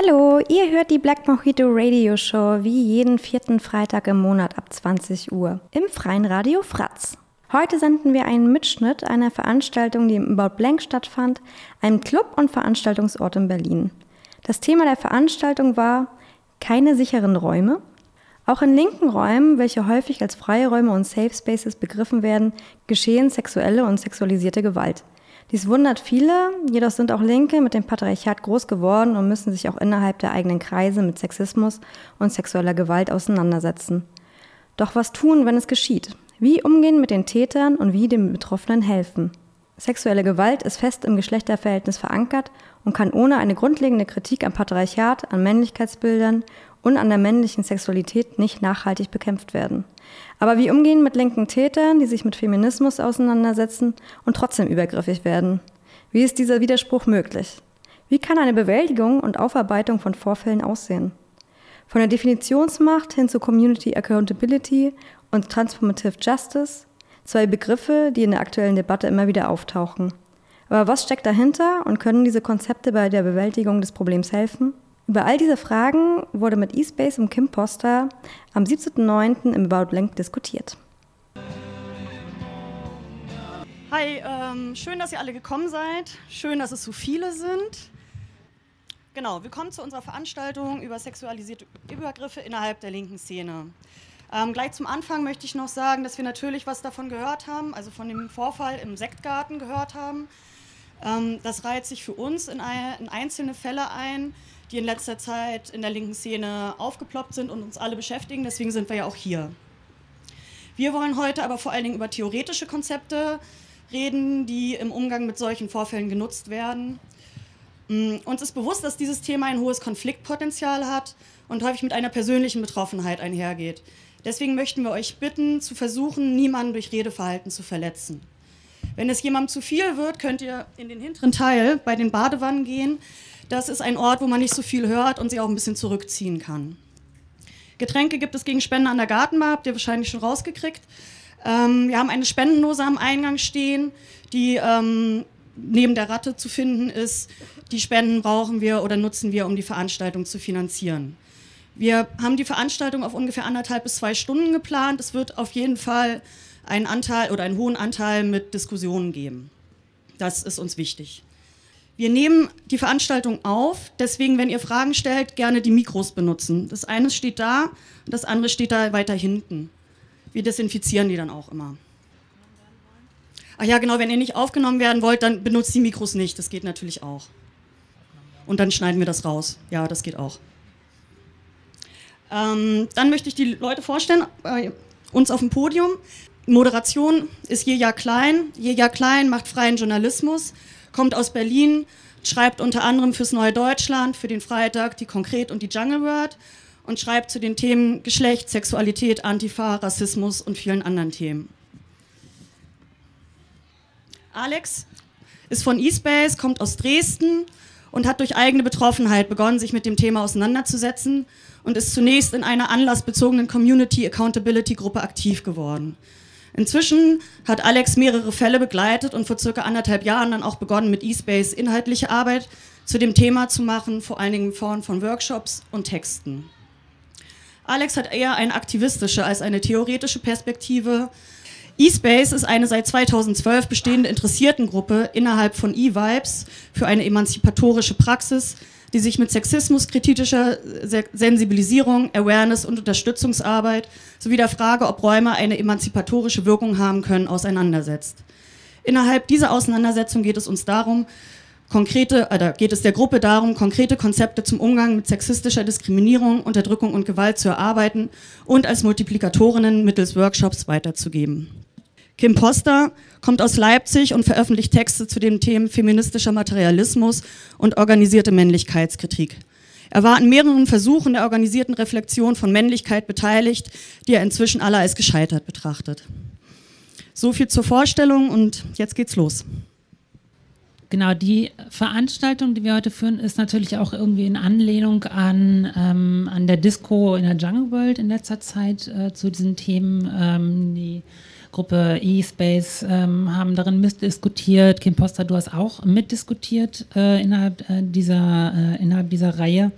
Hallo, ihr hört die Black Mojito Radio Show wie jeden vierten Freitag im Monat ab 20 Uhr im freien Radio Fratz. Heute senden wir einen Mitschnitt einer Veranstaltung, die im About Blank stattfand, einem Club und Veranstaltungsort in Berlin. Das Thema der Veranstaltung war keine sicheren Räume. Auch in linken Räumen, welche häufig als freie Räume und Safe Spaces begriffen werden, geschehen sexuelle und sexualisierte Gewalt. Dies wundert viele, jedoch sind auch Linke mit dem Patriarchat groß geworden und müssen sich auch innerhalb der eigenen Kreise mit Sexismus und sexueller Gewalt auseinandersetzen. Doch was tun, wenn es geschieht? Wie umgehen mit den Tätern und wie den Betroffenen helfen? Sexuelle Gewalt ist fest im Geschlechterverhältnis verankert und kann ohne eine grundlegende Kritik am Patriarchat, an Männlichkeitsbildern und an der männlichen Sexualität nicht nachhaltig bekämpft werden. Aber wie umgehen mit linken Tätern, die sich mit Feminismus auseinandersetzen und trotzdem übergriffig werden? Wie ist dieser Widerspruch möglich? Wie kann eine Bewältigung und Aufarbeitung von Vorfällen aussehen? Von der Definitionsmacht hin zu Community Accountability und Transformative Justice, zwei Begriffe, die in der aktuellen Debatte immer wieder auftauchen. Aber was steckt dahinter und können diese Konzepte bei der Bewältigung des Problems helfen? Über all diese Fragen wurde mit eSpace und Kim Poster am 17.09. im About Blank diskutiert. Hi, ähm, schön, dass ihr alle gekommen seid. Schön, dass es so viele sind. Genau, willkommen zu unserer Veranstaltung über sexualisierte Übergriffe innerhalb der linken Szene. Ähm, gleich zum Anfang möchte ich noch sagen, dass wir natürlich was davon gehört haben, also von dem Vorfall im Sektgarten gehört haben. Ähm, das reiht sich für uns in, ein, in einzelne Fälle ein, die in letzter Zeit in der linken Szene aufgeploppt sind und uns alle beschäftigen. Deswegen sind wir ja auch hier. Wir wollen heute aber vor allen Dingen über theoretische Konzepte reden, die im Umgang mit solchen Vorfällen genutzt werden. Mm, uns ist bewusst, dass dieses Thema ein hohes Konfliktpotenzial hat und häufig mit einer persönlichen Betroffenheit einhergeht. Deswegen möchten wir euch bitten, zu versuchen, niemanden durch Redeverhalten zu verletzen. Wenn es jemandem zu viel wird, könnt ihr in den hinteren Teil bei den Badewannen gehen. Das ist ein Ort, wo man nicht so viel hört und sich auch ein bisschen zurückziehen kann. Getränke gibt es gegen Spenden an der Gartenbar, habt ihr wahrscheinlich schon rausgekriegt. Ähm, wir haben eine Spendendose am Eingang stehen, die ähm, neben der Ratte zu finden ist. Die Spenden brauchen wir oder nutzen wir, um die Veranstaltung zu finanzieren. Wir haben die Veranstaltung auf ungefähr anderthalb bis zwei Stunden geplant. Es wird auf jeden Fall einen Anteil oder einen hohen Anteil mit Diskussionen geben. Das ist uns wichtig. Wir nehmen die Veranstaltung auf, deswegen, wenn ihr Fragen stellt, gerne die Mikros benutzen. Das eine steht da und das andere steht da weiter hinten. Wir desinfizieren die dann auch immer. Ach ja, genau, wenn ihr nicht aufgenommen werden wollt, dann benutzt die Mikros nicht. Das geht natürlich auch. Und dann schneiden wir das raus. Ja, das geht auch. Ähm, dann möchte ich die Leute vorstellen, bei uns auf dem Podium. Moderation ist Jeja Klein. Jeja Klein macht freien Journalismus kommt aus Berlin, schreibt unter anderem fürs Neue Deutschland, für den Freitag, die Konkret und die Jungle World und schreibt zu den Themen Geschlecht, Sexualität, Antifa, Rassismus und vielen anderen Themen. Alex ist von eSpace, kommt aus Dresden und hat durch eigene Betroffenheit begonnen, sich mit dem Thema auseinanderzusetzen und ist zunächst in einer anlassbezogenen Community Accountability Gruppe aktiv geworden. Inzwischen hat Alex mehrere Fälle begleitet und vor circa anderthalb Jahren dann auch begonnen, mit eSpace inhaltliche Arbeit zu dem Thema zu machen, vor allen Dingen in Form von Workshops und Texten. Alex hat eher eine aktivistische als eine theoretische Perspektive. eSpace ist eine seit 2012 bestehende Interessiertengruppe innerhalb von eVibes für eine emanzipatorische Praxis, die sich mit sexismuskritischer Sensibilisierung, Awareness und Unterstützungsarbeit sowie der Frage, ob Räume eine emanzipatorische Wirkung haben können, auseinandersetzt. Innerhalb dieser Auseinandersetzung geht es uns darum, konkrete, oder geht es der Gruppe darum, konkrete Konzepte zum Umgang mit sexistischer Diskriminierung, Unterdrückung und Gewalt zu erarbeiten und als Multiplikatorinnen mittels Workshops weiterzugeben. Kim Poster kommt aus Leipzig und veröffentlicht Texte zu den Themen feministischer Materialismus und organisierte Männlichkeitskritik. Er war an mehreren Versuchen der organisierten Reflexion von Männlichkeit beteiligt, die er inzwischen alle als gescheitert betrachtet. So viel zur Vorstellung und jetzt geht's los. Genau, die Veranstaltung, die wir heute führen, ist natürlich auch irgendwie in Anlehnung an, ähm, an der Disco in der Jungle World in letzter Zeit äh, zu diesen Themen, ähm, die Gruppe E-Space ähm, haben darin mitdiskutiert. Kim Poster, du hast auch mitdiskutiert äh, innerhalb, äh, dieser, äh, innerhalb dieser Reihe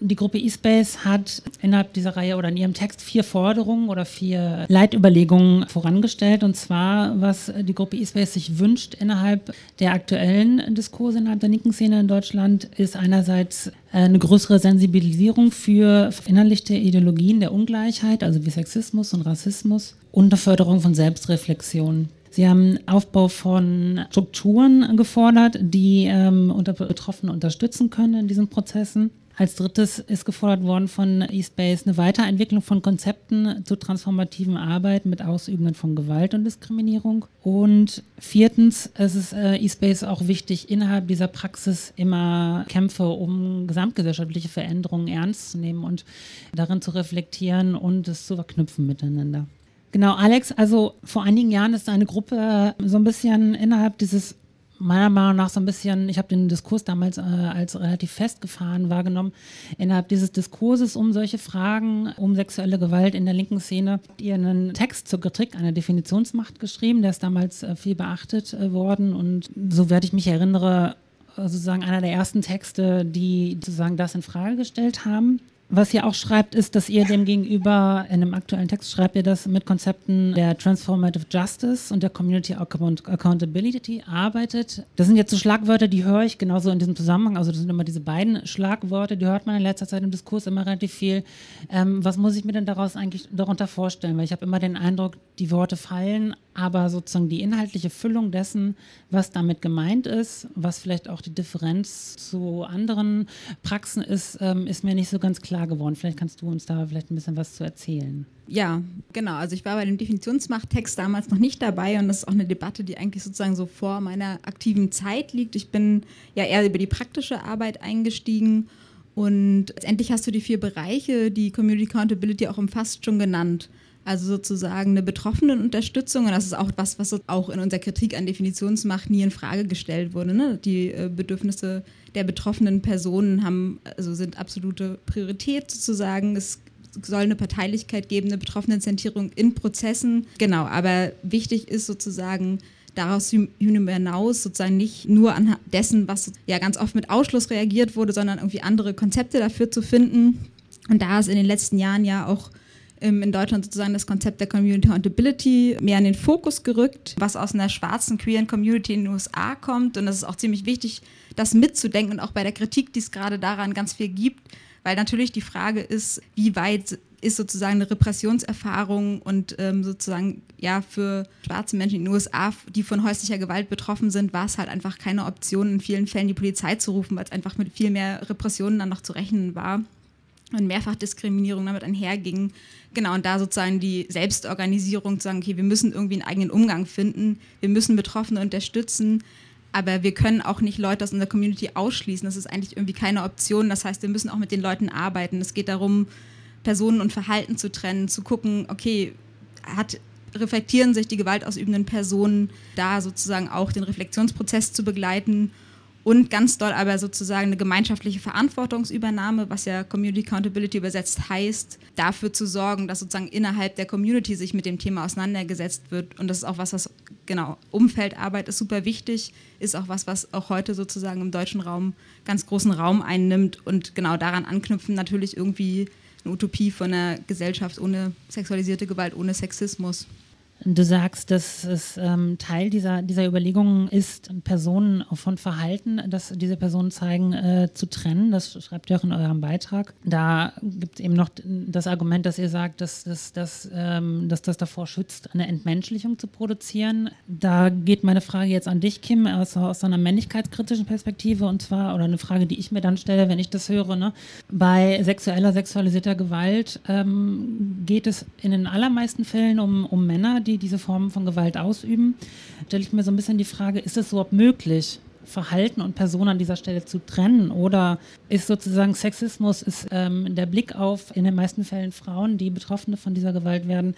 die Gruppe eSpace hat innerhalb dieser Reihe oder in ihrem Text vier Forderungen oder vier Leitüberlegungen vorangestellt. Und zwar, was die Gruppe eSpace sich wünscht innerhalb der aktuellen Diskurse innerhalb der linken Szene in Deutschland, ist einerseits eine größere Sensibilisierung für verinnerlichte Ideologien der Ungleichheit, also wie Sexismus und Rassismus und eine Förderung von Selbstreflexion. Sie haben Aufbau von Strukturen gefordert, die ähm, unter Betroffene unterstützen können in diesen Prozessen. Als drittes ist gefordert worden von eSpace eine Weiterentwicklung von Konzepten zur transformativen Arbeit mit Ausübenden von Gewalt und Diskriminierung. Und viertens ist es äh, eSpace auch wichtig, innerhalb dieser Praxis immer Kämpfe um gesamtgesellschaftliche Veränderungen ernst zu nehmen und darin zu reflektieren und es zu verknüpfen miteinander. Genau, Alex, also vor einigen Jahren ist eine Gruppe so ein bisschen innerhalb dieses meiner Meinung nach so ein bisschen, ich habe den Diskurs damals äh, als relativ festgefahren wahrgenommen, innerhalb dieses Diskurses um solche Fragen, um sexuelle Gewalt in der linken Szene, habt ihr einen Text zur Kritik einer Definitionsmacht geschrieben, der ist damals äh, viel beachtet äh, worden. Und so werde ich mich erinnere, äh, sozusagen einer der ersten Texte, die sozusagen das in Frage gestellt haben was ihr auch schreibt, ist, dass ihr dem gegenüber, in einem aktuellen Text schreibt ihr das mit Konzepten der Transformative Justice und der Community Accountability arbeitet. Das sind jetzt so Schlagwörter, die höre ich genauso in diesem Zusammenhang. Also das sind immer diese beiden Schlagworte, die hört man in letzter Zeit im Diskurs immer relativ viel. Ähm, was muss ich mir denn daraus eigentlich darunter vorstellen? Weil ich habe immer den Eindruck, die Worte fallen, aber sozusagen die inhaltliche Füllung dessen, was damit gemeint ist, was vielleicht auch die Differenz zu anderen Praxen ist, ähm, ist mir nicht so ganz klar geworden. Vielleicht kannst du uns da vielleicht ein bisschen was zu erzählen. Ja, genau. Also ich war bei dem Definitionsmachttext damals noch nicht dabei und das ist auch eine Debatte, die eigentlich sozusagen so vor meiner aktiven Zeit liegt. Ich bin ja eher über die praktische Arbeit eingestiegen und letztendlich hast du die vier Bereiche, die Community Accountability auch umfasst, schon genannt. Also sozusagen eine Betroffenenunterstützung und das ist auch was, was auch in unserer Kritik an Definitionsmacht nie in Frage gestellt wurde. Ne? Die äh, Bedürfnisse der betroffenen Personen haben, also sind absolute Priorität sozusagen. Es soll eine Parteilichkeit geben, eine Betroffenenzentrierung in Prozessen. Genau, aber wichtig ist sozusagen daraus hinaus sozusagen nicht nur an dessen, was ja ganz oft mit Ausschluss reagiert wurde, sondern irgendwie andere Konzepte dafür zu finden. Und da ist in den letzten Jahren ja auch in Deutschland sozusagen das Konzept der Community Accountability mehr in den Fokus gerückt, was aus einer schwarzen queeren Community in den USA kommt. Und das ist auch ziemlich wichtig, das mitzudenken und auch bei der Kritik, die es gerade daran ganz viel gibt, weil natürlich die Frage ist, wie weit ist sozusagen eine Repressionserfahrung und ähm, sozusagen ja für schwarze Menschen in den USA, die von häuslicher Gewalt betroffen sind, war es halt einfach keine Option, in vielen Fällen die Polizei zu rufen, weil es einfach mit viel mehr Repressionen dann noch zu rechnen war und Mehrfachdiskriminierung damit einherging. Genau, und da sozusagen die Selbstorganisierung zu sagen, okay, wir müssen irgendwie einen eigenen Umgang finden, wir müssen Betroffene unterstützen, aber wir können auch nicht Leute aus unserer Community ausschließen. Das ist eigentlich irgendwie keine Option. Das heißt, wir müssen auch mit den Leuten arbeiten. Es geht darum, Personen und Verhalten zu trennen, zu gucken, okay, hat, reflektieren sich die gewaltausübenden Personen, da sozusagen auch den Reflexionsprozess zu begleiten und ganz doll aber sozusagen eine gemeinschaftliche Verantwortungsübernahme, was ja Community Accountability übersetzt heißt, dafür zu sorgen, dass sozusagen innerhalb der Community sich mit dem Thema auseinandergesetzt wird. Und das ist auch was, was, genau, Umfeldarbeit ist super wichtig, ist auch was, was auch heute sozusagen im deutschen Raum ganz großen Raum einnimmt und genau daran anknüpfen natürlich irgendwie eine Utopie von einer Gesellschaft ohne sexualisierte Gewalt, ohne Sexismus. Du sagst, dass es ähm, Teil dieser, dieser Überlegungen ist, Personen von Verhalten, dass diese Personen zeigen, äh, zu trennen. Das schreibt ihr auch in eurem Beitrag. Da gibt es eben noch das Argument, dass ihr sagt, dass, dass, dass, ähm, dass das davor schützt, eine Entmenschlichung zu produzieren. Da geht meine Frage jetzt an dich, Kim, aus, aus einer männlichkeitskritischen Perspektive. Und zwar, oder eine Frage, die ich mir dann stelle, wenn ich das höre. Ne? Bei sexueller, sexualisierter Gewalt ähm, geht es in den allermeisten Fällen um, um Männer, die diese Formen von Gewalt ausüben, stelle ich mir so ein bisschen die Frage, ist es überhaupt möglich, Verhalten und Person an dieser Stelle zu trennen? Oder ist sozusagen Sexismus, ist ähm, der Blick auf in den meisten Fällen Frauen, die Betroffene von dieser Gewalt werden,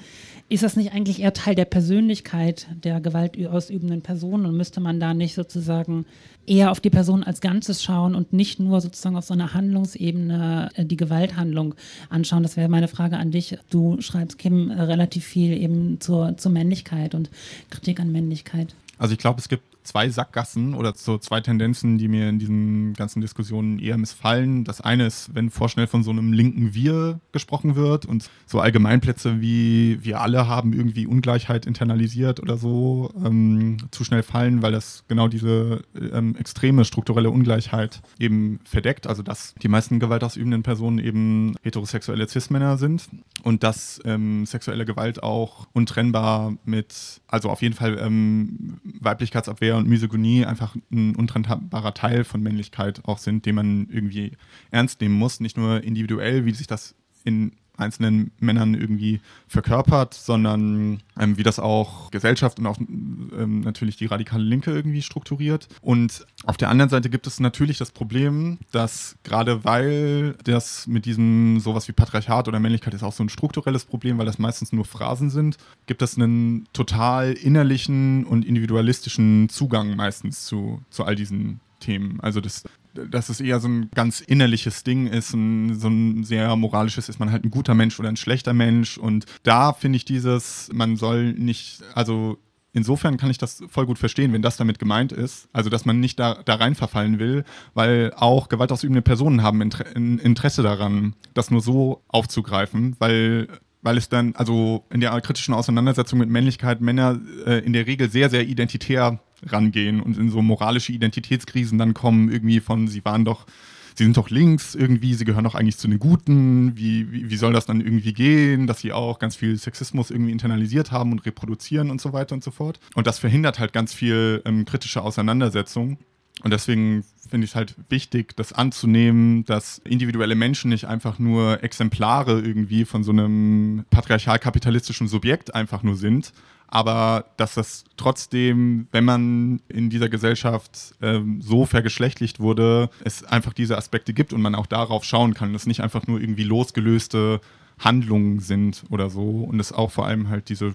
ist das nicht eigentlich eher Teil der Persönlichkeit der gewaltausübenden Person und müsste man da nicht sozusagen eher auf die Person als Ganzes schauen und nicht nur sozusagen auf so einer Handlungsebene äh, die Gewalthandlung anschauen? Das wäre meine Frage an dich. Du schreibst, Kim, relativ viel eben zur, zur Männlichkeit und Kritik an Männlichkeit. Also ich glaube, es gibt zwei Sackgassen oder so zwei Tendenzen, die mir in diesen ganzen Diskussionen eher missfallen. Das eine ist, wenn vorschnell von so einem linken Wir gesprochen wird und so Allgemeinplätze wie wir alle haben irgendwie Ungleichheit internalisiert oder so ähm, zu schnell fallen, weil das genau diese ähm, extreme strukturelle Ungleichheit eben verdeckt. Also dass die meisten gewaltausübenden Personen eben heterosexuelle Cis-Männer sind und dass ähm, sexuelle Gewalt auch untrennbar mit, also auf jeden Fall ähm, Weiblichkeitsabwehr und Misogynie einfach ein untrennbarer Teil von Männlichkeit auch sind, den man irgendwie ernst nehmen muss. Nicht nur individuell, wie sich das in einzelnen Männern irgendwie verkörpert, sondern ähm, wie das auch Gesellschaft und auch ähm, natürlich die radikale Linke irgendwie strukturiert. Und auf der anderen Seite gibt es natürlich das Problem, dass gerade weil das mit diesem sowas wie Patriarchat oder Männlichkeit ist auch so ein strukturelles Problem, weil das meistens nur Phrasen sind, gibt es einen total innerlichen und individualistischen Zugang meistens zu, zu all diesen Themen. Also das dass es eher so ein ganz innerliches Ding ist, ein, so ein sehr moralisches, ist man halt ein guter Mensch oder ein schlechter Mensch. Und da finde ich dieses, man soll nicht, also insofern kann ich das voll gut verstehen, wenn das damit gemeint ist. Also, dass man nicht da, da rein verfallen will, weil auch gewaltausübende Personen haben Interesse daran, das nur so aufzugreifen, weil weil es dann, also in der kritischen Auseinandersetzung mit Männlichkeit Männer äh, in der Regel sehr, sehr identitär rangehen und in so moralische Identitätskrisen dann kommen, irgendwie von, sie waren doch, sie sind doch links irgendwie, sie gehören doch eigentlich zu den Guten, wie, wie, wie soll das dann irgendwie gehen, dass sie auch ganz viel Sexismus irgendwie internalisiert haben und reproduzieren und so weiter und so fort. Und das verhindert halt ganz viel ähm, kritische Auseinandersetzung. Und deswegen finde ich es halt wichtig, das anzunehmen, dass individuelle Menschen nicht einfach nur Exemplare irgendwie von so einem patriarchal-kapitalistischen Subjekt einfach nur sind, aber dass das trotzdem, wenn man in dieser Gesellschaft ähm, so vergeschlechtlicht wurde, es einfach diese Aspekte gibt und man auch darauf schauen kann, dass nicht einfach nur irgendwie losgelöste Handlungen sind oder so und es auch vor allem halt diese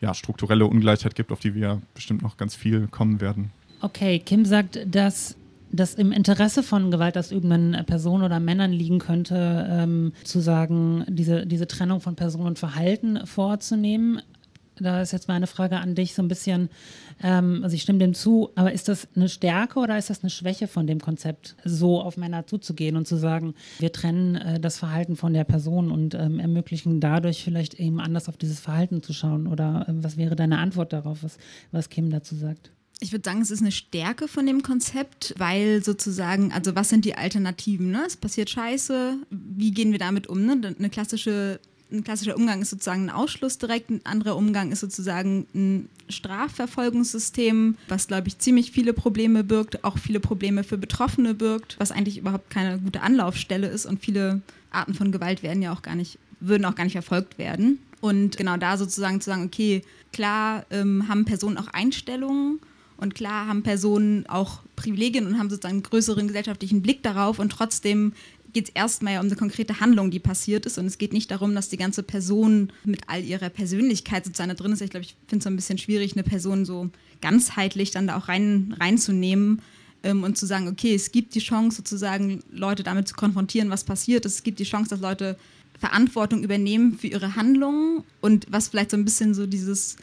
ja, strukturelle Ungleichheit gibt, auf die wir bestimmt noch ganz viel kommen werden. Okay, Kim sagt, dass das im Interesse von gewaltausübenden Personen oder Männern liegen könnte, ähm, zu sagen, diese, diese Trennung von Person und Verhalten vorzunehmen. Da ist jetzt meine Frage an dich so ein bisschen, ähm, also ich stimme dem zu, aber ist das eine Stärke oder ist das eine Schwäche von dem Konzept, so auf Männer zuzugehen und zu sagen, wir trennen äh, das Verhalten von der Person und ähm, ermöglichen dadurch vielleicht eben anders auf dieses Verhalten zu schauen? Oder äh, was wäre deine Antwort darauf, was, was Kim dazu sagt? Ich würde sagen, es ist eine Stärke von dem Konzept, weil sozusagen, also was sind die Alternativen? Ne? Es passiert Scheiße, wie gehen wir damit um? Ne? Eine klassische, ein klassischer Umgang ist sozusagen ein Ausschluss direkt, ein anderer Umgang ist sozusagen ein Strafverfolgungssystem, was, glaube ich, ziemlich viele Probleme birgt, auch viele Probleme für Betroffene birgt, was eigentlich überhaupt keine gute Anlaufstelle ist und viele Arten von Gewalt werden ja auch gar nicht, würden auch gar nicht verfolgt werden. Und genau da sozusagen zu sagen, okay, klar ähm, haben Personen auch Einstellungen und klar haben Personen auch Privilegien und haben sozusagen einen größeren gesellschaftlichen Blick darauf und trotzdem geht es erstmal ja um eine konkrete Handlung, die passiert ist. Und es geht nicht darum, dass die ganze Person mit all ihrer Persönlichkeit sozusagen da drin ist. Ich glaube, ich finde es so ein bisschen schwierig, eine Person so ganzheitlich dann da auch rein, reinzunehmen ähm, und zu sagen, okay, es gibt die Chance sozusagen, Leute damit zu konfrontieren, was passiert ist. Es gibt die Chance, dass Leute Verantwortung übernehmen für ihre Handlungen und was vielleicht so ein bisschen so dieses,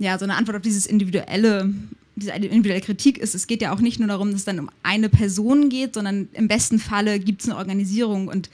ja, so eine Antwort auf dieses individuelle diese individuelle Kritik ist, es geht ja auch nicht nur darum, dass es dann um eine Person geht, sondern im besten Falle gibt es eine Organisierung und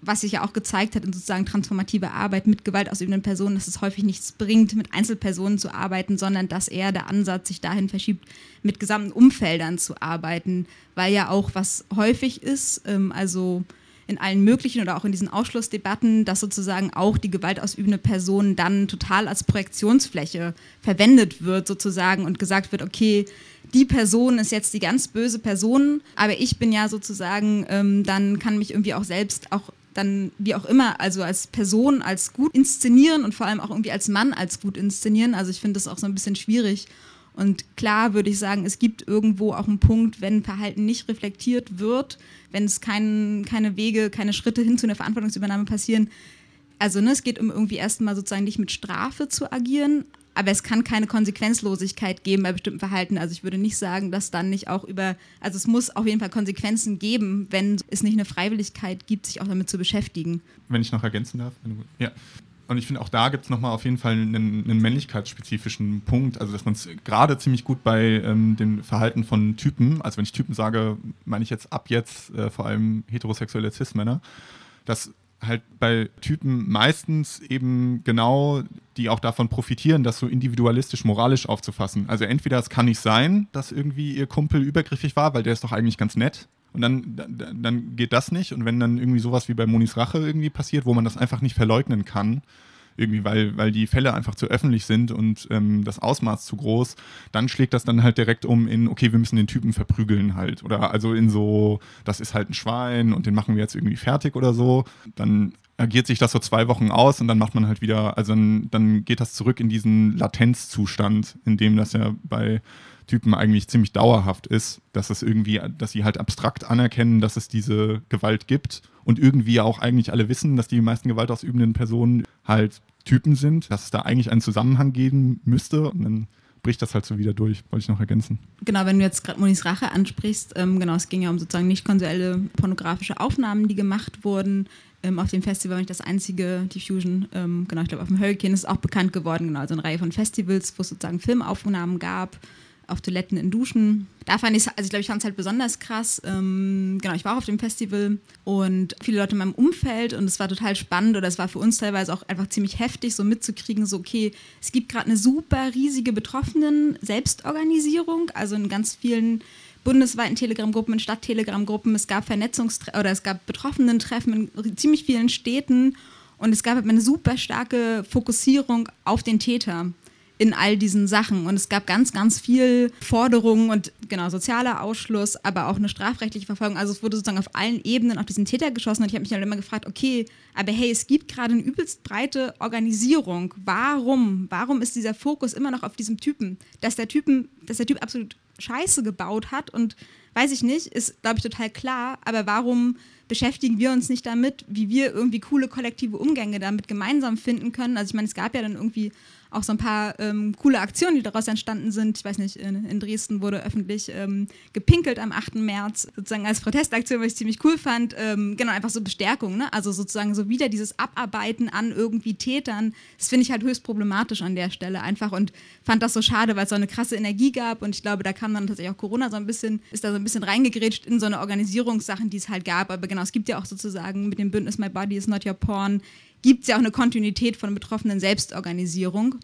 was sich ja auch gezeigt hat in sozusagen transformativer Arbeit mit gewaltausübenden Personen, dass es häufig nichts bringt, mit Einzelpersonen zu arbeiten, sondern dass eher der Ansatz sich dahin verschiebt, mit gesamten Umfeldern zu arbeiten, weil ja auch was häufig ist, ähm, also in allen möglichen oder auch in diesen Ausschlussdebatten, dass sozusagen auch die gewaltausübende Person dann total als Projektionsfläche verwendet wird sozusagen und gesagt wird, okay, die Person ist jetzt die ganz böse Person, aber ich bin ja sozusagen, ähm, dann kann mich irgendwie auch selbst auch dann wie auch immer, also als Person als gut inszenieren und vor allem auch irgendwie als Mann als gut inszenieren. Also ich finde das auch so ein bisschen schwierig Und klar würde ich sagen, es gibt irgendwo auch einen Punkt, wenn Verhalten nicht reflektiert wird, wenn es kein, keine Wege, keine Schritte hin zu einer Verantwortungsübernahme passieren. Also ne, es geht um irgendwie erstmal sozusagen nicht mit Strafe zu agieren, aber es kann keine Konsequenzlosigkeit geben bei bestimmten Verhalten. Also ich würde nicht sagen, dass dann nicht auch über, also es muss auf jeden Fall Konsequenzen geben, wenn es nicht eine Freiwilligkeit gibt, sich auch damit zu beschäftigen. Wenn ich noch ergänzen darf. Ja. Und ich finde, auch da gibt es nochmal auf jeden Fall einen, einen männlichkeitsspezifischen Punkt. Also, dass man es gerade ziemlich gut bei ähm, dem Verhalten von Typen, also wenn ich Typen sage, meine ich jetzt ab jetzt äh, vor allem heterosexuelle Cis-Männer, dass halt bei Typen meistens eben genau die auch davon profitieren, das so individualistisch moralisch aufzufassen. Also entweder es kann nicht sein, dass irgendwie ihr Kumpel übergriffig war, weil der ist doch eigentlich ganz nett. Und dann, dann, dann geht das nicht. Und wenn dann irgendwie sowas wie bei Monis Rache irgendwie passiert, wo man das einfach nicht verleugnen kann, irgendwie, weil, weil die Fälle einfach zu öffentlich sind und ähm, das Ausmaß zu groß, dann schlägt das dann halt direkt um in, okay, wir müssen den Typen verprügeln halt. Oder also in so, das ist halt ein Schwein und den machen wir jetzt irgendwie fertig oder so. Dann agiert sich das so zwei Wochen aus und dann macht man halt wieder, also dann, dann geht das zurück in diesen Latenzzustand, in dem das ja bei Typen eigentlich ziemlich dauerhaft ist, dass es irgendwie, dass sie halt abstrakt anerkennen, dass es diese Gewalt gibt und irgendwie auch eigentlich alle wissen, dass die meisten gewaltausübenden Personen halt Typen sind, dass es da eigentlich einen Zusammenhang geben müsste und dann bricht das halt so wieder durch, wollte ich noch ergänzen. Genau, wenn du jetzt gerade Monis Rache ansprichst, ähm, genau, es ging ja um sozusagen nicht konsuelle pornografische Aufnahmen, die gemacht wurden. Ähm, auf dem Festival war nicht das einzige Diffusion, ähm, genau, ich glaube auf dem Hurricane ist auch bekannt geworden, genau, also eine Reihe von Festivals, wo es sozusagen Filmaufnahmen gab auf Toiletten in Duschen. Da fand ich also ich glaube, ich fand es halt besonders krass. Ähm, genau, ich war auch auf dem Festival und viele Leute in meinem Umfeld und es war total spannend oder es war für uns teilweise auch einfach ziemlich heftig, so mitzukriegen, so okay, es gibt gerade eine super riesige Betroffenen-Selbstorganisierung, also in ganz vielen bundesweiten Telegram-Gruppen, in Stadt-Telegram-Gruppen, es gab Vernetzungstreffen oder es gab Betroffenen-Treffen in ziemlich vielen Städten und es gab eine super starke Fokussierung auf den Täter in all diesen Sachen. Und es gab ganz, ganz viel Forderungen und genau, sozialer Ausschluss, aber auch eine strafrechtliche Verfolgung. Also es wurde sozusagen auf allen Ebenen auf diesen Täter geschossen. Und ich habe mich dann immer gefragt, okay, aber hey, es gibt gerade eine übelst breite Organisierung. Warum? Warum ist dieser Fokus immer noch auf diesem Typen? Dass der Typen, dass der Typ absolut Scheiße gebaut hat und weiß ich nicht, ist, glaube ich, total klar. Aber warum beschäftigen wir uns nicht damit, wie wir irgendwie coole kollektive Umgänge damit gemeinsam finden können? Also ich meine, es gab ja dann irgendwie auch so ein paar ähm, coole Aktionen, die daraus entstanden sind. Ich weiß nicht, in, in Dresden wurde öffentlich ähm, gepinkelt am 8. März, sozusagen als Protestaktion, was ich ziemlich cool fand. Ähm, genau, einfach so Bestärkung, ne? Also sozusagen so wieder dieses Abarbeiten an irgendwie Tätern. Das finde ich halt höchst problematisch an der Stelle einfach und fand das so schade, weil es so eine krasse Energie gab und ich glaube, da kam dann tatsächlich auch Corona so ein bisschen, ist da so ein bisschen reingegrätscht in so eine Organisierungssachen, die es halt gab. Aber genau, es gibt ja auch sozusagen mit dem Bündnis My Body is Not Your Porn gibt es ja auch eine Kontinuität von betroffenen Selbstorganisierung.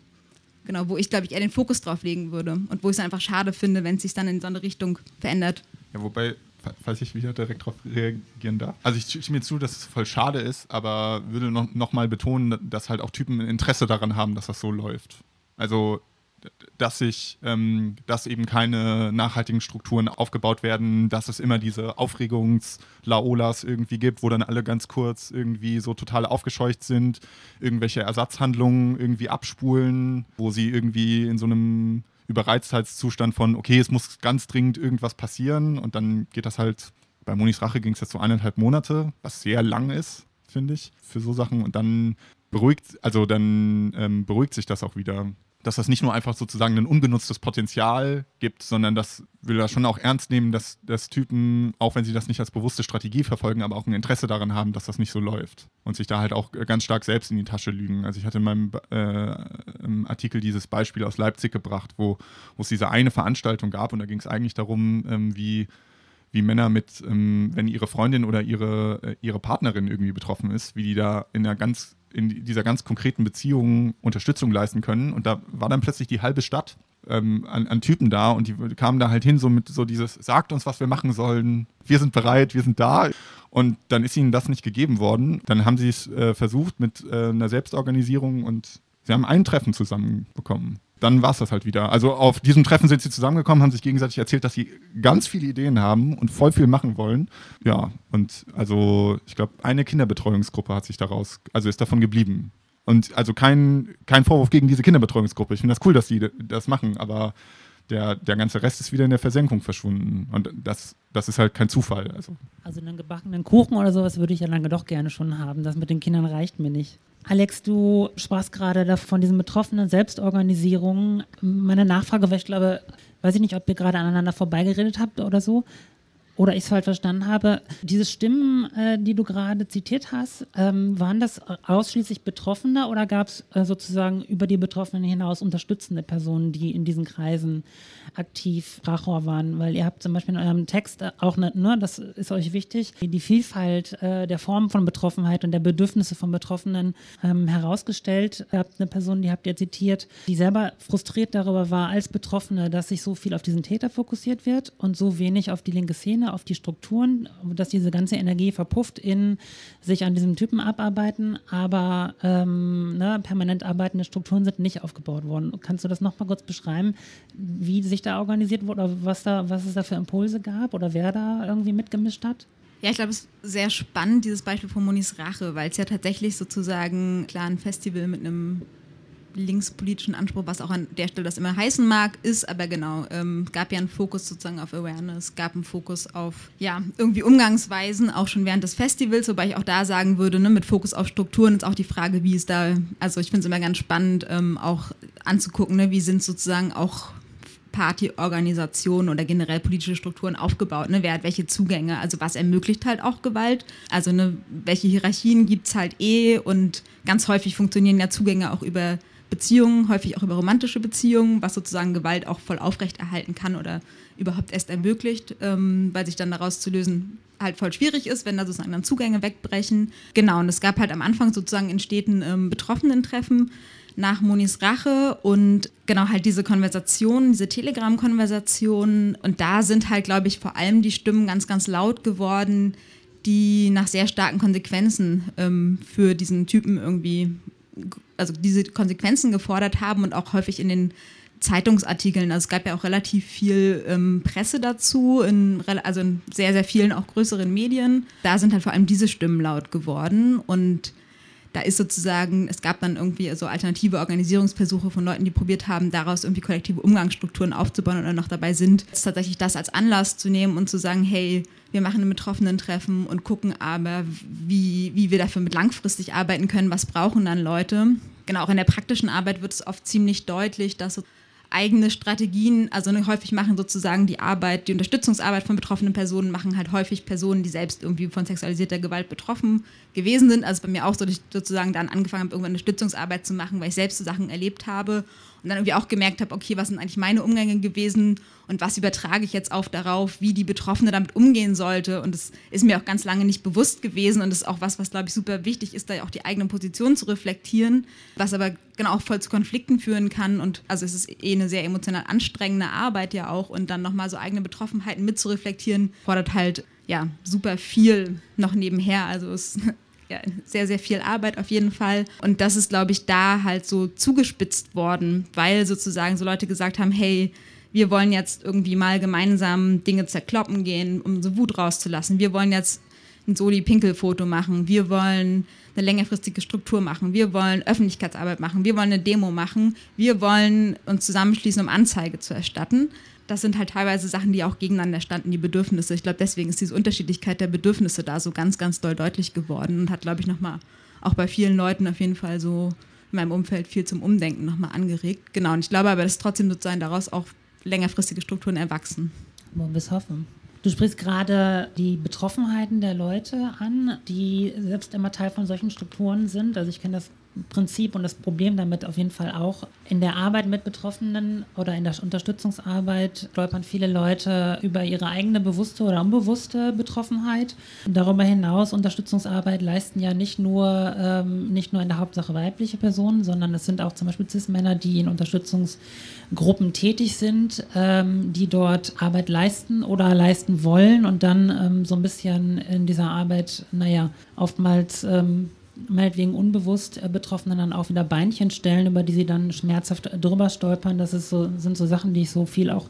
Genau, wo ich, glaube ich, eher den Fokus drauf legen würde und wo ich es einfach schade finde, wenn es sich dann in so eine Richtung verändert. Ja, wobei, falls ich wieder direkt darauf reagieren darf. Also ich stimme mir zu, dass es voll schade ist, aber würde noch, noch betonen, dass halt auch Typen ein Interesse daran haben, dass das so läuft. Also dass sich, ähm, dass eben keine nachhaltigen Strukturen aufgebaut werden, dass es immer diese Aufregungs-Laolas irgendwie gibt, wo dann alle ganz kurz irgendwie so total aufgescheucht sind, irgendwelche Ersatzhandlungen irgendwie abspulen, wo sie irgendwie in so einem Überreiztheitszustand von, okay, es muss ganz dringend irgendwas passieren. Und dann geht das halt, bei Monis Rache ging es jetzt so eineinhalb Monate, was sehr lang ist, finde ich, für so Sachen. Und dann beruhigt, also dann ähm, beruhigt sich das auch wieder dass das nicht nur einfach sozusagen ein ungenutztes Potenzial gibt, sondern das will er schon auch ernst nehmen, dass, dass Typen, auch wenn sie das nicht als bewusste Strategie verfolgen, aber auch ein Interesse daran haben, dass das nicht so läuft und sich da halt auch ganz stark selbst in die Tasche lügen. Also ich hatte in meinem äh, Artikel dieses Beispiel aus Leipzig gebracht, wo, wo es diese eine Veranstaltung gab und da ging es eigentlich darum, ähm, wie wie Männer mit, ähm, wenn ihre Freundin oder ihre, äh, ihre Partnerin irgendwie betroffen ist, wie die da in einer ganz in dieser ganz konkreten Beziehung Unterstützung leisten können. Und da war dann plötzlich die halbe Stadt ähm, an, an, Typen da und die kamen da halt hin, so mit so dieses, sagt uns, was wir machen sollen, wir sind bereit, wir sind da. Und dann ist ihnen das nicht gegeben worden. Dann haben sie es äh, versucht mit äh, einer Selbstorganisierung und sie haben ein Treffen zusammenbekommen dann war es das halt wieder. Also auf diesem Treffen sind sie zusammengekommen, haben sich gegenseitig erzählt, dass sie ganz viele Ideen haben und voll viel machen wollen. Ja, und also ich glaube, eine Kinderbetreuungsgruppe hat sich daraus, also ist davon geblieben. Und also kein, kein Vorwurf gegen diese Kinderbetreuungsgruppe. Ich finde das cool, dass sie das machen, aber der, der ganze Rest ist wieder in der Versenkung verschwunden. Und das, das ist halt kein Zufall. Also. also einen gebackenen Kuchen oder sowas würde ich ja lange doch gerne schon haben. Das mit den Kindern reicht mir nicht. Alex, du sprachst gerade von diesen betroffenen Selbstorganisierungen. Meine Nachfrage war, ich glaube, weiß ich nicht, ob ihr gerade aneinander vorbeigeredet habt oder so oder ich es falsch verstanden habe, diese Stimmen, äh, die du gerade zitiert hast, ähm, waren das ausschließlich Betroffene oder gab es äh, sozusagen über die Betroffenen hinaus unterstützende Personen, die in diesen Kreisen aktiv Sprachrohr waren? Weil ihr habt zum Beispiel in eurem Text auch, eine, ne, das ist euch wichtig, die Vielfalt äh, der Formen von Betroffenheit und der Bedürfnisse von Betroffenen ähm, herausgestellt. Ihr habt eine Person, die habt ihr zitiert, die selber frustriert darüber war als Betroffene, dass sich so viel auf diesen Täter fokussiert wird und so wenig auf die linke Szene Ebene, auf die Strukturen, dass diese ganze Energie verpufft in sich an diesem Typen abarbeiten, aber ähm, ne, permanent arbeitende Strukturen sind nicht aufgebaut worden. Kannst du das nochmal kurz beschreiben, wie sich da organisiert wurde oder was, da, was es da für Impulse gab oder wer da irgendwie mitgemischt hat? Ja, ich glaube, es ist sehr spannend, dieses Beispiel von Monis Rache, weil es ja tatsächlich sozusagen klar ein Festival mit einem linkspolitischen Anspruch, was auch an der Stelle das immer heißen mag, ist, aber genau, ähm, gab ja einen Fokus sozusagen auf Awareness, gab einen Fokus auf, ja, irgendwie Umgangsweisen, auch schon während des Festivals, wobei ich auch da sagen würde, ne, mit Fokus auf Strukturen ist auch die Frage, wie ist da, also ich finde es immer ganz spannend, ähm, auch anzugucken, ne, wie sind sozusagen auch Partyorganisationen oder generell politische Strukturen aufgebaut? Ne? Wer hat welche Zugänge? Also was ermöglicht halt auch Gewalt? Also ne, welche Hierarchien gibt es halt eh? Und ganz häufig funktionieren ja Zugänge auch über Beziehungen, häufig auch über romantische Beziehungen, was sozusagen Gewalt auch voll aufrechterhalten kann oder überhaupt erst ermöglicht, ähm, weil sich dann daraus zu lösen halt voll schwierig ist, wenn da sozusagen dann Zugänge wegbrechen. Genau, und es gab halt am Anfang sozusagen in Städten ähm, Betroffenen-Treffen nach Monis Rache und genau halt diese Konversationen, diese Telegram-Konversationen und da sind halt, glaube ich, vor allem die Stimmen ganz, ganz laut geworden, die nach sehr starken Konsequenzen ähm, für diesen Typen irgendwie also diese Konsequenzen gefordert haben und auch häufig in den Zeitungsartikeln. Also es gab ja auch relativ viel ähm, Presse dazu, in, also in sehr, sehr vielen auch größeren Medien. Da sind halt vor allem diese Stimmen laut geworden und da ist sozusagen, es gab dann irgendwie so alternative Organisierungsversuche von Leuten, die probiert haben, daraus irgendwie kollektive Umgangsstrukturen aufzubauen oder noch dabei sind, tatsächlich das als Anlass zu nehmen und zu sagen, hey, wir machen ein Betroffenen-Treffen und gucken aber, wie, wie wir dafür mit langfristig arbeiten können, was brauchen dann Leute. Genau, auch in der praktischen Arbeit wird es oft ziemlich deutlich, dass so eigene Strategien, also ne, häufig machen sozusagen die Arbeit, die Unterstützungsarbeit von betroffenen Personen machen halt häufig Personen, die selbst irgendwie von sexualisierter Gewalt betroffen gewesen sind. Also bei mir auch so, dass ich sozusagen dann angefangen habe, irgendwann Unterstützungsarbeit zu machen, weil ich selbst so Sachen erlebt habe und dann irgendwie auch gemerkt habe, okay, was sind eigentlich meine Umgänge gewesen und was übertrage ich jetzt auf darauf, wie die Betroffene damit umgehen sollte. Und das ist mir auch ganz lange nicht bewusst gewesen und das ist auch was, was glaube ich super wichtig ist, da auch die eigene Position zu reflektieren, was aber genau auch voll zu Konflikten führen kann. Und also es ist eh eine sehr emotional anstrengende Arbeit ja auch und dann nochmal so eigene Betroffenheiten mitzureflektieren, fordert halt ja super viel noch nebenher. Also es ja, sehr, sehr viel Arbeit auf jeden Fall. Und das ist, glaube ich, da halt so zugespitzt worden, weil sozusagen so Leute gesagt haben, hey, wir wollen jetzt irgendwie mal gemeinsam Dinge zerkloppen gehen, um so Wut rauszulassen. Wir wollen jetzt ein Soli-Pinkel-Foto machen. Wir wollen eine längerfristige Struktur machen. Wir wollen Öffentlichkeitsarbeit machen. Wir wollen eine Demo machen. Wir wollen uns zusammenschließen, um Anzeige zu erstatten das sind halt teilweise Sachen, die auch gegeneinander standen, die Bedürfnisse. Ich glaube, deswegen ist diese Unterschiedlichkeit der Bedürfnisse da so ganz, ganz doll deutlich geworden und hat, glaube ich, nochmal auch bei vielen Leuten auf jeden Fall so in meinem Umfeld viel zum Umdenken nochmal angeregt. Genau, und ich glaube aber, dass trotzdem sozusagen daraus auch längerfristige Strukturen erwachsen. Wollen wir es hoffen. Du sprichst gerade die Betroffenheiten der Leute an, die selbst immer Teil von solchen Strukturen sind. Also ich kenne das Prinzip und das Problem damit auf jeden Fall auch. In der Arbeit mit Betroffenen oder in der Unterstützungsarbeit stolpern viele Leute über ihre eigene bewusste oder unbewusste Betroffenheit. Darüber hinaus Unterstützungsarbeit leisten ja nicht nur, ähm, nicht nur in der Hauptsache weibliche Personen, sondern es sind auch zum Beispiel Cis-Männer, die in Unterstützungsgruppen tätig sind, ähm, die dort Arbeit leisten oder leisten wollen und dann ähm, so ein bisschen in dieser Arbeit, naja, oftmals ähm, meinetwegen unbewusst äh, Betroffenen dann auch wieder Beinchen stellen, über die sie dann schmerzhaft drüber stolpern. Das ist so, sind so Sachen, die ich so viel auch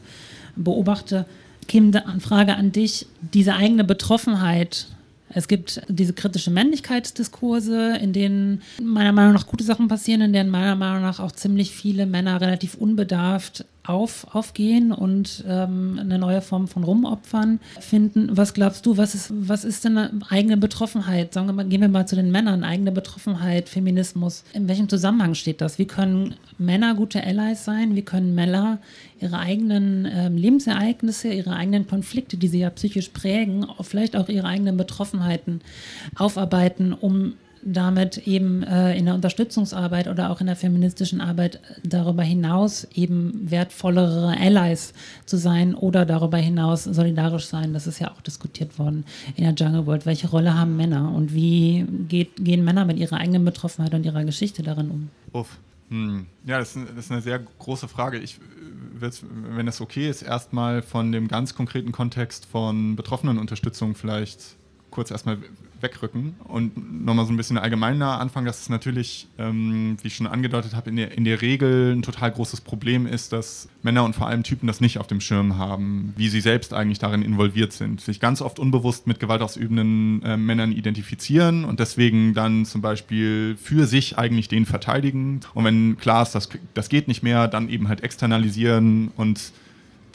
beobachte. Kim, Frage an dich. Diese eigene Betroffenheit, es gibt diese kritische Männlichkeitsdiskurse, in denen meiner Meinung nach gute Sachen passieren, in denen meiner Meinung nach auch ziemlich viele Männer relativ unbedarft auf, aufgehen und ähm, eine neue Form von Rumopfern finden. Was glaubst du, was ist, was ist denn eigene Betroffenheit? Sagen wir mal, gehen wir mal zu den Männern, eigene Betroffenheit, Feminismus. In welchem Zusammenhang steht das? Wie können Männer gute Allies sein? Wie können Männer ihre eigenen ähm, Lebensereignisse, ihre eigenen Konflikte, die sie ja psychisch prägen, vielleicht auch ihre eigenen Betroffenheiten aufarbeiten, um damit eben äh, in der Unterstützungsarbeit oder auch in der feministischen Arbeit darüber hinaus eben wertvollere Allies zu sein oder darüber hinaus solidarisch sein. Das ist ja auch diskutiert worden in der Jungle World. Welche Rolle haben Männer und wie geht, gehen Männer mit ihrer eigenen Betroffenheit und ihrer Geschichte darin um? Uff. Hm. Ja, das ist, das ist, eine sehr große Frage. Ich würde, wenn das okay ist, erstmal von dem ganz konkreten Kontext von Betroffenenunterstützung vielleicht kurz erstmal wegrücken und nochmal so ein bisschen allgemeiner anfangen, dass es natürlich, ähm, wie ich schon angedeutet habe, in der, in der Regel ein total großes Problem ist, dass Männer und vor allem Typen das nicht auf dem Schirm haben, wie sie selbst eigentlich darin involviert sind, sich ganz oft unbewusst mit gewaltausübenden äh, Männern identifizieren und deswegen dann zum Beispiel für sich eigentlich den verteidigen. Und wenn klar ist, das, das geht nicht mehr, dann eben halt externalisieren und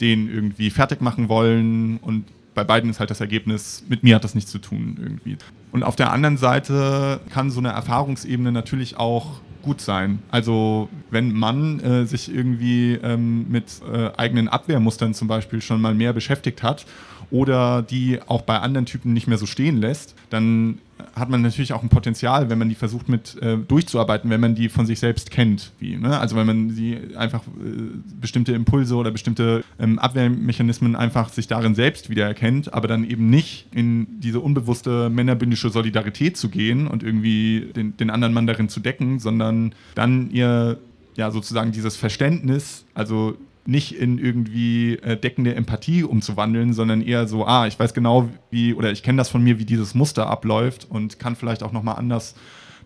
den irgendwie fertig machen wollen und bei beiden ist halt das Ergebnis, mit mir hat das nichts zu tun irgendwie. Und auf der anderen Seite kann so eine Erfahrungsebene natürlich auch gut sein. Also wenn man äh, sich irgendwie ähm, mit äh, eigenen Abwehrmustern zum Beispiel schon mal mehr beschäftigt hat oder die auch bei anderen Typen nicht mehr so stehen lässt, dann hat man natürlich auch ein Potenzial, wenn man die versucht mit äh, durchzuarbeiten, wenn man die von sich selbst kennt. Wie, ne? Also wenn man sie einfach äh, bestimmte Impulse oder bestimmte ähm, Abwehrmechanismen einfach sich darin selbst wiedererkennt, aber dann eben nicht in diese unbewusste männerbündische Solidarität zu gehen und irgendwie den, den anderen Mann darin zu decken, sondern dann ihr ja sozusagen dieses Verständnis, also nicht in irgendwie äh, deckende Empathie umzuwandeln, sondern eher so, ah, ich weiß genau, wie, oder ich kenne das von mir, wie dieses Muster abläuft und kann vielleicht auch nochmal anders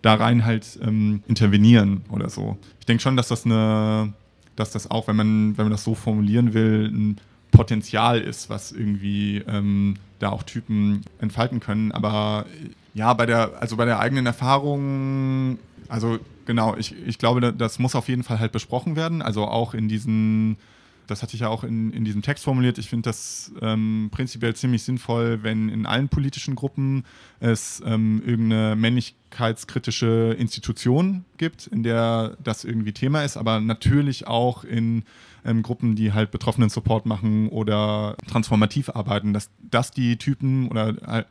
da rein halt ähm, intervenieren oder so. Ich denke schon, dass das eine, dass das auch, wenn man, wenn man das so formulieren will, ein Potenzial ist, was irgendwie ähm, da auch Typen entfalten können. Aber ja, bei der, also bei der eigenen Erfahrung, also genau, ich, ich glaube, das muss auf jeden Fall halt besprochen werden. Also auch in diesen, das hatte ich ja auch in, in diesem Text formuliert, ich finde das ähm, prinzipiell ziemlich sinnvoll, wenn in allen politischen Gruppen es ähm, irgendeine männlichkeitskritische Institution gibt, in der das irgendwie Thema ist, aber natürlich auch in ähm, Gruppen, die halt Betroffenen Support machen oder transformativ arbeiten, dass, dass die Typen oder äh,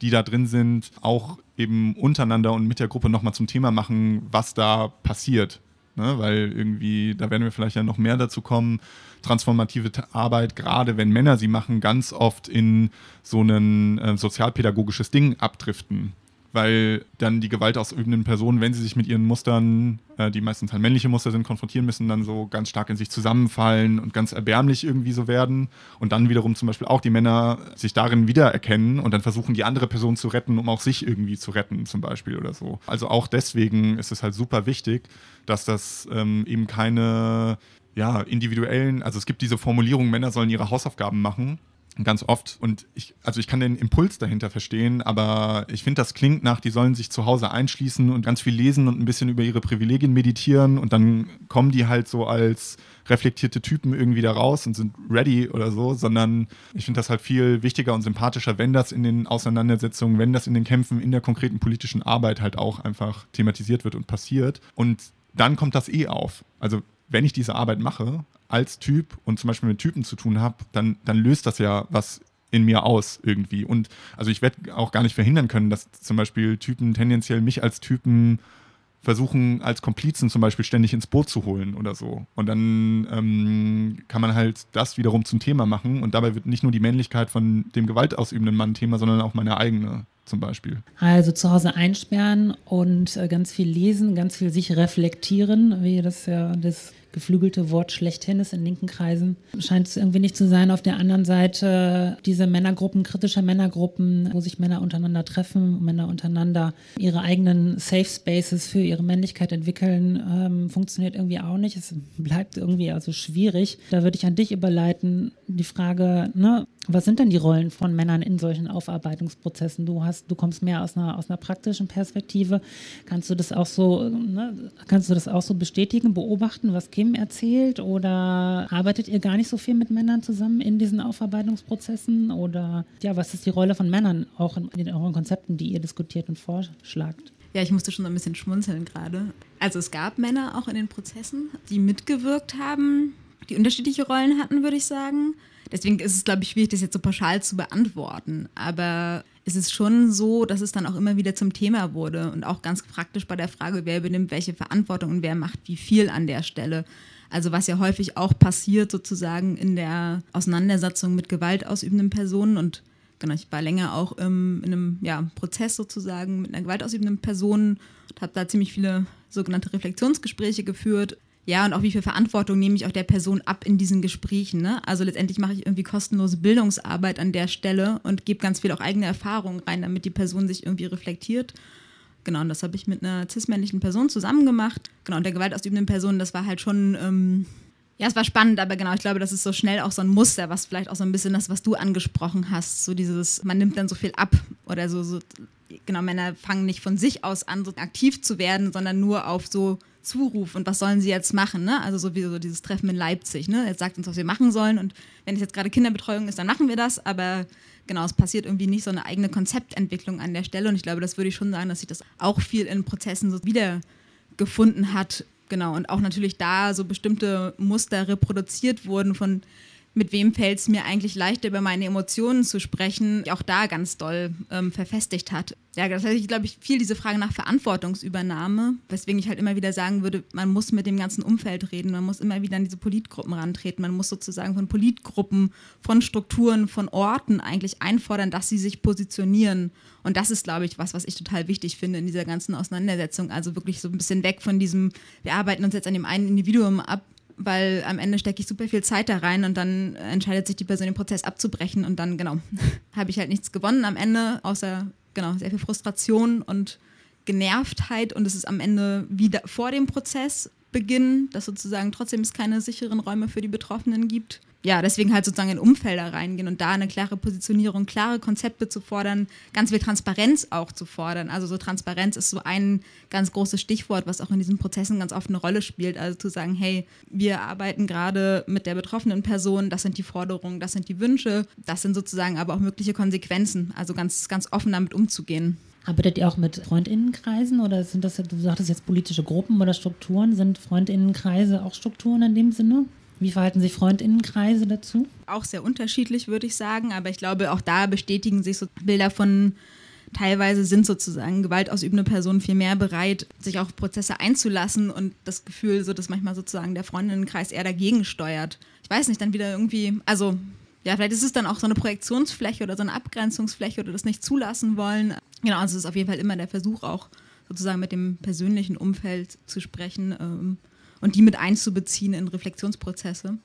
die da drin sind, auch eben untereinander und mit der Gruppe nochmal zum Thema machen, was da passiert. Ne? Weil irgendwie, da werden wir vielleicht ja noch mehr dazu kommen, transformative Arbeit, gerade wenn Männer sie machen, ganz oft in so ein äh, sozialpädagogisches Ding abdriften weil dann die gewaltausübenden Personen, wenn sie sich mit ihren Mustern, äh, die meistens halt männliche Muster sind, konfrontieren müssen, dann so ganz stark in sich zusammenfallen und ganz erbärmlich irgendwie so werden. Und dann wiederum zum Beispiel auch die Männer sich darin wiedererkennen und dann versuchen, die andere Person zu retten, um auch sich irgendwie zu retten, zum Beispiel oder so. Also auch deswegen ist es halt super wichtig, dass das ähm, eben keine ja, individuellen, also es gibt diese Formulierung, Männer sollen ihre Hausaufgaben machen Ganz oft. Und ich, also ich kann den Impuls dahinter verstehen, aber ich finde, das klingt nach, die sollen sich zu Hause einschließen und ganz viel lesen und ein bisschen über ihre Privilegien meditieren und dann kommen die halt so als reflektierte Typen irgendwie da raus und sind ready oder so, sondern ich finde das halt viel wichtiger und sympathischer, wenn das in den Auseinandersetzungen, wenn das in den Kämpfen, in der konkreten politischen Arbeit halt auch einfach thematisiert wird und passiert. Und dann kommt das eh auf. Also wenn ich diese Arbeit mache, als Typ und zum Beispiel mit Typen zu tun habe, dann, dann löst das ja was in mir aus irgendwie. Und also ich werde auch gar nicht verhindern können, dass zum Beispiel Typen tendenziell mich als Typen versuchen, als Komplizen zum Beispiel ständig ins Boot zu holen oder so. Und dann ähm, kann man halt das wiederum zum Thema machen und dabei wird nicht nur die Männlichkeit von dem gewaltausübenden Mann Thema, sondern auch meine eigene zum Beispiel. Also zu Hause einsperren und äh, ganz viel lesen, ganz viel sich reflektieren, wie das ja das geflügelte Wort schlechthin ist in linken Kreisen. Scheint es irgendwie nicht zu sein. Auf der anderen Seite diese Männergruppen, kritische Männergruppen, wo sich Männer untereinander treffen, Männer untereinander ihre eigenen Safe Spaces für ihre Männlichkeit entwickeln, ähm, funktioniert irgendwie auch nicht. Es bleibt irgendwie also schwierig. Da würde ich an dich überleiten, die Frage, ne, was sind denn die Rollen von Männern in solchen Aufarbeitungsprozessen? Du hast, du kommst mehr aus einer, aus einer praktischen Perspektive. Kannst du das auch so, ne, kannst du das auch so bestätigen, beobachten? Was Kim erzählt oder arbeitet ihr gar nicht so viel mit Männern zusammen in diesen Aufarbeitungsprozessen oder ja, was ist die Rolle von Männern auch in, in euren Konzepten, die ihr diskutiert und vorschlagt? Ja, ich musste schon ein bisschen schmunzeln gerade. Also es gab Männer auch in den Prozessen, die mitgewirkt haben, die unterschiedliche Rollen hatten, würde ich sagen. Deswegen ist es, glaube ich, schwierig, das jetzt so pauschal zu beantworten. Aber es ist schon so, dass es dann auch immer wieder zum Thema wurde und auch ganz praktisch bei der Frage, wer übernimmt welche Verantwortung und wer macht wie viel an der Stelle. Also was ja häufig auch passiert sozusagen in der Auseinandersetzung mit gewaltausübenden Personen und genau, ich war länger auch ähm, in einem ja, Prozess sozusagen mit einer gewaltausübenden Person und habe da ziemlich viele sogenannte Reflexionsgespräche geführt ja, und auch wie viel Verantwortung nehme ich auch der Person ab in diesen Gesprächen. Ne? Also letztendlich mache ich irgendwie kostenlose Bildungsarbeit an der Stelle und gebe ganz viel auch eigene Erfahrungen rein, damit die Person sich irgendwie reflektiert. Genau, und das habe ich mit einer cis-männlichen Person zusammen gemacht. Genau, und der gewaltausübenden Person, das war halt schon, ähm, ja, es war spannend, aber genau, ich glaube, das ist so schnell auch so ein Muster, was vielleicht auch so ein bisschen das, was du angesprochen hast, so dieses, man nimmt dann so viel ab oder so, so genau, Männer fangen nicht von sich aus an, so aktiv zu werden, sondern nur auf so Zuruf und was sollen sie jetzt machen, ne? Also so wie so dieses Treffen in Leipzig, ne? Jetzt sagt uns, was wir machen sollen und wenn es jetzt gerade Kinderbetreuung ist, dann machen wir das, aber genau, es passiert irgendwie nicht so eine eigene Konzeptentwicklung an der Stelle und ich glaube, das würde ich schon sagen, dass sich das auch viel in Prozessen so wiedergefunden hat, genau, und auch natürlich da so bestimmte Muster reproduziert wurden von mit wem fällt es mir eigentlich leichter, über meine Emotionen zu sprechen, auch da ganz doll ähm, verfestigt hat. Ja, das heißt, ich glaube, ich viel diese Frage nach Verantwortungsübernahme, weswegen ich halt immer wieder sagen würde, man muss mit dem ganzen Umfeld reden, man muss immer wieder an diese Politgruppen rantreten, man muss sozusagen von Politgruppen, von Strukturen, von Orten eigentlich einfordern, dass sie sich positionieren. Und das ist, glaube ich, was, was ich total wichtig finde in dieser ganzen Auseinandersetzung. Also wirklich so ein bisschen weg von diesem, wir arbeiten uns jetzt an dem einen Individuum ab, weil am Ende stecke ich super viel Zeit da rein und dann entscheidet sich die Person, den Prozess abzubrechen und dann, genau, habe ich halt nichts gewonnen am Ende, außer, genau, sehr viel Frustration und Genervtheit und es ist am Ende wieder vor dem Prozess beginnen, dass sozusagen trotzdem es keine sicheren Räume für die Betroffenen gibt ja, deswegen halt sozusagen in Umfelder reingehen und da eine klare Positionierung, klare Konzepte zu fordern, ganz viel Transparenz auch zu fordern. Also so Transparenz ist so ein ganz großes Stichwort, was auch in diesen Prozessen ganz oft eine Rolle spielt. Also zu sagen, hey, wir arbeiten gerade mit der betroffenen Person, das sind die Forderungen, das sind die Wünsche, das sind sozusagen aber auch mögliche Konsequenzen. Also ganz, ganz offen damit umzugehen. Arbeitet ihr auch mit Freundinnenkreisen oder sind das, du sagtest jetzt politische Gruppen oder Strukturen? Sind Freundinnenkreise auch Strukturen in dem Sinne? Wie verhalten sich Freundinnenkreise dazu? Auch sehr unterschiedlich, würde ich sagen. Aber ich glaube, auch da bestätigen sich so Bilder von teilweise sind sozusagen gewaltausübende Personen viel mehr bereit, sich auf Prozesse einzulassen und das Gefühl, so dass manchmal sozusagen der Freundinnenkreis eher dagegen steuert. Ich weiß nicht, dann wieder irgendwie, also ja, vielleicht ist es dann auch so eine Projektionsfläche oder so eine Abgrenzungsfläche oder das nicht zulassen wollen. Genau, also es ist auf jeden Fall immer der Versuch auch sozusagen mit dem persönlichen Umfeld zu sprechen. Ähm, und die mit einzubeziehen in Reflexionsprozesse.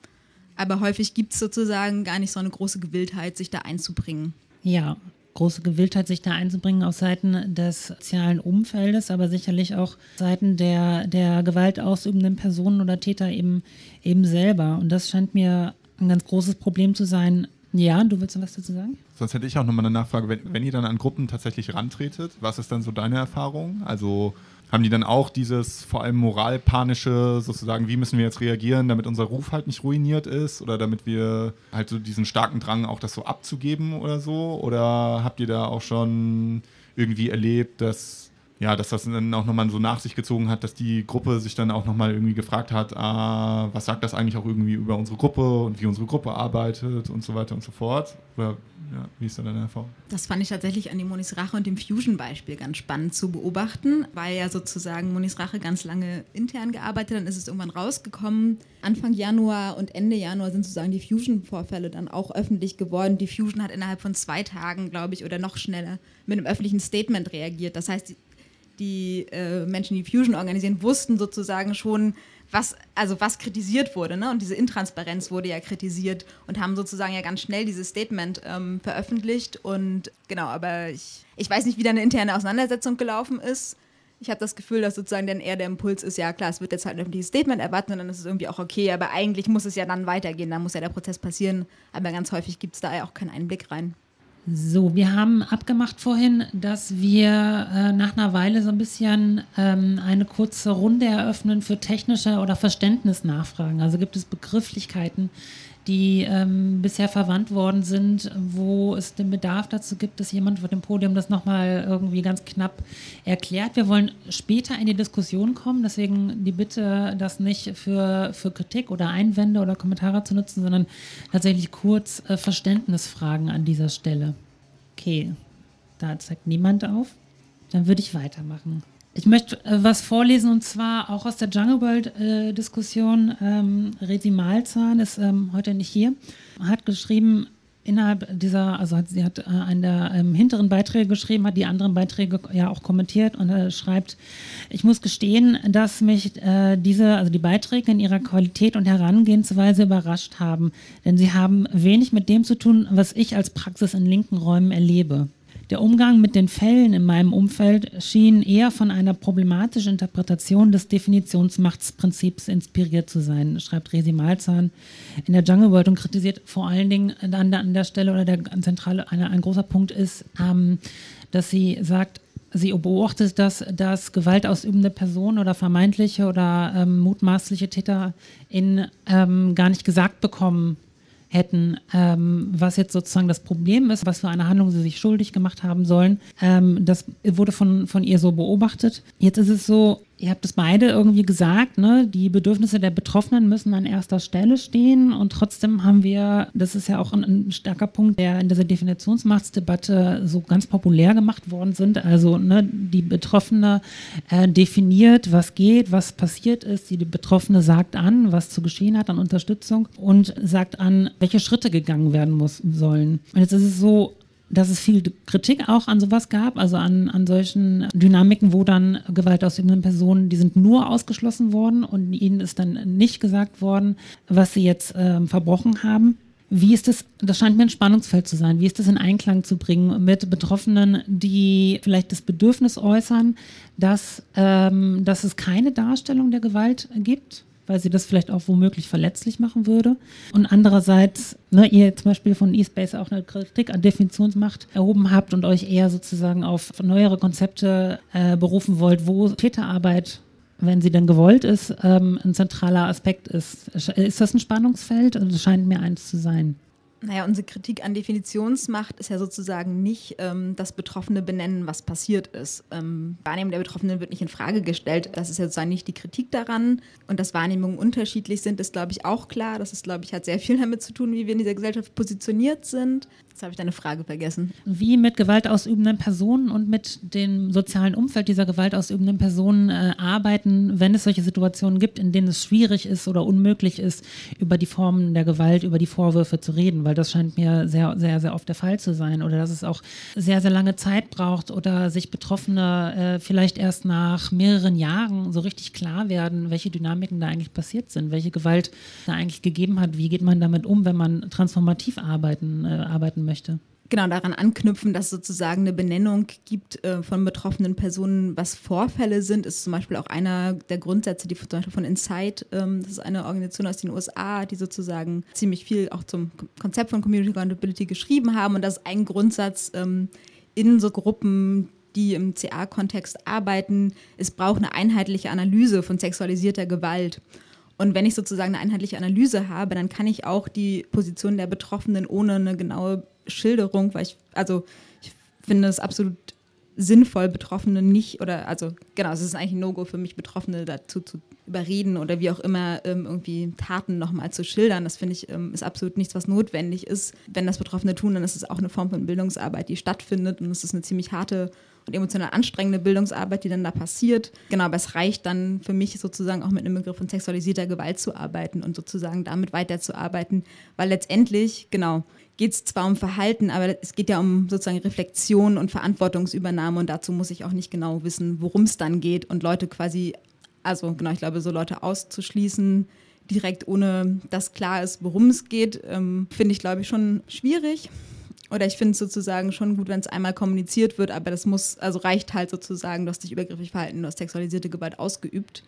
Aber häufig gibt es sozusagen gar nicht so eine große Gewilltheit, sich da einzubringen. Ja, große Gewilltheit, sich da einzubringen auf Seiten des sozialen Umfeldes, aber sicherlich auch Seiten der, der Gewalt ausübenden Personen oder Täter eben, eben selber. Und das scheint mir ein ganz großes Problem zu sein. Ja, du willst was dazu sagen? Sonst hätte ich auch nochmal eine Nachfrage. Wenn, wenn ihr dann an Gruppen tatsächlich rantretet, was ist dann so deine Erfahrung? Also haben die dann auch dieses vor allem moralpanische, sozusagen, wie müssen wir jetzt reagieren, damit unser Ruf halt nicht ruiniert ist oder damit wir halt so diesen starken Drang auch das so abzugeben oder so? Oder habt ihr da auch schon irgendwie erlebt, dass ja, dass das dann auch nochmal so nach sich gezogen hat, dass die Gruppe sich dann auch nochmal irgendwie gefragt hat, ah, was sagt das eigentlich auch irgendwie über unsere Gruppe und wie unsere Gruppe arbeitet und so weiter und so fort? Oder ja, wie ist da deine Erfahrung? Das fand ich tatsächlich an dem Monis Rache und dem Fusion-Beispiel ganz spannend zu beobachten, weil ja sozusagen Monis Rache ganz lange intern gearbeitet, dann ist es irgendwann rausgekommen. Anfang Januar und Ende Januar sind sozusagen die Fusion-Vorfälle dann auch öffentlich geworden. Die Fusion hat innerhalb von zwei Tagen, glaube ich, oder noch schneller mit einem öffentlichen Statement reagiert. Das heißt, die äh, Menschen, die Fusion organisieren, wussten sozusagen schon, was, also was kritisiert wurde. Ne? Und diese Intransparenz wurde ja kritisiert und haben sozusagen ja ganz schnell dieses Statement ähm, veröffentlicht. Und genau, aber ich, ich weiß nicht, wie da eine interne Auseinandersetzung gelaufen ist. Ich habe das Gefühl, dass sozusagen dann eher der Impuls ist, ja klar, es wird jetzt halt ein öffentliches Statement erwarten und dann ist es irgendwie auch okay, aber eigentlich muss es ja dann weitergehen, dann muss ja der Prozess passieren. Aber ganz häufig gibt es da ja auch keinen Einblick rein. So, wir haben abgemacht vorhin, dass wir äh, nach einer Weile so ein bisschen ähm, eine kurze Runde eröffnen für technische oder Verständnisnachfragen. Also gibt es Begrifflichkeiten, die ähm, bisher verwandt worden sind, wo es den Bedarf dazu gibt, dass jemand vor dem Podium das nochmal irgendwie ganz knapp erklärt. Wir wollen später in die Diskussion kommen, deswegen die Bitte, das nicht für, für Kritik oder Einwände oder Kommentare zu nutzen, sondern tatsächlich kurz äh, Verständnisfragen an dieser Stelle. Okay, da zeigt niemand auf. Dann würde ich weitermachen. Ich möchte äh, was vorlesen und zwar auch aus der Jungle World-Diskussion. Äh, ähm, Resi Malzahn ist ähm, heute nicht hier, hat geschrieben, innerhalb dieser, also hat, sie hat äh, einen der ähm, hinteren Beiträge geschrieben, hat die anderen Beiträge ja auch kommentiert und äh, schreibt, ich muss gestehen, dass mich äh, diese, also die Beiträge in ihrer Qualität und Herangehensweise überrascht haben, denn sie haben wenig mit dem zu tun, was ich als Praxis in linken Räumen erlebe. Der Umgang mit den Fällen in meinem Umfeld schien eher von einer problematischen Interpretation des Definitionsmachtsprinzips inspiriert zu sein, schreibt Resi Malzahn in der Jungle World und kritisiert vor allen Dingen an der, an der Stelle oder der zentrale, eine, ein großer Punkt ist, ähm, dass sie sagt, sie beobachtet, dass, dass gewaltausübende Personen oder vermeintliche oder ähm, mutmaßliche Täter in, ähm, gar nicht gesagt bekommen, hätten, ähm, was jetzt sozusagen das Problem ist, was für eine Handlung sie sich schuldig gemacht haben sollen. Ähm, das wurde von, von ihr so beobachtet. Jetzt ist es so, ihr habt es beide irgendwie gesagt, ne? die Bedürfnisse der Betroffenen müssen an erster Stelle stehen und trotzdem haben wir, das ist ja auch ein, ein starker Punkt, der in dieser Definitionsmachtsdebatte so ganz populär gemacht worden sind. Also ne, die Betroffene äh, definiert, was geht, was passiert ist. Die, Betroffene sagt an, was zu geschehen hat an Unterstützung und sagt an, welche Schritte gegangen werden muss, sollen. Und jetzt ist es so, dass es viel Kritik auch an sowas gab, also an, an solchen Dynamiken, wo dann gewaltausübenden Personen, die sind nur ausgeschlossen worden und ihnen ist dann nicht gesagt worden, was sie jetzt äh, verbrochen haben. Wie ist das, das scheint mir ein Spannungsfeld zu sein, wie ist das in Einklang zu bringen mit Betroffenen, die vielleicht das Bedürfnis äußern, dass, ähm, dass es keine Darstellung der Gewalt gibt? Weil sie das vielleicht auch womöglich verletzlich machen würde. Und andererseits, ne, ihr zum Beispiel von eSpace auch eine Kritik an Definitionsmacht erhoben habt und euch eher sozusagen auf neuere Konzepte äh, berufen wollt, wo Täterarbeit wenn sie denn gewollt ist, ähm, ein zentraler Aspekt ist. Ist das ein Spannungsfeld? Also, das scheint mir eins zu sein. Naja, unsere Kritik an Definitionsmacht ist ja sozusagen nicht ähm, das Betroffene benennen, was passiert ist. Ähm, Wahrnehmung der Betroffenen wird nicht in Frage gestellt. Das ist ja sozusagen nicht die Kritik daran. Und dass Wahrnehmungen unterschiedlich sind, ist, glaube ich, auch klar. Das ist, glaube ich, hat sehr viel damit zu tun, wie wir in dieser Gesellschaft positioniert sind. Jetzt habe ich deine Frage vergessen. Wie mit gewaltausübenden Personen und mit dem sozialen Umfeld dieser gewaltausübenden Personen äh, arbeiten, wenn es solche Situationen gibt, in denen es schwierig ist oder unmöglich ist, über die Formen der Gewalt, über die Vorwürfe zu reden, weil das scheint mir sehr, sehr, sehr oft der Fall zu sein. Oder dass es auch sehr, sehr lange Zeit braucht oder sich Betroffene äh, vielleicht erst nach mehreren Jahren so richtig klar werden, welche Dynamiken da eigentlich passiert sind, welche Gewalt da eigentlich gegeben hat, wie geht man damit um, wenn man transformativ arbeiten, äh, arbeiten möchte. Genau, daran anknüpfen, dass es sozusagen eine Benennung gibt äh, von betroffenen Personen, was Vorfälle sind, ist zum Beispiel auch einer der Grundsätze, die zum Beispiel von Insight, ähm, das ist eine Organisation aus den USA, die sozusagen ziemlich viel auch zum Konzept von Community Accountability geschrieben haben. Und das ist ein Grundsatz ähm, in so Gruppen, die im CA-Kontext arbeiten. Es braucht eine einheitliche Analyse von sexualisierter Gewalt. Und wenn ich sozusagen eine einheitliche Analyse habe, dann kann ich auch die Position der Betroffenen ohne eine genaue Schilderung, weil ich, also ich finde es absolut sinnvoll, Betroffene nicht, oder also genau, es ist eigentlich ein No-Go für mich, Betroffene dazu zu überreden oder wie auch immer ähm, irgendwie Taten nochmal zu schildern. Das finde ich ähm, ist absolut nichts, was notwendig ist. Wenn das Betroffene tun, dann ist es auch eine Form von Bildungsarbeit, die stattfindet und es ist eine ziemlich harte und emotional anstrengende Bildungsarbeit, die dann da passiert. Genau, aber es reicht dann für mich sozusagen auch mit einem Begriff von sexualisierter Gewalt zu arbeiten und sozusagen damit weiterzuarbeiten, weil letztendlich, genau, geht es zwar um Verhalten, aber es geht ja um sozusagen Reflexion und Verantwortungsübernahme und dazu muss ich auch nicht genau wissen, worum es dann geht und Leute quasi, also genau, ich glaube, so Leute auszuschließen, direkt ohne dass klar ist, worum es geht, ähm, finde ich, glaube ich, schon schwierig. Oder ich finde es sozusagen schon gut, wenn es einmal kommuniziert wird, aber das muss, also reicht halt sozusagen, du hast dich übergriffig verhalten, du hast sexualisierte Gewalt ausgeübt.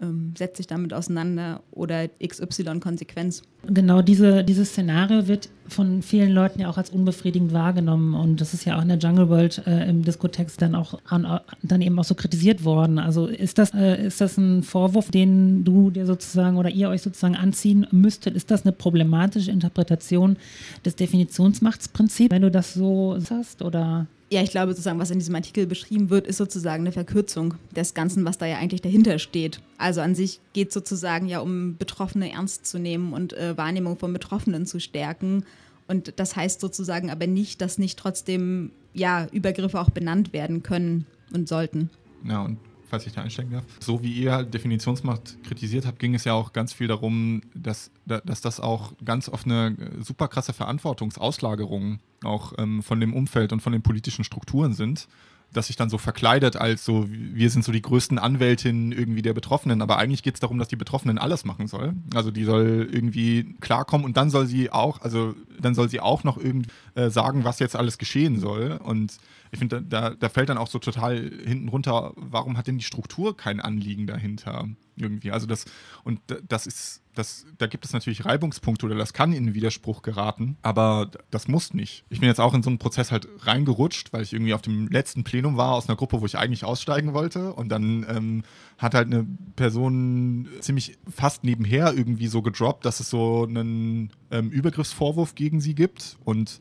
Ähm, setzt sich damit auseinander oder XY-Konsequenz. Genau, diese, dieses Szenario wird von vielen Leuten ja auch als unbefriedigend wahrgenommen und das ist ja auch in der Jungle World äh, im Diskotext dann auch an, dann eben auch so kritisiert worden. Also ist das, äh, ist das ein Vorwurf, den du dir sozusagen oder ihr euch sozusagen anziehen müsstet? Ist das eine problematische Interpretation des Definitionsmachtsprinzips, wenn du das so hast oder? Ja, ich glaube sozusagen, was in diesem Artikel beschrieben wird, ist sozusagen eine Verkürzung des Ganzen, was da ja eigentlich dahinter steht. Also an sich geht es sozusagen ja um Betroffene ernst zu nehmen und äh, Wahrnehmung von Betroffenen zu stärken. Und das heißt sozusagen aber nicht, dass nicht trotzdem ja Übergriffe auch benannt werden können und sollten. Ja, und falls ich da einsteigen darf. So wie ihr Definitionsmacht kritisiert habt, ging es ja auch ganz viel darum, dass, dass das auch ganz oft eine super krasse Verantwortungsauslagerung auch ähm, von dem Umfeld und von den politischen Strukturen sind das sich dann so verkleidet als so, wir sind so die größten Anwältinnen irgendwie der Betroffenen, aber eigentlich geht es darum, dass die Betroffenen alles machen soll. Also die soll irgendwie klarkommen und dann soll sie auch, also dann soll sie auch noch irgendwie äh, sagen, was jetzt alles geschehen soll. Und ich finde, da, da fällt dann auch so total hinten runter, warum hat denn die Struktur kein Anliegen dahinter? Irgendwie. Also das, und das ist, das, da gibt es natürlich Reibungspunkte oder das kann in Widerspruch geraten, aber das muss nicht. Ich bin jetzt auch in so einen Prozess halt reingerutscht, weil ich irgendwie auf dem letzten Plenum war aus einer Gruppe, wo ich eigentlich aussteigen wollte. Und dann ähm, hat halt eine Person ziemlich fast nebenher irgendwie so gedroppt, dass es so einen ähm, Übergriffsvorwurf gegen sie gibt. Und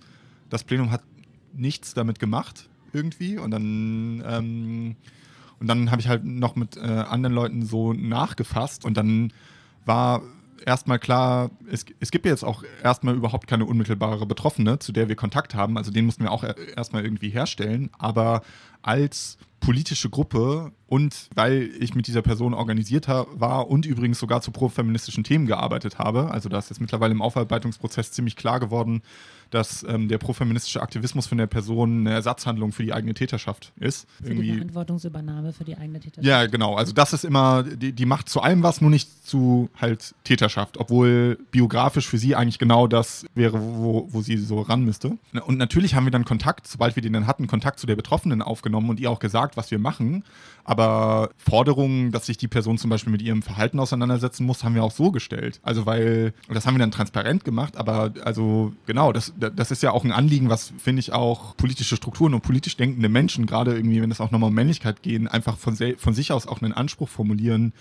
das Plenum hat nichts damit gemacht irgendwie. Und dann, ähm, dann habe ich halt noch mit äh, anderen Leuten so nachgefasst und dann war erstmal klar, es, es gibt jetzt auch erstmal überhaupt keine unmittelbare Betroffene, zu der wir Kontakt haben. Also den mussten wir auch erstmal irgendwie herstellen. Aber als politische Gruppe und weil ich mit dieser Person organisiert war und übrigens sogar zu profeministischen Themen gearbeitet habe, also da ist jetzt mittlerweile im Aufarbeitungsprozess ziemlich klar geworden, dass ähm, der profeministische Aktivismus von der Person eine Ersatzhandlung für die eigene Täterschaft ist. Für Irgendwie. die Verantwortungsübernahme für die eigene Täterschaft. Ja, genau. Also das ist immer, die, die macht zu allem was, nur nicht zu halt Täterschaft, obwohl biografisch für sie eigentlich genau das wäre, wo, wo sie so ran müsste. Und natürlich haben wir dann Kontakt, sobald wir den dann hatten, Kontakt zu der Betroffenen aufgenommen und ihr auch gesagt, was wir machen. Aber Forderungen, dass sich die Person zum Beispiel mit ihrem Verhalten auseinandersetzen muss, haben wir auch so gestellt. Also weil, das haben wir dann transparent gemacht, aber also genau, das, das ist ja auch ein Anliegen, was, finde ich, auch politische Strukturen und politisch denkende Menschen, gerade irgendwie, wenn es auch nochmal um Männlichkeit gehen, einfach von, von sich aus auch einen Anspruch formulieren,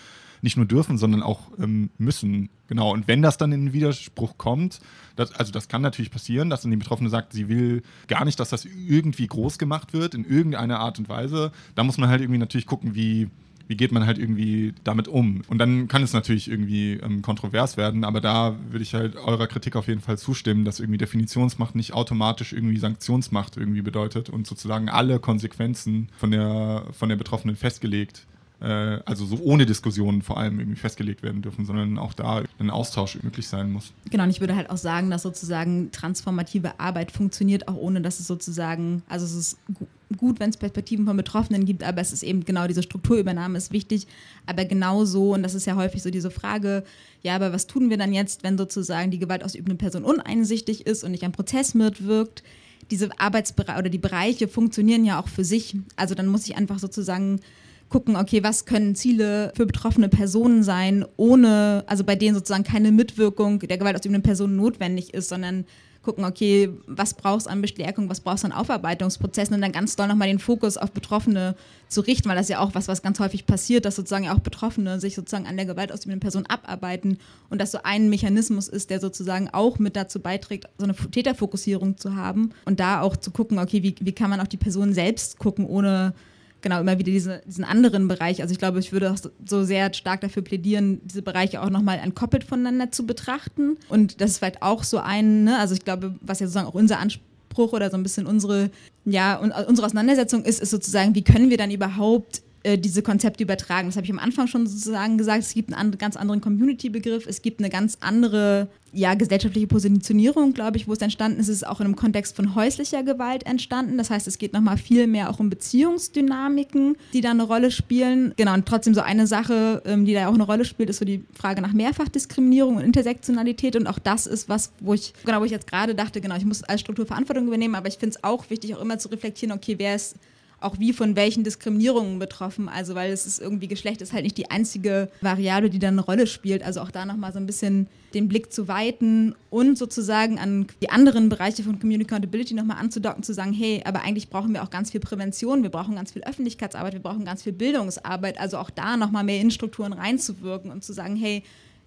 nicht nur dürfen, sondern auch ähm, müssen. Genau. Und wenn das dann in Widerspruch kommt, das, also das kann natürlich passieren, dass dann die Betroffene sagt, sie will gar nicht, dass das irgendwie groß gemacht wird, in irgendeiner Art und Weise. Da muss man halt irgendwie natürlich gucken, wie, wie geht man halt irgendwie damit um? Und dann kann es natürlich irgendwie ähm, kontrovers werden, aber da würde ich halt eurer Kritik auf jeden Fall zustimmen, dass irgendwie Definitionsmacht nicht automatisch irgendwie Sanktionsmacht irgendwie bedeutet und sozusagen alle Konsequenzen von der, von der Betroffenen festgelegt also so ohne Diskussionen vor allem irgendwie festgelegt werden dürfen, sondern auch da ein Austausch möglich sein muss. Genau, und ich würde halt auch sagen, dass sozusagen transformative Arbeit funktioniert, auch ohne dass es sozusagen, also es ist gut, wenn es Perspektiven von Betroffenen gibt, aber es ist eben genau diese Strukturübernahme ist wichtig. Aber genauso, und das ist ja häufig so diese Frage, ja, aber was tun wir dann jetzt, wenn sozusagen die gewaltausübende Person uneinsichtig ist und nicht am Prozess mitwirkt? Diese Arbeitsbereiche oder die Bereiche funktionieren ja auch für sich. Also dann muss ich einfach sozusagen gucken, okay, was können Ziele für betroffene Personen sein, ohne, also bei denen sozusagen keine Mitwirkung der gewaltausübenden Person notwendig ist, sondern gucken, okay, was brauchst du an Bestärkung, was brauchst du an Aufarbeitungsprozessen und dann ganz doll nochmal den Fokus auf Betroffene zu richten, weil das ja auch was, was ganz häufig passiert, dass sozusagen auch Betroffene sich sozusagen an der gewaltausübenden Person abarbeiten und das so ein Mechanismus ist, der sozusagen auch mit dazu beiträgt, so eine Täterfokussierung zu haben und da auch zu gucken, okay, wie, wie kann man auf die Person selbst gucken, ohne genau immer wieder diese, diesen anderen Bereich. Also ich glaube, ich würde auch so sehr stark dafür plädieren, diese Bereiche auch nochmal entkoppelt voneinander zu betrachten. Und das ist vielleicht auch so ein, ne, also ich glaube, was ja sozusagen auch unser Anspruch oder so ein bisschen unsere, ja, unsere Auseinandersetzung ist, ist sozusagen, wie können wir dann überhaupt äh, diese Konzepte übertragen. Das habe ich am Anfang schon sozusagen gesagt. Es gibt einen ganz anderen Community-Begriff. Es gibt eine ganz andere ja, gesellschaftliche Positionierung, glaube ich, wo es entstanden ist. Es ist auch in einem Kontext von häuslicher Gewalt entstanden. Das heißt, es geht nochmal viel mehr auch um Beziehungsdynamiken, die da eine Rolle spielen. Genau, und trotzdem so eine Sache, ähm, die da auch eine Rolle spielt, ist so die Frage nach Mehrfachdiskriminierung und Intersektionalität. Und auch das ist was, wo ich, genau, wo ich jetzt gerade dachte, genau, ich muss als Struktur Verantwortung übernehmen, aber ich finde es auch wichtig, auch immer zu reflektieren, okay, wer ist auch wie von welchen Diskriminierungen betroffen. Also weil es ist irgendwie Geschlecht ist halt nicht die einzige Variable, die da eine Rolle spielt. Also auch da nochmal so ein bisschen den Blick zu weiten und sozusagen an die anderen Bereiche von Community Accountability nochmal anzudocken, zu sagen, hey, aber eigentlich brauchen wir auch ganz viel Prävention, wir brauchen ganz viel Öffentlichkeitsarbeit, wir brauchen ganz viel Bildungsarbeit. Also auch da nochmal mehr in Strukturen reinzuwirken und zu sagen, hey,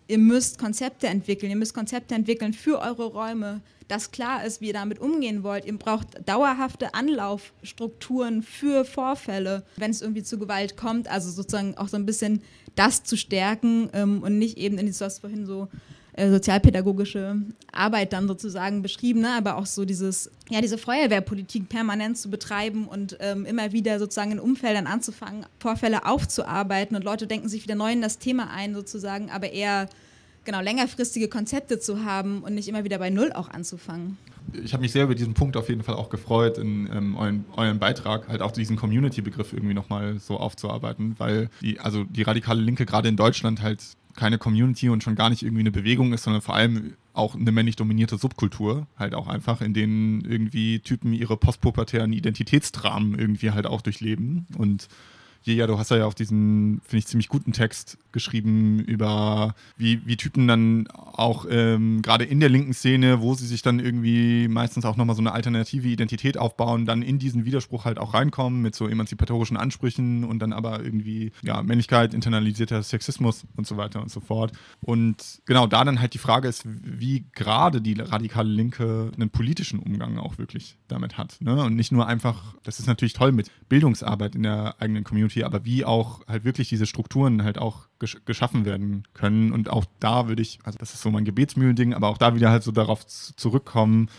ihr müsst Konzepte entwickeln, ihr müsst Konzepte entwickeln für eure Räume, dass klar ist, wie ihr damit umgehen wollt. Ihr braucht dauerhafte Anlaufstrukturen für Vorfälle, wenn es irgendwie zu Gewalt kommt. Also sozusagen auch so ein bisschen das zu stärken ähm, und nicht eben in dieses, was vorhin so äh, sozialpädagogische Arbeit dann sozusagen beschrieben, ne? aber auch so dieses, ja, diese Feuerwehrpolitik permanent zu betreiben und ähm, immer wieder sozusagen in Umfeldern anzufangen, Vorfälle aufzuarbeiten und Leute denken sich wieder neu in das Thema ein sozusagen, aber eher genau längerfristige Konzepte zu haben und nicht immer wieder bei Null auch anzufangen. Ich habe mich sehr über diesen Punkt auf jeden Fall auch gefreut, in ähm, euren, euren, Beitrag halt auch diesen Community-Begriff irgendwie nochmal so aufzuarbeiten, weil die, also die radikale Linke gerade in Deutschland halt keine Community und schon gar nicht irgendwie eine Bewegung ist, sondern vor allem auch eine männlich dominierte Subkultur, halt auch einfach, in denen irgendwie Typen ihre postpubertären Identitätsdramen irgendwie halt auch durchleben. Und ja, du hast ja auch diesen, finde ich, ziemlich guten Text geschrieben über, wie, wie Typen dann auch ähm, gerade in der linken Szene, wo sie sich dann irgendwie meistens auch nochmal so eine alternative Identität aufbauen, dann in diesen Widerspruch halt auch reinkommen mit so emanzipatorischen Ansprüchen und dann aber irgendwie, ja, Männlichkeit, internalisierter Sexismus und so weiter und so fort. Und genau da dann halt die Frage ist, wie gerade die radikale Linke einen politischen Umgang auch wirklich damit hat. Ne? Und nicht nur einfach, das ist natürlich toll mit Bildungsarbeit in der eigenen Community, Community, aber wie auch halt wirklich diese Strukturen halt auch gesch geschaffen werden können. Und auch da würde ich, also das ist so mein Gebetsmühlen-Ding, aber auch da wieder halt so darauf zurückkommen,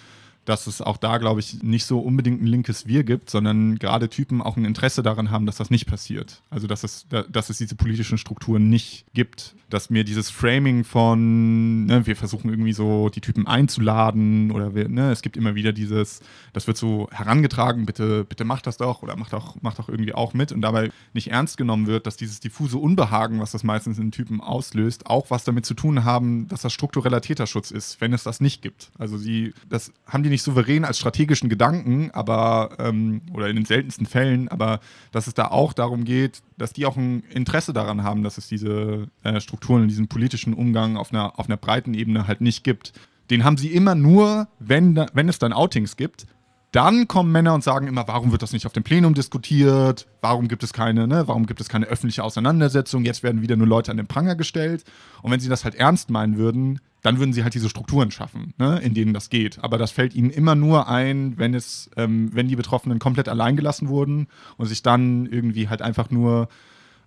dass es auch da, glaube ich, nicht so unbedingt ein linkes Wir gibt, sondern gerade Typen auch ein Interesse daran haben, dass das nicht passiert. Also dass es, dass es diese politischen Strukturen nicht gibt. Dass mir dieses Framing von, ne, wir versuchen irgendwie so die Typen einzuladen oder wir, ne, es gibt immer wieder dieses, das wird so herangetragen, bitte, bitte macht das doch oder macht doch, macht doch irgendwie auch mit und dabei nicht ernst genommen wird, dass dieses diffuse Unbehagen, was das meistens in Typen auslöst, auch was damit zu tun haben, dass das struktureller Täterschutz ist, wenn es das nicht gibt. Also sie, das haben die nicht nicht souverän als strategischen Gedanken, aber ähm, oder in den seltensten Fällen, aber dass es da auch darum geht, dass die auch ein Interesse daran haben, dass es diese äh, Strukturen und diesen politischen Umgang auf einer, auf einer breiten Ebene halt nicht gibt. Den haben sie immer nur, wenn, wenn es dann Outings gibt. Dann kommen Männer und sagen immer, warum wird das nicht auf dem Plenum diskutiert? Warum gibt es keine, ne? Warum gibt es keine öffentliche Auseinandersetzung? Jetzt werden wieder nur Leute an den Pranger gestellt. Und wenn sie das halt ernst meinen würden, dann würden sie halt diese Strukturen schaffen, ne, in denen das geht. Aber das fällt ihnen immer nur ein, wenn es, ähm, wenn die Betroffenen komplett alleingelassen wurden und sich dann irgendwie halt einfach nur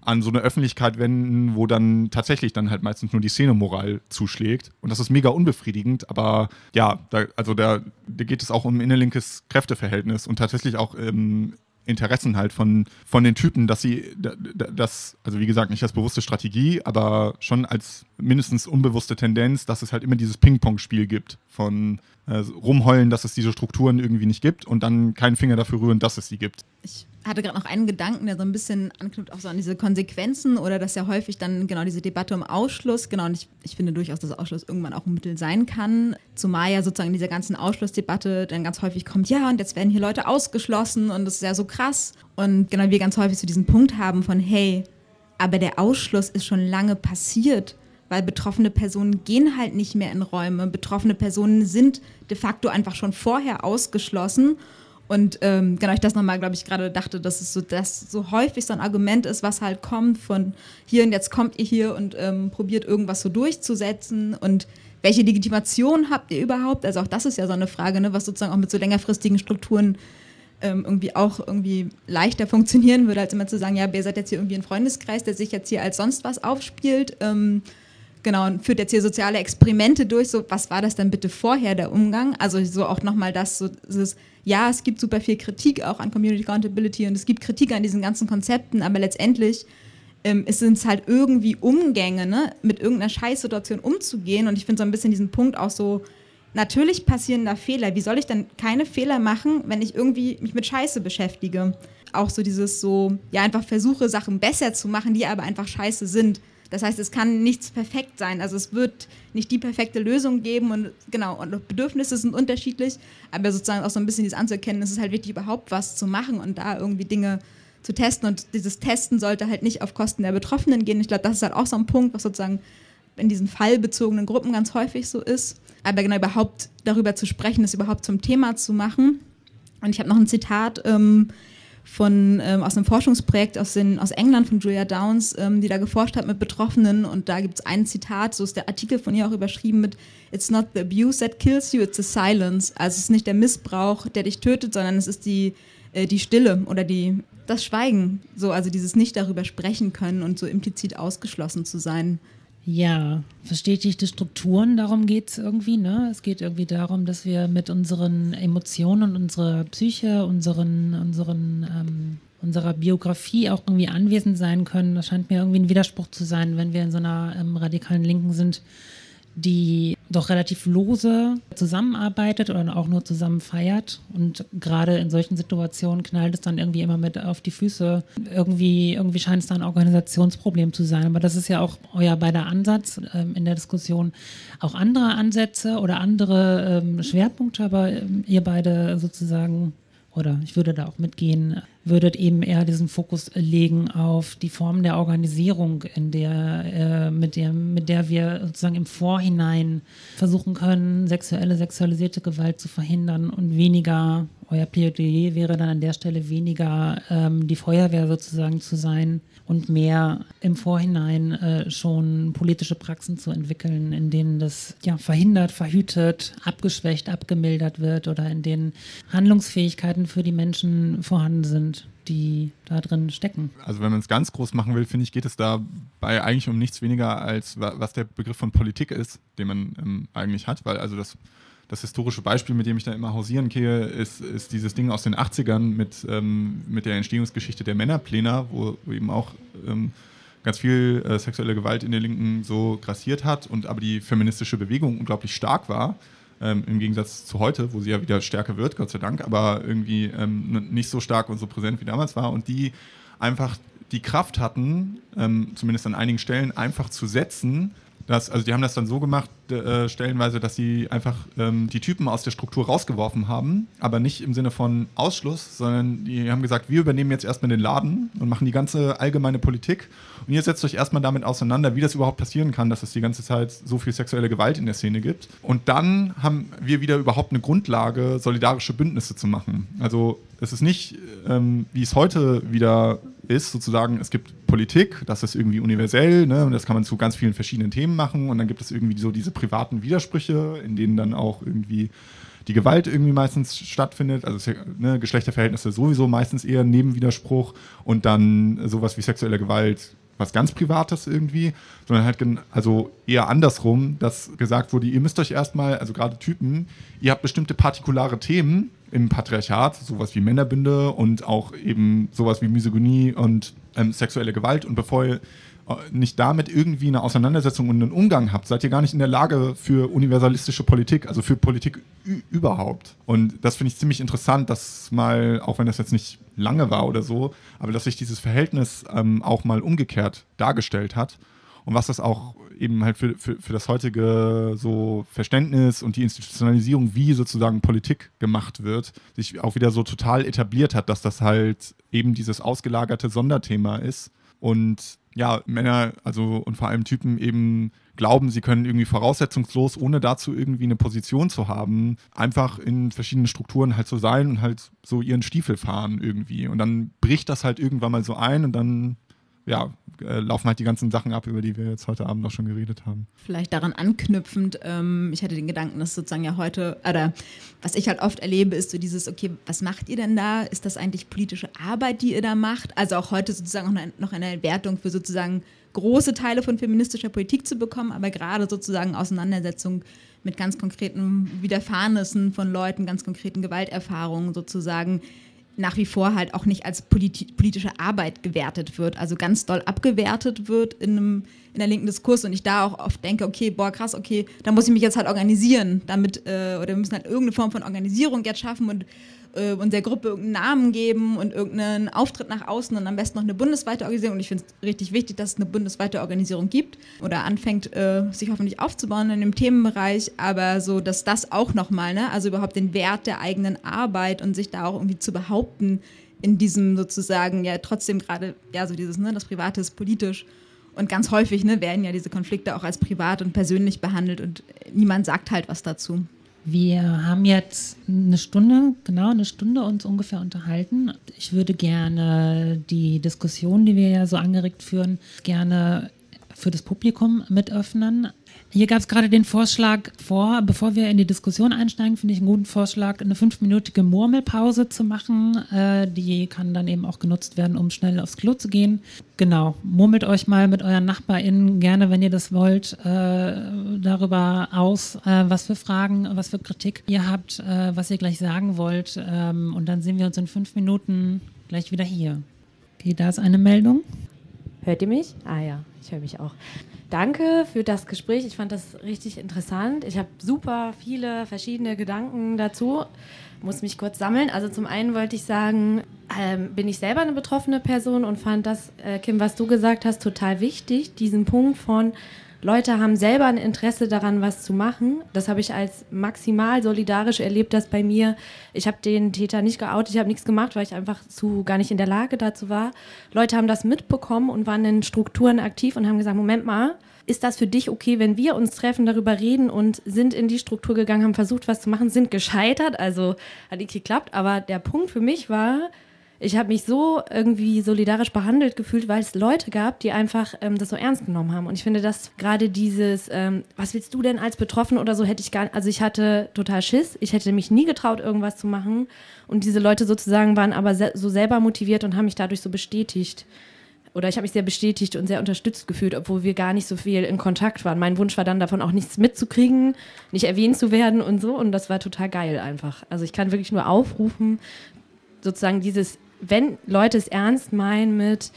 an so eine Öffentlichkeit wenden, wo dann tatsächlich dann halt meistens nur die Szenemoral zuschlägt. Und das ist mega unbefriedigend, aber ja, da, also da, da geht es auch um innerlinkes Kräfteverhältnis und tatsächlich auch ähm, Interessen halt von, von den Typen, dass sie das, also wie gesagt, nicht als bewusste Strategie, aber schon als mindestens unbewusste Tendenz, dass es halt immer dieses Ping-Pong-Spiel gibt von äh, rumheulen, dass es diese Strukturen irgendwie nicht gibt und dann keinen Finger dafür rühren, dass es sie gibt. Ich hatte gerade noch einen Gedanken, der so ein bisschen anknüpft auch so an diese Konsequenzen oder dass ja häufig dann genau diese Debatte um Ausschluss, genau, und ich, ich finde durchaus, dass Ausschluss irgendwann auch ein Mittel sein kann, zumal ja sozusagen in dieser ganzen Ausschlussdebatte dann ganz häufig kommt, ja, und jetzt werden hier Leute ausgeschlossen und das ist ja so krass. Und genau, wir ganz häufig zu so diesem Punkt haben von, hey, aber der Ausschluss ist schon lange passiert weil betroffene Personen gehen halt nicht mehr in Räume. Betroffene Personen sind de facto einfach schon vorher ausgeschlossen. Und ähm, genau, ich das nochmal, glaube ich, gerade dachte, dass es so, dass so häufig so ein Argument ist, was halt kommt von hier und jetzt kommt ihr hier und ähm, probiert irgendwas so durchzusetzen und welche Legitimation habt ihr überhaupt? Also auch das ist ja so eine Frage, ne, was sozusagen auch mit so längerfristigen Strukturen ähm, irgendwie auch irgendwie leichter funktionieren würde, als immer zu sagen, ja, ihr seid jetzt hier irgendwie ein Freundeskreis, der sich jetzt hier als sonst was aufspielt. Ähm, genau, und führt jetzt hier soziale Experimente durch. So, was war das denn bitte vorher, der Umgang? Also so auch nochmal das, so dieses, ja, es gibt super viel Kritik auch an Community Accountability und es gibt Kritik an diesen ganzen Konzepten, aber letztendlich ähm, sind es halt irgendwie Umgänge, ne, mit irgendeiner Scheißsituation umzugehen. Und ich finde so ein bisschen diesen Punkt auch so, natürlich passieren da Fehler. Wie soll ich dann keine Fehler machen, wenn ich irgendwie mich mit Scheiße beschäftige? Auch so dieses so, ja, einfach versuche, Sachen besser zu machen, die aber einfach scheiße sind Das heißt, es kann nichts perfekt sein. Also es wird nicht die perfekte Lösung geben und genau, und Bedürfnisse sind unterschiedlich, aber sozusagen auch so ein bisschen dieses anzuerkennen, es ist halt wichtig, überhaupt was zu machen und da irgendwie Dinge zu testen. Und dieses Testen sollte halt nicht auf Kosten der Betroffenen gehen. Ich glaube, das ist halt auch so ein Punkt, was sozusagen in diesen fallbezogenen Gruppen ganz häufig so ist. Aber genau überhaupt darüber zu sprechen, es überhaupt zum Thema zu machen. Und ich habe noch ein Zitat ähm, von, ähm, aus einem Forschungsprojekt aus, den, aus England von Julia Downs, ähm, die da geforscht hat mit Betroffenen. Und da gibt es ein Zitat, so ist der Artikel von ihr auch überschrieben mit It's not the abuse that kills you, it's the silence. Also es ist nicht der Missbrauch, der dich tötet, sondern es ist die, äh, die Stille oder die, das Schweigen. So, also dieses nicht darüber sprechen können und so implizit ausgeschlossen zu sein. Ja, verstetigte Strukturen, darum geht es irgendwie. Ne? Es geht irgendwie darum, dass wir mit unseren Emotionen und unserer Psyche, unseren, unseren, ähm, unserer Biografie auch irgendwie anwesend sein können. Das scheint mir irgendwie ein Widerspruch zu sein, wenn wir in so einer ähm, radikalen Linken sind, die doch relativ lose zusammenarbeitet oder auch nur zusammen feiert. Und gerade in solchen Situationen knallt es dann irgendwie immer mit auf die Füße. Irgendwie, irgendwie scheint es da ein Organisationsproblem zu sein. Aber das ist ja auch euer beider Ansatz ähm, in der Diskussion. Auch andere Ansätze oder andere ähm, Schwerpunkte, aber ähm, ihr beide sozusagen oder ich würde da auch mitgehen, würdet eben eher diesen Fokus legen auf die Form der Organisierung, in der, äh, mit, der, mit der wir sozusagen im Vorhinein versuchen können, sexuelle, sexualisierte Gewalt zu verhindern und weniger, euer Plädoyer wäre dann an der Stelle weniger ähm, die Feuerwehr sozusagen zu sein, und mehr im Vorhinein äh, schon politische Praxen zu entwickeln, in denen das ja, verhindert, verhütet, abgeschwächt, abgemildert wird oder in denen Handlungsfähigkeiten für die Menschen vorhanden sind die da drin stecken. Also wenn man es ganz groß machen will, finde ich, geht es dabei eigentlich um nichts weniger als was der Begriff von Politik ist, den man ähm, eigentlich hat, weil also das das historische Beispiel, mit dem ich da immer hausieren gehe, ist, ist dieses Ding aus den 80ern mit, ähm, mit der Entstehungsgeschichte der Männerpläne, wo, wo eben auch ähm, ganz viel äh, sexuelle Gewalt in der Linken so grassiert hat und aber die feministische Bewegung unglaublich stark war. Ähm, Im Gegensatz zu heute, wo sie ja wieder stärker wird, Gott sei Dank, aber irgendwie ähm, nicht so stark und so präsent wie damals war. Und die einfach die Kraft hatten, ähm, zumindest an einigen Stellen, einfach zu setzen, dass, also die haben das dann so gemacht, äh, stellenweise, dass sie einfach ähm, die Typen aus der Struktur rausgeworfen haben, aber nicht im Sinne von Ausschluss, sondern die haben gesagt, wir übernehmen jetzt erstmal den Laden und machen die ganze allgemeine Politik und ihr setzt euch erstmal damit auseinander, wie das überhaupt passieren kann, dass es die ganze Zeit so viel sexuelle Gewalt in der Szene gibt. Und dann haben wir wieder überhaupt eine Grundlage, solidarische Bündnisse zu machen. Also es ist nicht, ähm, wie es heute wieder ist, sozusagen, es gibt Politik, das ist irgendwie universell, ne, und das kann man zu ganz vielen verschiedenen Themen machen. Und dann gibt es irgendwie so diese privaten Widersprüche, in denen dann auch irgendwie die Gewalt irgendwie meistens stattfindet, also ne, Geschlechterverhältnisse sowieso meistens eher ein Nebenwiderspruch. Und dann sowas wie sexuelle Gewalt was ganz Privates irgendwie, sondern halt also eher andersrum, dass gesagt wurde, ihr müsst euch erstmal, also gerade Typen, ihr habt bestimmte partikulare Themen im Patriarchat, sowas wie Männerbünde und auch eben sowas wie Misogynie und ähm, sexuelle Gewalt und bevor ihr äh, nicht damit irgendwie eine Auseinandersetzung und einen Umgang habt, seid ihr gar nicht in der Lage für universalistische Politik, also für Politik überhaupt. Und das finde ich ziemlich interessant, dass mal, auch wenn das jetzt nicht lange war oder so, aber dass sich dieses Verhältnis ähm, auch mal umgekehrt dargestellt hat und was das auch eben halt für, für, für das heutige so Verständnis und die Institutionalisierung, wie sozusagen Politik gemacht wird, sich auch wieder so total etabliert hat, dass das halt eben dieses ausgelagerte Sonderthema ist und ja, Männer, also und vor allem Typen eben glauben, sie können irgendwie voraussetzungslos, ohne dazu irgendwie eine Position zu haben, einfach in verschiedenen Strukturen halt so sein und halt so ihren Stiefel fahren irgendwie. Und dann bricht das halt irgendwann mal so ein und dann ja, äh, laufen halt die ganzen Sachen ab, über die wir jetzt heute Abend auch schon geredet haben. Vielleicht daran anknüpfend, ähm, ich hatte den Gedanken, dass sozusagen ja heute, oder was ich halt oft erlebe, ist so dieses, okay, was macht ihr denn da? Ist das eigentlich politische Arbeit, die ihr da macht? Also auch heute sozusagen noch eine Wertung für sozusagen große Teile von feministischer Politik zu bekommen, aber gerade sozusagen Auseinandersetzung mit ganz konkreten Widerfahrnissen von Leuten, ganz konkreten Gewalterfahrungen sozusagen nach wie vor halt auch nicht als politi politische Arbeit gewertet wird, also ganz doll abgewertet wird in, einem, in der linken Diskurs und ich da auch oft denke, okay, boah, krass, okay, da muss ich mich jetzt halt organisieren, damit, äh, oder wir müssen halt irgendeine Form von Organisierung jetzt schaffen und äh, und der Gruppe irgendeinen Namen geben und irgendeinen Auftritt nach außen und am besten noch eine bundesweite Organisierung. Und ich finde es richtig wichtig, dass es eine bundesweite Organisation gibt oder anfängt, äh, sich hoffentlich aufzubauen in dem Themenbereich, aber so, dass das auch nochmal, ne, also überhaupt den Wert der eigenen Arbeit und sich da auch irgendwie zu behaupten in diesem sozusagen, ja, trotzdem gerade, ja, so dieses, ne, das Private ist politisch. Und ganz häufig ne, werden ja diese Konflikte auch als privat und persönlich behandelt und niemand sagt halt was dazu. Wir haben jetzt eine Stunde, genau eine Stunde uns ungefähr unterhalten. Ich würde gerne die Diskussion, die wir ja so angeregt führen, gerne für das Publikum mit öffnen. Hier gab es gerade den Vorschlag vor, bevor wir in die Diskussion einsteigen, finde ich einen guten Vorschlag, eine fünfminütige Murmelpause zu machen. Äh, die kann dann eben auch genutzt werden, um schnell aufs Klo zu gehen. Genau, murmelt euch mal mit euren NachbarInnen gerne, wenn ihr das wollt, äh, darüber aus, äh, was für Fragen, was für Kritik ihr habt, äh, was ihr gleich sagen wollt. Ähm, und dann sehen wir uns in fünf Minuten gleich wieder hier. Okay, da ist eine Meldung. Hört ihr mich? Ah ja, ich höre mich auch. Danke für das Gespräch. Ich fand das richtig interessant. Ich habe super viele verschiedene Gedanken dazu. Muss mich kurz sammeln. Also zum einen wollte ich sagen, ähm, bin ich selber eine betroffene Person und fand das, äh, Kim, was du gesagt hast, total wichtig. Diesen Punkt von Leute haben selber ein Interesse daran, was zu machen. Das habe ich als maximal solidarisch erlebt, dass bei mir, ich habe den Täter nicht geoutet, ich habe nichts gemacht, weil ich einfach zu gar nicht in der Lage dazu war. Leute haben das mitbekommen und waren in Strukturen aktiv und haben gesagt, Moment mal, ist das für dich okay, wenn wir uns treffen, darüber reden und sind in die Struktur gegangen, haben versucht, was zu machen, sind gescheitert, also hat nicht geklappt, aber der Punkt für mich war, ich habe mich so irgendwie solidarisch behandelt gefühlt, weil es Leute gab, die einfach ähm, das so ernst genommen haben. Und ich finde, dass gerade dieses, ähm, was willst du denn als Betroffene oder so, hätte ich gar also ich hatte total Schiss. Ich hätte mich nie getraut, irgendwas zu machen. Und diese Leute sozusagen waren aber se so selber motiviert und haben mich dadurch so bestätigt. Oder ich habe mich sehr bestätigt und sehr unterstützt gefühlt, obwohl wir gar nicht so viel in Kontakt waren. Mein Wunsch war dann davon auch nichts mitzukriegen, nicht erwähnt zu werden und so. Und das war total geil einfach. Also ich kann wirklich nur aufrufen, sozusagen dieses wenn Leute es ernst meinen mit,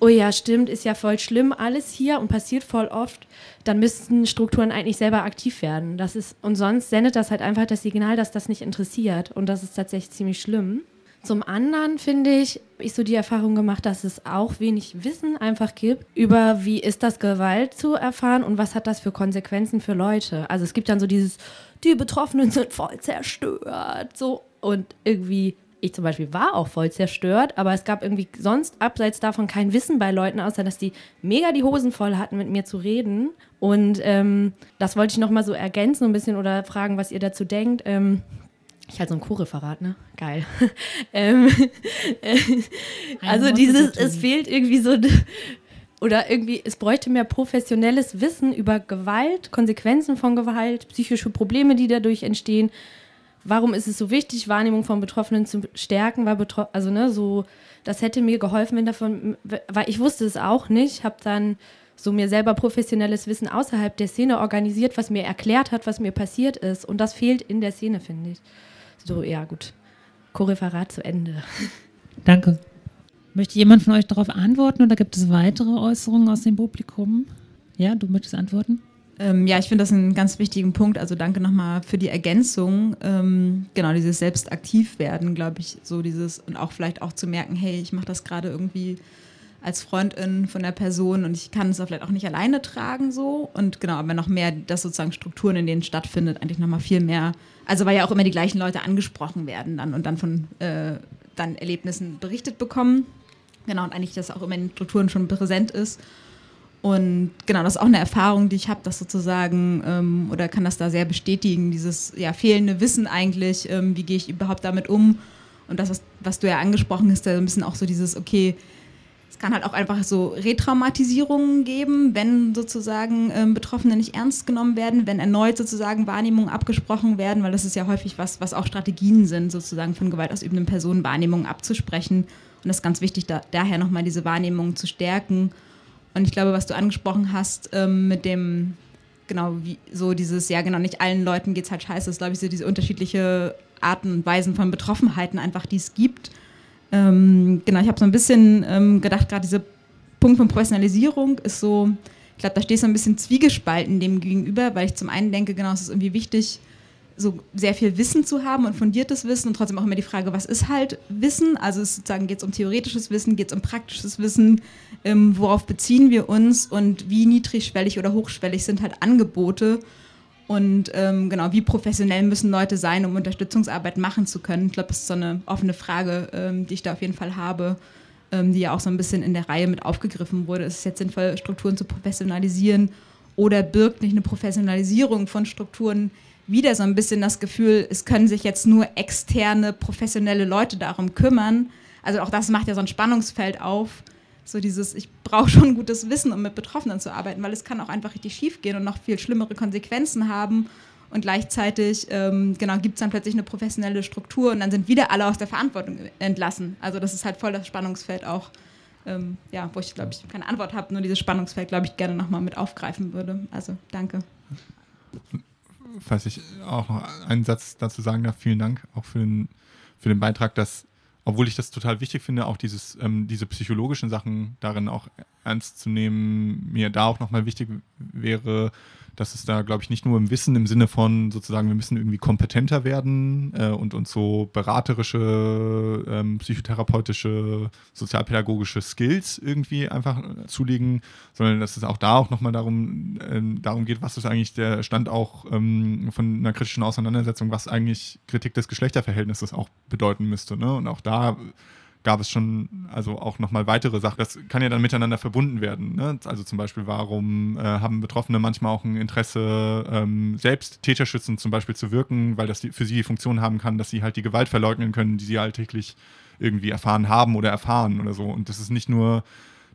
oh ja, stimmt, ist ja voll schlimm alles hier und passiert voll oft, dann müssten Strukturen eigentlich selber aktiv werden. Das ist, und sonst sendet das halt einfach das Signal, dass das nicht interessiert. Und das ist tatsächlich ziemlich schlimm. Zum anderen finde ich, ich so die Erfahrung gemacht, dass es auch wenig Wissen einfach gibt über, wie ist das Gewalt zu erfahren und was hat das für Konsequenzen für Leute. Also es gibt dann so dieses, die Betroffenen sind voll zerstört, so und irgendwie ich zum Beispiel war auch voll zerstört, aber es gab irgendwie sonst abseits davon kein Wissen bei Leuten, außer dass die mega die Hosen voll hatten, mit mir zu reden. Und ähm, das wollte ich nochmal so ergänzen ein bisschen oder fragen, was ihr dazu denkt. Ähm, ich halt so ein Co-Referat, ne? Geil. ähm, äh, also dieses, es fehlt irgendwie so oder irgendwie, es bräuchte mehr professionelles Wissen über Gewalt, Konsequenzen von Gewalt, psychische Probleme, die dadurch entstehen warum ist es so wichtig, Wahrnehmung von Betroffenen zu stärken, weil Betro also ne, so, das hätte mir geholfen, wenn davon, weil ich wusste es auch nicht, habe dann so mir selber professionelles Wissen außerhalb der Szene organisiert, was mir erklärt hat, was mir passiert ist. Und das fehlt in der Szene, finde ich. So, ja, gut. Choreferat zu Ende. Danke. Möchte jemand von euch darauf antworten oder gibt es weitere Äußerungen aus dem Publikum? Ja, du möchtest antworten? Ähm, ja, ich finde das einen ganz wichtigen Punkt. Also danke nochmal für die Ergänzung. Ähm, genau, dieses selbst aktiv werden, glaube ich, so dieses und auch vielleicht auch zu merken, hey, ich mache das gerade irgendwie als Freundin von der Person und ich kann es vielleicht auch nicht alleine tragen so und genau, aber noch mehr, dass sozusagen Strukturen, in denen stattfindet, eigentlich nochmal viel mehr, also weil ja auch immer die gleichen Leute angesprochen werden dann und dann von äh, dann Erlebnissen berichtet bekommen, genau und eigentlich das auch immer in den Strukturen schon präsent ist und genau, das ist auch eine Erfahrung, die ich habe, das sozusagen, ähm, oder kann das da sehr bestätigen, dieses ja, fehlende Wissen eigentlich, ähm, wie gehe ich überhaupt damit um. Und das, was, was du ja angesprochen hast, da ein bisschen auch so dieses, okay, es kann halt auch einfach so Retraumatisierungen geben, wenn sozusagen ähm, Betroffene nicht ernst genommen werden, wenn erneut sozusagen Wahrnehmungen abgesprochen werden, weil das ist ja häufig was, was auch Strategien sind, sozusagen von gewaltausübenden Personen Wahrnehmungen abzusprechen. Und das ist ganz wichtig, da, daher nochmal diese Wahrnehmungen zu stärken und ich glaube, was du angesprochen hast ähm, mit dem, genau, wie so dieses, ja genau, nicht allen Leuten geht es halt scheiße, ist glaube ich so diese unterschiedliche Arten und Weisen von Betroffenheiten einfach, die es gibt. Ähm, genau, ich habe so ein bisschen ähm, gedacht, gerade dieser Punkt von Professionalisierung ist so, ich glaube, da steht so ein bisschen zwiegespalten dem gegenüber, weil ich zum einen denke, genau, es ist irgendwie wichtig, so sehr viel Wissen zu haben und fundiertes Wissen und trotzdem auch immer die Frage, was ist halt Wissen? Also sozusagen geht es um theoretisches Wissen, geht es um praktisches Wissen, ähm, worauf beziehen wir uns und wie niedrigschwellig oder hochschwellig sind halt Angebote und ähm, genau, wie professionell müssen Leute sein, um Unterstützungsarbeit machen zu können? Ich glaube, das ist so eine offene Frage, ähm, die ich da auf jeden Fall habe, ähm, die ja auch so ein bisschen in der Reihe mit aufgegriffen wurde. Ist es jetzt sinnvoll, Strukturen zu professionalisieren oder birgt nicht eine Professionalisierung von Strukturen wieder so ein bisschen das Gefühl, es können sich jetzt nur externe, professionelle Leute darum kümmern? Also auch das macht ja so ein Spannungsfeld auf so dieses, ich brauche schon gutes Wissen, um mit Betroffenen zu arbeiten, weil es kann auch einfach richtig schief gehen und noch viel schlimmere Konsequenzen haben. Und gleichzeitig ähm, genau, gibt es dann plötzlich eine professionelle Struktur und dann sind wieder alle aus der Verantwortung entlassen. Also das ist halt voll das Spannungsfeld auch, ähm, ja, wo ich, glaube ich, keine Antwort habe, nur dieses Spannungsfeld, glaube ich, gerne nochmal mit aufgreifen würde. Also danke. Falls ich auch noch einen Satz dazu sagen darf, vielen Dank auch für den, für den Beitrag, dass obwohl ich das total wichtig finde, auch dieses, ähm, diese psychologischen Sachen darin auch ernst zu nehmen, mir da auch nochmal wichtig wäre, dass es da, glaube ich, nicht nur im Wissen im Sinne von sozusagen, wir müssen irgendwie kompetenter werden äh, und uns so beraterische, ähm, psychotherapeutische, sozialpädagogische Skills irgendwie einfach äh, zulegen, sondern dass es auch da auch nochmal darum, äh, darum geht, was ist eigentlich der Stand auch ähm, von einer kritischen Auseinandersetzung, was eigentlich Kritik des Geschlechterverhältnisses auch bedeuten müsste. Ne? Und auch da gab es schon also auch nochmal weitere Sachen. Das kann ja dann miteinander verbunden werden. Ne? Also zum Beispiel, warum äh, haben Betroffene manchmal auch ein Interesse, ähm, selbst täterschützend zum Beispiel zu wirken, weil das die, für sie die Funktion haben kann, dass sie halt die Gewalt verleugnen können, die sie alltäglich irgendwie erfahren haben oder erfahren oder so. Und das ist nicht nur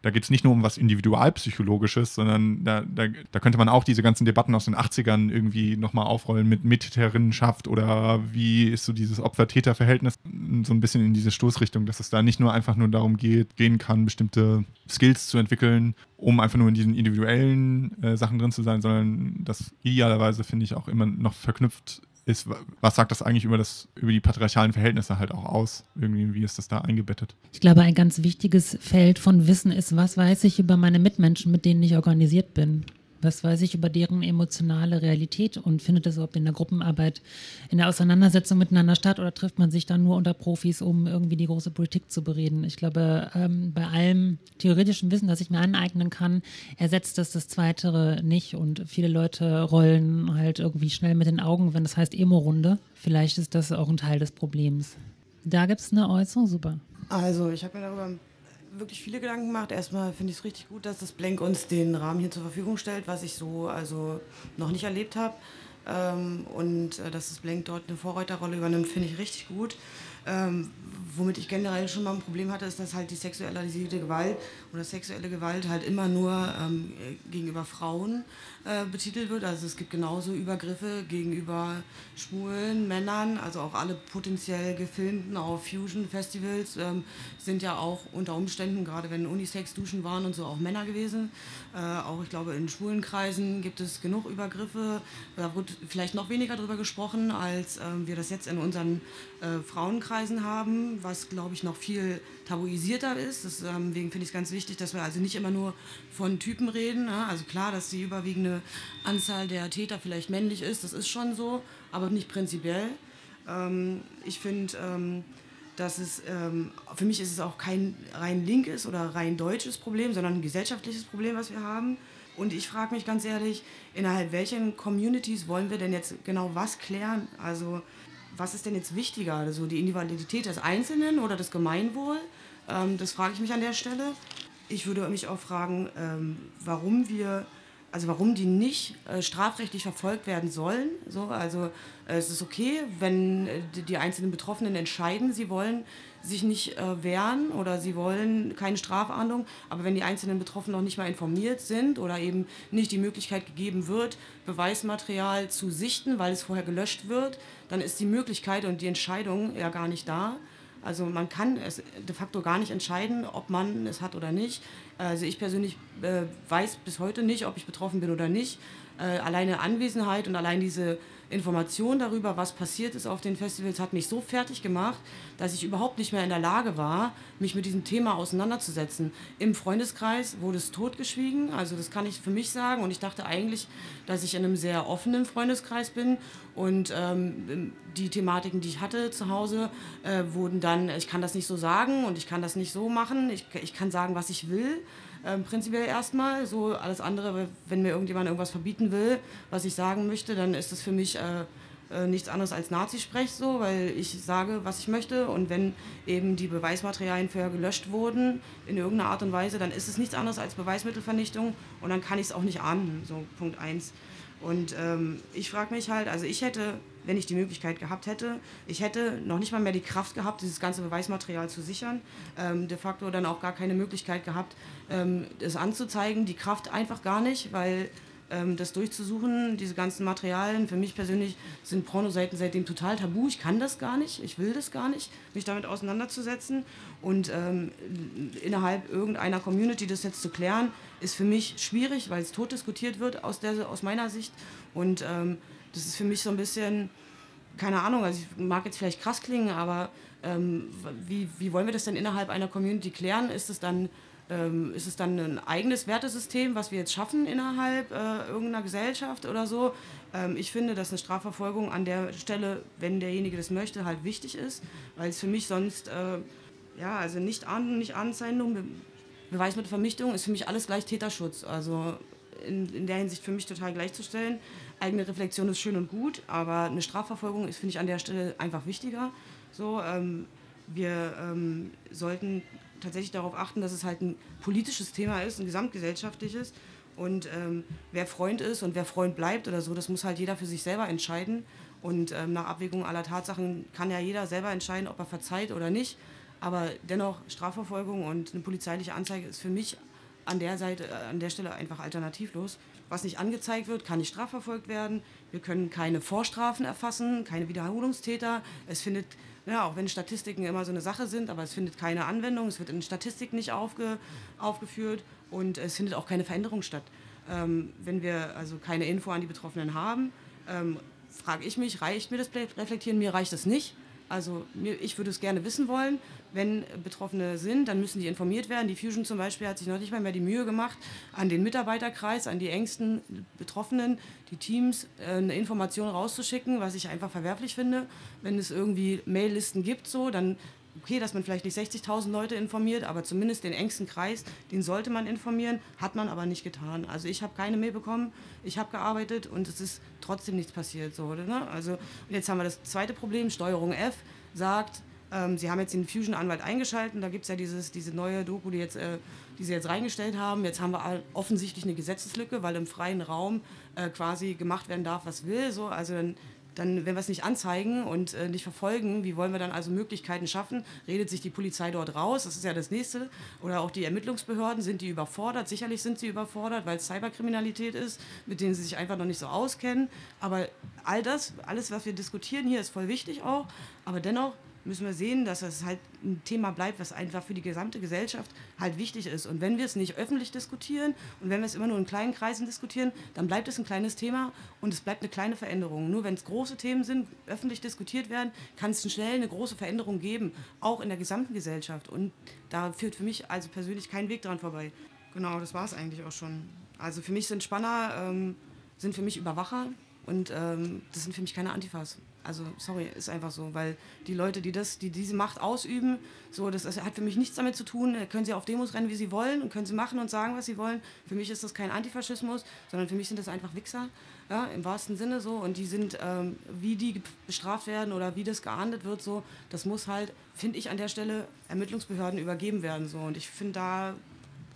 da geht es nicht nur um was Individualpsychologisches, sondern da, da, da, könnte man auch diese ganzen Debatten aus den 80ern irgendwie nochmal aufrollen mit Mittäterinnenschaft oder wie ist so dieses Opfer-Täter-Verhältnis so ein bisschen in diese Stoßrichtung, dass es da nicht nur einfach nur darum geht, gehen kann, bestimmte Skills zu entwickeln, um einfach nur in diesen individuellen äh, Sachen drin zu sein, sondern das idealerweise, finde ich, auch immer noch verknüpft ist, was sagt das eigentlich über, das, über die patriarchalen Verhältnisse halt auch aus? Irgendwie, wie ist das da eingebettet? Ich glaube, ein ganz wichtiges Feld von Wissen ist, was weiß ich über meine Mitmenschen, mit denen ich organisiert bin? Was weiß ich über deren emotionale Realität und findet das überhaupt in der Gruppenarbeit, in der Auseinandersetzung miteinander statt oder trifft man sich dann nur unter Profis, um irgendwie die große Politik zu bereden? Ich glaube, ähm, bei allem theoretischen Wissen, das ich mir aneignen kann, ersetzt das das Zweitere nicht und viele Leute rollen halt irgendwie schnell mit den Augen, wenn das heißt Emo-Runde. Vielleicht ist das auch ein Teil des Problems. Da gibt es eine Äußerung, super. Also, ich habe mir darüber wirklich viele Gedanken gemacht. Erstmal finde ich es richtig gut, dass das Blank uns den Rahmen hier zur Verfügung stellt, was ich so also noch nicht erlebt habe. Ähm, und äh, dass das Blank dort eine Vorreiterrolle übernimmt, finde ich richtig gut. Ähm, womit ich generell schon mal ein Problem hatte, ist, dass halt die sexualisierte Gewalt oder sexuelle Gewalt halt immer nur ähm, gegenüber Frauen äh, betitelt wird. Also es gibt genauso Übergriffe gegenüber schwulen Männern, also auch alle potenziell gefilmten auf Fusion-Festivals ähm, sind ja auch unter Umständen, gerade wenn Unisex-Duschen waren und so, auch Männer gewesen. Äh, auch ich glaube in schwulen Kreisen gibt es genug Übergriffe. Da wird vielleicht noch weniger darüber gesprochen, als äh, wir das jetzt in unseren äh, Frauenkreisen haben, was glaube ich noch viel tabuisierter ist. Deswegen ähm, finde ich es ganz wichtig, dass wir also nicht immer nur von Typen reden. Ne? Also klar, dass die überwiegende Anzahl der Täter vielleicht männlich ist, das ist schon so, aber nicht prinzipiell. Ähm, ich finde, ähm, dass es, für mich ist es auch kein rein linkes oder rein deutsches Problem, sondern ein gesellschaftliches Problem, was wir haben. Und ich frage mich ganz ehrlich, innerhalb welchen Communities wollen wir denn jetzt genau was klären? Also was ist denn jetzt wichtiger? Also die Individualität des Einzelnen oder das Gemeinwohl? Ähm, das frage ich mich an der Stelle. Ich würde mich auch fragen, ähm, warum wir, also warum die nicht äh, strafrechtlich verfolgt werden sollen. So, also äh, es ist okay, wenn äh, die, einzelnen Betroffenen entscheiden, sie wollen sich nicht äh, wehren oder sie wollen keine Strafahndung, aber wenn die einzelnen Betroffenen noch nicht mal informiert sind oder eben nicht die Möglichkeit gegeben wird, Beweismaterial zu sichten, weil es vorher gelöscht wird, dann ist die Möglichkeit und die Entscheidung ja gar nicht da. Also man kann es de facto gar nicht entscheiden, ob man es hat oder nicht. Also ich persönlich äh, weiß bis heute nicht, ob ich betroffen bin oder nicht. Äh, alleine Anwesenheit und allein diese Information darüber, was passiert ist auf den Festivals, hat mich so fertig gemacht, dass ich überhaupt nicht mehr in der Lage war, mich mit diesem Thema auseinanderzusetzen. Im Freundeskreis wurde es totgeschwiegen, also das kann ich für mich sagen. Und ich dachte eigentlich, dass ich in einem sehr offenen Freundeskreis bin. Und ähm, die Thematiken, die ich hatte zu Hause, äh, wurden dann, ich kann das nicht so sagen und ich kann das nicht so machen. Ich, ich kann sagen, was ich will. Ähm, prinzipiell erstmal. So alles andere, wenn mir irgendjemand irgendwas verbieten will, was ich sagen möchte, dann ist das für mich äh, äh, nichts anderes als Nazisprech so, weil ich sage, was ich möchte. Und wenn eben die Beweismaterialien vorher gelöscht wurden in irgendeiner Art und Weise, dann ist es nichts anderes als Beweismittelvernichtung und dann kann ich es auch nicht ahnden. So Punkt 1. Und ähm, ich frage mich halt, also ich hätte, wenn ich die Möglichkeit gehabt hätte, ich hätte noch nicht mal mehr die Kraft gehabt, dieses ganze Beweismaterial zu sichern, ähm, de facto dann auch gar keine Möglichkeit gehabt, ähm, es anzuzeigen, die Kraft einfach gar nicht, weil ähm, das durchzusuchen, diese ganzen Materialien, für mich persönlich sind Pornoseiten seitdem total tabu, ich kann das gar nicht, ich will das gar nicht, mich damit auseinanderzusetzen. Und ähm, innerhalb irgendeiner Community das jetzt zu klären, ist für mich schwierig, weil es tot diskutiert wird aus, der, aus meiner Sicht. Und ähm, das ist für mich so ein bisschen, keine Ahnung, also ich mag jetzt vielleicht krass klingen, aber ähm, wie, wie wollen wir das denn innerhalb einer Community klären? Ist es dann, ähm, dann ein eigenes Wertesystem, was wir jetzt schaffen innerhalb äh, irgendeiner Gesellschaft oder so? Ähm, ich finde, dass eine Strafverfolgung an der Stelle, wenn derjenige das möchte, halt wichtig ist, weil es für mich sonst, äh, ja, also nicht Ahndung, nicht Anzeichnung, Beweismittelvernichtung ist für mich alles gleich Täterschutz. Also in, in der Hinsicht für mich total gleichzustellen. Eigene Reflexion ist schön und gut, aber eine Strafverfolgung ist, finde ich, an der Stelle einfach wichtiger. So, ähm, wir ähm, sollten tatsächlich darauf achten, dass es halt ein politisches Thema ist, ein gesamtgesellschaftliches. Und ähm, wer Freund ist und wer Freund bleibt oder so, das muss halt jeder für sich selber entscheiden. Und ähm, nach Abwägung aller Tatsachen kann ja jeder selber entscheiden, ob er verzeiht oder nicht. Aber dennoch Strafverfolgung und eine polizeiliche Anzeige ist für mich an der Seite, äh, an der Stelle einfach alternativlos. Was nicht angezeigt wird, kann nicht strafverfolgt werden. Wir können keine Vorstrafen erfassen, keine Wiederholungstäter. Es findet, ja, auch wenn Statistiken immer so eine Sache sind, aber es findet keine Anwendung. Es wird in Statistiken nicht aufge, aufgeführt und es findet auch keine Veränderung statt. Ähm, wenn wir also keine Info an die Betroffenen haben, ähm, frage ich mich, reicht mir das Reflektieren? Mir reicht es nicht. Also mir, ich würde es gerne wissen wollen. Wenn Betroffene sind, dann müssen die informiert werden. Die Fusion zum Beispiel hat sich noch nicht mal mehr die Mühe gemacht, an den Mitarbeiterkreis, an die engsten Betroffenen, die Teams, äh, eine Information rauszuschicken, was ich einfach verwerflich finde. Wenn es irgendwie Maillisten gibt, so, dann okay, dass man vielleicht nicht 60.000 Leute informiert, aber zumindest den engsten Kreis, den sollte man informieren, hat man aber nicht getan. Also ich habe keine Mail bekommen, ich habe gearbeitet und es ist trotzdem nichts passiert. So, ne? Also jetzt haben wir das zweite Problem, Steuerung F sagt, ähm, sie haben jetzt den Fusion-Anwalt eingeschaltet, da gibt es ja dieses, diese neue Doku, die, jetzt, äh, die sie jetzt reingestellt haben. Jetzt haben wir offensichtlich eine Gesetzeslücke, weil im freien Raum äh, quasi gemacht werden darf, was will. So. Also dann dann, wenn wir es nicht anzeigen und äh, nicht verfolgen, wie wollen wir dann also Möglichkeiten schaffen? Redet sich die Polizei dort raus? Das ist ja das Nächste. Oder auch die Ermittlungsbehörden, sind die überfordert? Sicherlich sind sie überfordert, weil es Cyberkriminalität ist, mit denen sie sich einfach noch nicht so auskennen. Aber all das, alles, was wir diskutieren hier, ist voll wichtig auch. Aber dennoch müssen wir sehen, dass es halt ein Thema bleibt, was einfach für die gesamte Gesellschaft halt wichtig ist. Und wenn wir es nicht öffentlich diskutieren und wenn wir es immer nur in kleinen Kreisen diskutieren, dann bleibt es ein kleines Thema und es bleibt eine kleine Veränderung. Nur wenn es große Themen sind, öffentlich diskutiert werden, kann es schnell eine große Veränderung geben, auch in der gesamten Gesellschaft. Und da führt für mich also persönlich kein Weg dran vorbei. Genau, das war es eigentlich auch schon. Also für mich sind Spanner, ähm, sind für mich Überwacher und ähm, das sind für mich keine Antifas. Also sorry, ist einfach so, weil die Leute, die das, die diese Macht ausüben, so das, das hat für mich nichts damit zu tun. Können sie auf Demos rennen, wie sie wollen und können sie machen und sagen, was sie wollen. Für mich ist das kein Antifaschismus, sondern für mich sind das einfach Wichser, ja, im wahrsten Sinne so. Und die sind, ähm, wie die bestraft werden oder wie das geahndet wird, so, das muss halt, finde ich, an der Stelle Ermittlungsbehörden übergeben werden so. Und ich finde da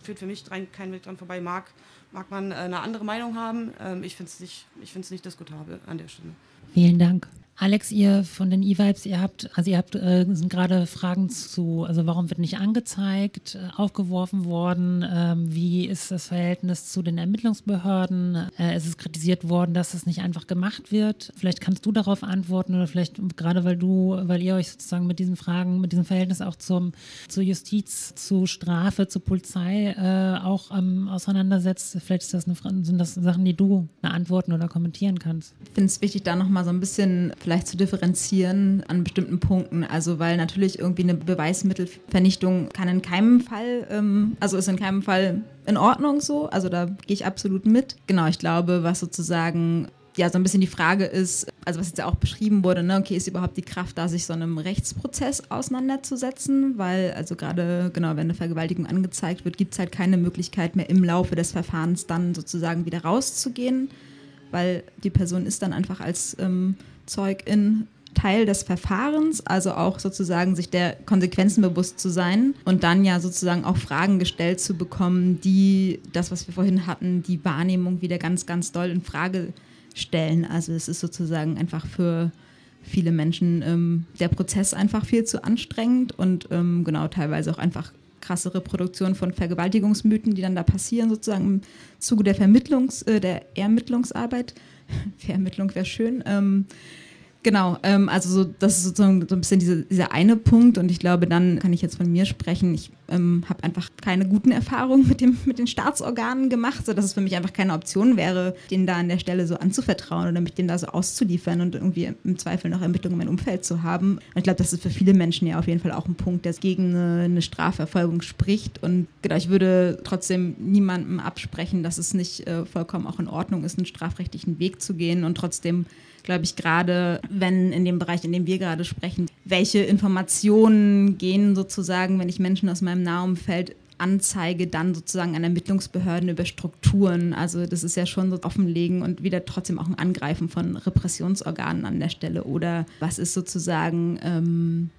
führt für mich kein Weg dran vorbei. Mag, mag man äh, eine andere Meinung haben. Ähm, ich finde es nicht, nicht diskutabel an der Stelle. Vielen Dank. Alex, ihr von den E-Vibes, ihr habt, also ihr habt äh, gerade Fragen zu, also warum wird nicht angezeigt, äh, aufgeworfen worden, ähm, wie ist das Verhältnis zu den Ermittlungsbehörden? Äh, es ist kritisiert worden, dass es nicht einfach gemacht wird. Vielleicht kannst du darauf antworten oder vielleicht gerade weil du, weil ihr euch sozusagen mit diesen Fragen, mit diesem Verhältnis auch zum, zur Justiz, zu Strafe, zur Polizei äh, auch ähm, auseinandersetzt. Vielleicht ist das eine, sind das Sachen, die du beantworten oder kommentieren kannst. Ich finde es wichtig, da nochmal so ein bisschen vielleicht zu differenzieren an bestimmten Punkten. Also weil natürlich irgendwie eine Beweismittelvernichtung kann in keinem Fall, ähm, also ist in keinem Fall in Ordnung so. Also da gehe ich absolut mit. Genau, ich glaube, was sozusagen ja so ein bisschen die Frage ist, also was jetzt ja auch beschrieben wurde, ne, okay, ist überhaupt die Kraft da, sich so einem Rechtsprozess auseinanderzusetzen? Weil, also gerade, genau, wenn eine Vergewaltigung angezeigt wird, gibt es halt keine Möglichkeit mehr im Laufe des Verfahrens dann sozusagen wieder rauszugehen, weil die Person ist dann einfach als ähm, Zeugin Teil des Verfahrens, also auch sozusagen sich der Konsequenzen bewusst zu sein und dann ja sozusagen auch Fragen gestellt zu bekommen, die das, was wir vorhin hatten, die Wahrnehmung wieder ganz, ganz doll in Frage stellen. Also es ist sozusagen einfach für viele Menschen ähm, der Prozess einfach viel zu anstrengend und ähm, genau teilweise auch einfach krasse Reproduktion von Vergewaltigungsmythen, die dann da passieren, sozusagen im Zuge der Vermittlungs-, äh, der Ermittlungsarbeit. Vermittlung wäre schön. Ähm, Genau, ähm, also so, das ist sozusagen so ein bisschen diese, dieser eine Punkt und ich glaube, dann kann ich jetzt von mir sprechen. Ich ähm, habe einfach keine guten Erfahrungen mit, dem, mit den Staatsorganen gemacht, sodass es für mich einfach keine Option wäre, denen da an der Stelle so anzuvertrauen oder mich denen da so auszuliefern und irgendwie im Zweifel noch Ermittlungen in meinem Umfeld zu haben. Und ich glaube, das ist für viele Menschen ja auf jeden Fall auch ein Punkt, der gegen eine, eine Strafverfolgung spricht. Und genau, ich würde trotzdem niemandem absprechen, dass es nicht äh, vollkommen auch in Ordnung ist, einen strafrechtlichen Weg zu gehen und trotzdem glaube ich, gerade wenn in dem Bereich, in dem wir gerade sprechen, welche Informationen gehen sozusagen, wenn ich Menschen aus meinem Nahumfeld anzeige, dann sozusagen an Ermittlungsbehörden über Strukturen. Also das ist ja schon so offenlegen und wieder trotzdem auch ein Angreifen von Repressionsorganen an der Stelle. Oder was ist sozusagen, ähm,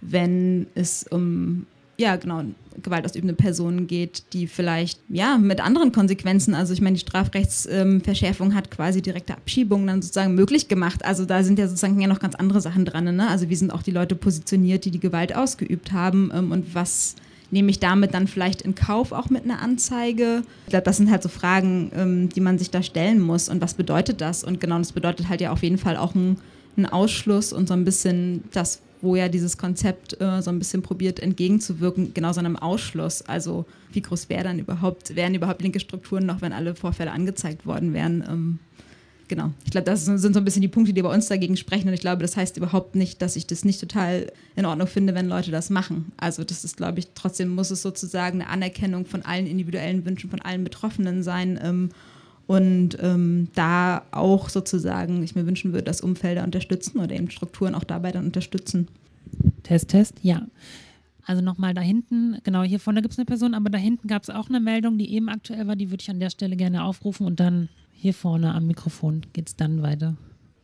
wenn es um ja, genau, gewaltausübende Personen geht, die vielleicht, ja, mit anderen Konsequenzen, also ich meine, die Strafrechtsverschärfung ähm, hat quasi direkte Abschiebungen dann sozusagen möglich gemacht. Also da sind ja sozusagen ja noch ganz andere Sachen dran, ne? Also wie sind auch die Leute positioniert, die die Gewalt ausgeübt haben ähm, und was nehme ich damit dann vielleicht in Kauf auch mit einer Anzeige? Ich glaube, das sind halt so Fragen, ähm, die man sich da stellen muss. Und was bedeutet das? Und genau, das bedeutet halt ja auf jeden Fall auch ein, ein Ausschluss und so ein bisschen das, wo ja dieses Konzept äh, so ein bisschen probiert entgegenzuwirken, genau so einem Ausschluss. Also wie groß wäre dann überhaupt, wären überhaupt linke Strukturen noch, wenn alle Vorfälle angezeigt worden wären? Ähm, genau. Ich glaube, das sind so ein bisschen die Punkte, die bei uns dagegen sprechen. Und ich glaube, das heißt überhaupt nicht, dass ich das nicht total in Ordnung finde, wenn Leute das machen. Also das ist, glaube ich, trotzdem muss es sozusagen eine Anerkennung von allen individuellen Wünschen von allen Betroffenen sein. Ähm, und ähm, da auch sozusagen, ich mir wünschen würde, dass Umfelder unterstützen oder eben Strukturen auch dabei dann unterstützen. Test, Test, ja. Also nochmal da hinten, genau hier vorne gibt es eine Person, aber da hinten gab es auch eine Meldung, die eben aktuell war, die würde ich an der Stelle gerne aufrufen und dann hier vorne am Mikrofon geht es dann weiter.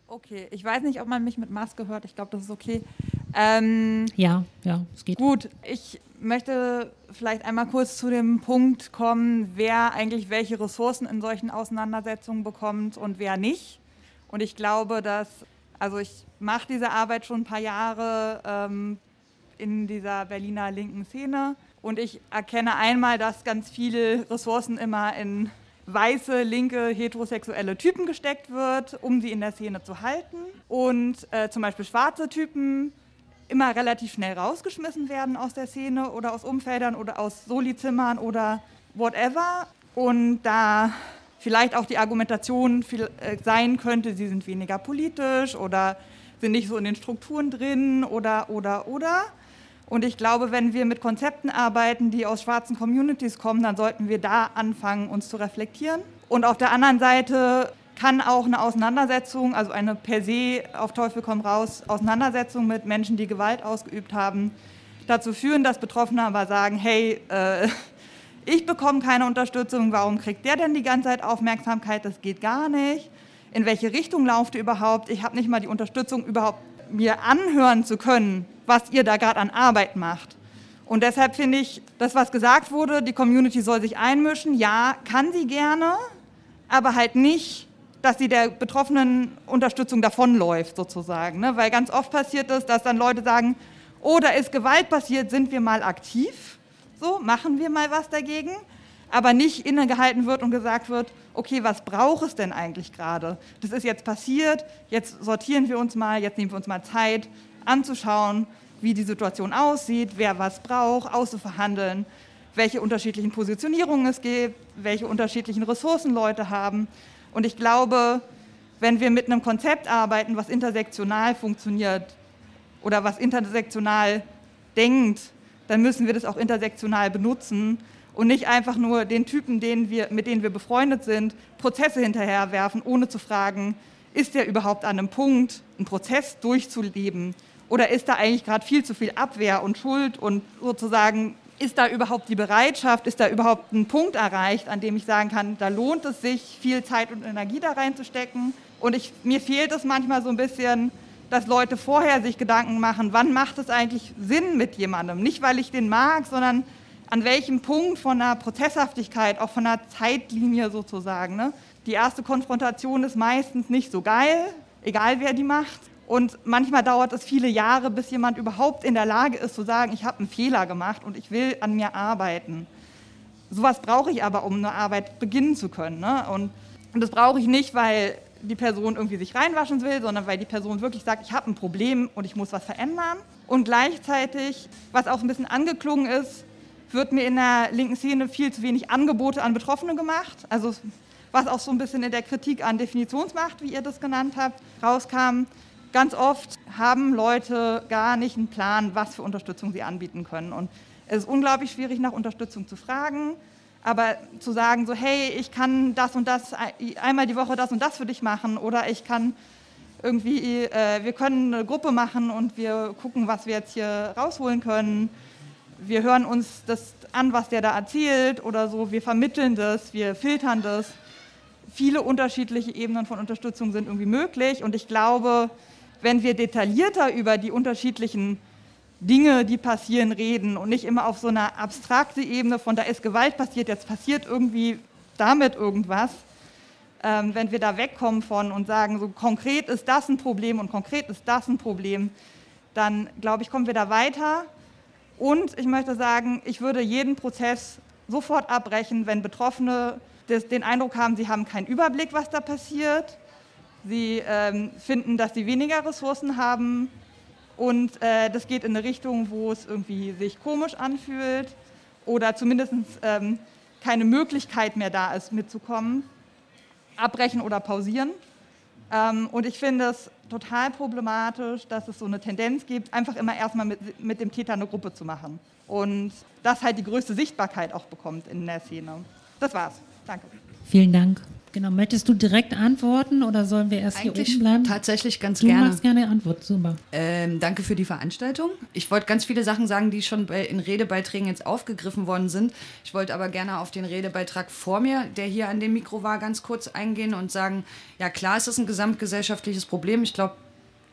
Okay, ich weiß nicht, ob man mich mit Maske hört, ich glaube, das ist okay. Ähm, ja, ja, es geht. Gut, ich möchte vielleicht einmal kurz zu dem Punkt kommen, wer eigentlich welche Ressourcen in solchen Auseinandersetzungen bekommt und wer nicht. Und ich glaube, dass, also ich mache diese Arbeit schon ein paar Jahre ähm, in dieser Berliner linken Szene und ich erkenne einmal, dass ganz viele Ressourcen immer in weiße, linke, heterosexuelle Typen gesteckt wird, um sie in der Szene zu halten. Und äh, zum Beispiel schwarze Typen immer relativ schnell rausgeschmissen werden aus der Szene oder aus Umfeldern oder aus Solizimmern oder whatever. Und da vielleicht auch die Argumentation äh, sein könnte, sie sind weniger politisch oder sind nicht so in den Strukturen drin oder, oder, oder. Und ich glaube, wenn wir mit Konzepten arbeiten, die aus schwarzen Communities kommen, dann sollten wir da anfangen, uns zu reflektieren. Und auf der anderen Seite kann auch eine Auseinandersetzung, also eine per se auf Teufel komm raus Auseinandersetzung mit Menschen, die Gewalt ausgeübt haben, dazu führen, dass Betroffene aber sagen, hey, äh, ich bekomme keine Unterstützung, warum kriegt der denn die ganze Zeit Aufmerksamkeit, das geht gar nicht. In welche Richtung lauft ihr überhaupt? Ich habe nicht mal die Unterstützung, überhaupt mir anhören zu können, was ihr da gerade an Arbeit macht. Und deshalb finde ich, das, was gesagt wurde, die Community soll sich einmischen, ja, kann sie gerne, aber halt nicht dass sie der betroffenen Unterstützung davonläuft, sozusagen. Ne? Weil ganz oft passiert es, dass dann Leute sagen, oh, da ist Gewalt passiert, sind wir mal aktiv, so, machen wir mal was dagegen, aber nicht innegehalten wird und gesagt wird, okay, was braucht es denn eigentlich gerade? Das ist jetzt passiert, jetzt sortieren wir uns mal, jetzt nehmen wir uns mal Zeit anzuschauen, wie die Situation aussieht, wer was braucht, auszuverhandeln, welche unterschiedlichen Positionierungen es gibt, welche unterschiedlichen Ressourcen Leute haben. Und ich glaube, wenn wir mit einem Konzept arbeiten, was intersektional funktioniert oder was intersektional denkt, dann müssen wir das auch intersektional benutzen und nicht einfach nur den Typen, denen wir, mit denen wir befreundet sind, Prozesse hinterherwerfen, ohne zu fragen, ist der überhaupt an einem Punkt, einen Prozess durchzuleben? Oder ist da eigentlich gerade viel zu viel Abwehr und Schuld und sozusagen ist da überhaupt die Bereitschaft, ist da überhaupt ein Punkt erreicht, an dem ich sagen kann, da lohnt es sich, viel Zeit und Energie da reinzustecken. Und ich, mir fehlt es manchmal so ein bisschen, dass Leute vorher sich Gedanken machen, wann macht es eigentlich Sinn mit jemandem? Nicht, weil ich den mag, sondern an welchem Punkt von einer Prozesshaftigkeit, auch von einer Zeitlinie sozusagen. Ne? Die erste Konfrontation ist meistens nicht so geil, egal wer die macht. Und manchmal dauert es viele Jahre, bis jemand überhaupt in der Lage ist zu sagen, ich habe einen Fehler gemacht und ich will an mir arbeiten. Sowas brauche ich aber, um eine Arbeit beginnen zu können. Ne? Und, und das brauche ich nicht, weil die Person irgendwie sich reinwaschen will, sondern weil die Person wirklich sagt, ich habe ein Problem und ich muss was verändern. Und gleichzeitig, was auch ein bisschen angeklungen ist, wird mir in der linken Szene viel zu wenig Angebote an Betroffene gemacht. Also was auch so ein bisschen in der Kritik an Definitionsmacht, wie ihr das genannt habt, rauskam. Ganz oft haben Leute gar nicht einen Plan, was für Unterstützung sie anbieten können. Und es ist unglaublich schwierig, nach Unterstützung zu fragen, aber zu sagen, so, hey, ich kann das und das einmal die Woche das und das für dich machen oder ich kann irgendwie, äh, wir können eine Gruppe machen und wir gucken, was wir jetzt hier rausholen können. Wir hören uns das an, was der da erzählt oder so, wir vermitteln das, wir filtern das. Viele unterschiedliche Ebenen von Unterstützung sind irgendwie möglich und ich glaube, wenn wir detaillierter über die unterschiedlichen Dinge, die passieren, reden und nicht immer auf so einer abstrakten Ebene von da ist Gewalt passiert, jetzt passiert irgendwie damit irgendwas, ähm, wenn wir da wegkommen von und sagen, so konkret ist das ein Problem und konkret ist das ein Problem, dann glaube ich, kommen wir da weiter. Und ich möchte sagen, ich würde jeden Prozess sofort abbrechen, wenn Betroffene den Eindruck haben, sie haben keinen Überblick, was da passiert Sie ähm, finden, dass sie weniger Ressourcen haben und äh, das geht in eine Richtung, wo es irgendwie sich komisch anfühlt oder zumindest ähm, keine Möglichkeit mehr da ist, mitzukommen, abbrechen oder pausieren. Ähm, und ich finde es total problematisch, dass es so eine Tendenz gibt, einfach immer erstmal mit, mit dem Täter eine Gruppe zu machen. Und das halt die größte Sichtbarkeit auch bekommt in der Szene. Das war's. Danke. Vielen Dank. Genau, möchtest du direkt antworten oder sollen wir erst Eigentlich hier oben bleiben? Tatsächlich ganz du gerne. Du machst gerne Antwort, super. Ähm, danke für die Veranstaltung. Ich wollte ganz viele Sachen sagen, die schon bei, in Redebeiträgen jetzt aufgegriffen worden sind. Ich wollte aber gerne auf den Redebeitrag vor mir, der hier an dem Mikro war, ganz kurz eingehen und sagen, ja klar, es ist ein gesamtgesellschaftliches Problem. Ich glaube,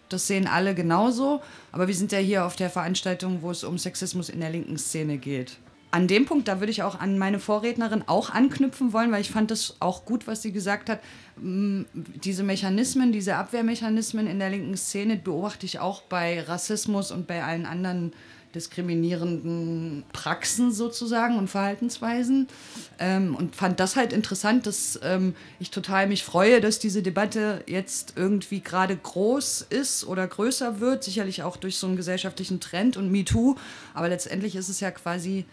das sehen alle genauso. Aber wir sind ja hier auf der Veranstaltung, wo es um Sexismus in der linken Szene geht an dem Punkt, da würde ich auch an meine Vorrednerin auch anknüpfen wollen, weil ich fand das auch gut, was sie gesagt hat. Mm, diese Mechanismen, diese Abwehrmechanismen in der linken Szene beobachte ich auch bei Rassismus und bei allen anderen diskriminierenden Praxen sozusagen und Verhaltensweisen. Ähm, und fand das halt interessant, dass ähm, ich total mich freue, dass diese Debatte jetzt irgendwie gerade groß ist oder größer wird, sicherlich auch durch so einen gesellschaftlichen Trend und MeToo. Aber letztendlich ist es ja quasi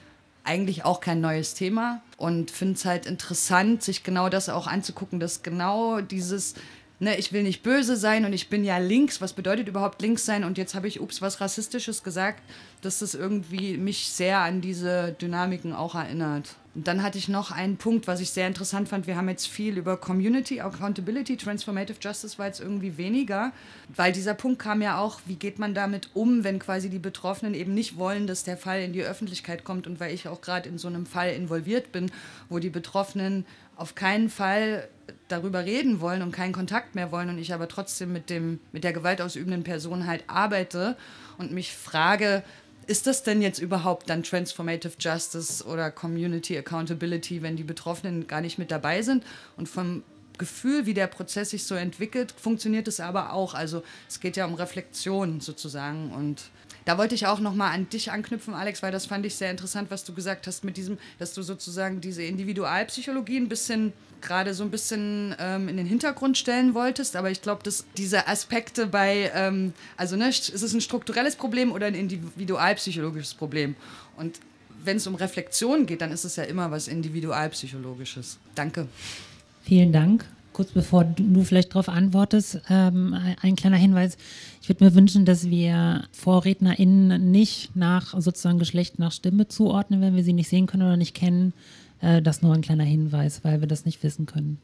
eigentlich auch kein neues Thema und finde es halt interessant, sich genau das auch anzugucken, dass genau dieses, ne, ich will nicht böse sein und ich bin ja links, was bedeutet überhaupt links sein und jetzt habe ich, ups, was Rassistisches gesagt, dass das irgendwie mich sehr an diese Dynamiken auch erinnert. Dann hatte ich noch einen Punkt, was ich sehr interessant fand. Wir haben jetzt viel über Community, Accountability, Transformative Justice war jetzt irgendwie weniger, weil dieser Punkt kam ja auch, wie geht man damit um, wenn quasi die Betroffenen eben nicht wollen, dass der Fall in die Öffentlichkeit kommt und weil ich auch gerade in so einem Fall involviert bin, wo die Betroffenen auf keinen Fall darüber reden wollen und keinen Kontakt mehr wollen und ich aber trotzdem mit, dem, mit der gewaltausübenden Person halt arbeite und mich frage, ist das denn jetzt überhaupt dann Transformative Justice oder Community Accountability, wenn die Betroffenen gar nicht mit dabei sind? Und vom Gefühl, wie der Prozess sich so entwickelt, funktioniert es aber auch. Also es geht ja um Reflexion sozusagen und da wollte ich auch noch mal an dich anknüpfen, Alex, weil das fand ich sehr interessant, was du gesagt hast mit diesem, dass du sozusagen diese Individualpsychologie ein bisschen gerade so ein bisschen ähm, in den Hintergrund stellen wolltest. Aber ich glaube, dass diese Aspekte bei, ähm, also ne, ist es ein strukturelles Problem oder ein individualpsychologisches Problem? Und wenn es um Reflexion geht, dann ist es ja immer was individualpsychologisches. Danke. Vielen Dank. Kurz bevor du vielleicht darauf antwortest, ähm, ein kleiner Hinweis. Ich würde mir wünschen, dass wir VorrednerInnen nicht nach sozusagen Geschlecht nach Stimme zuordnen, wenn wir sie nicht sehen können oder nicht kennen. Äh, das nur ein kleiner Hinweis, weil wir das nicht wissen können.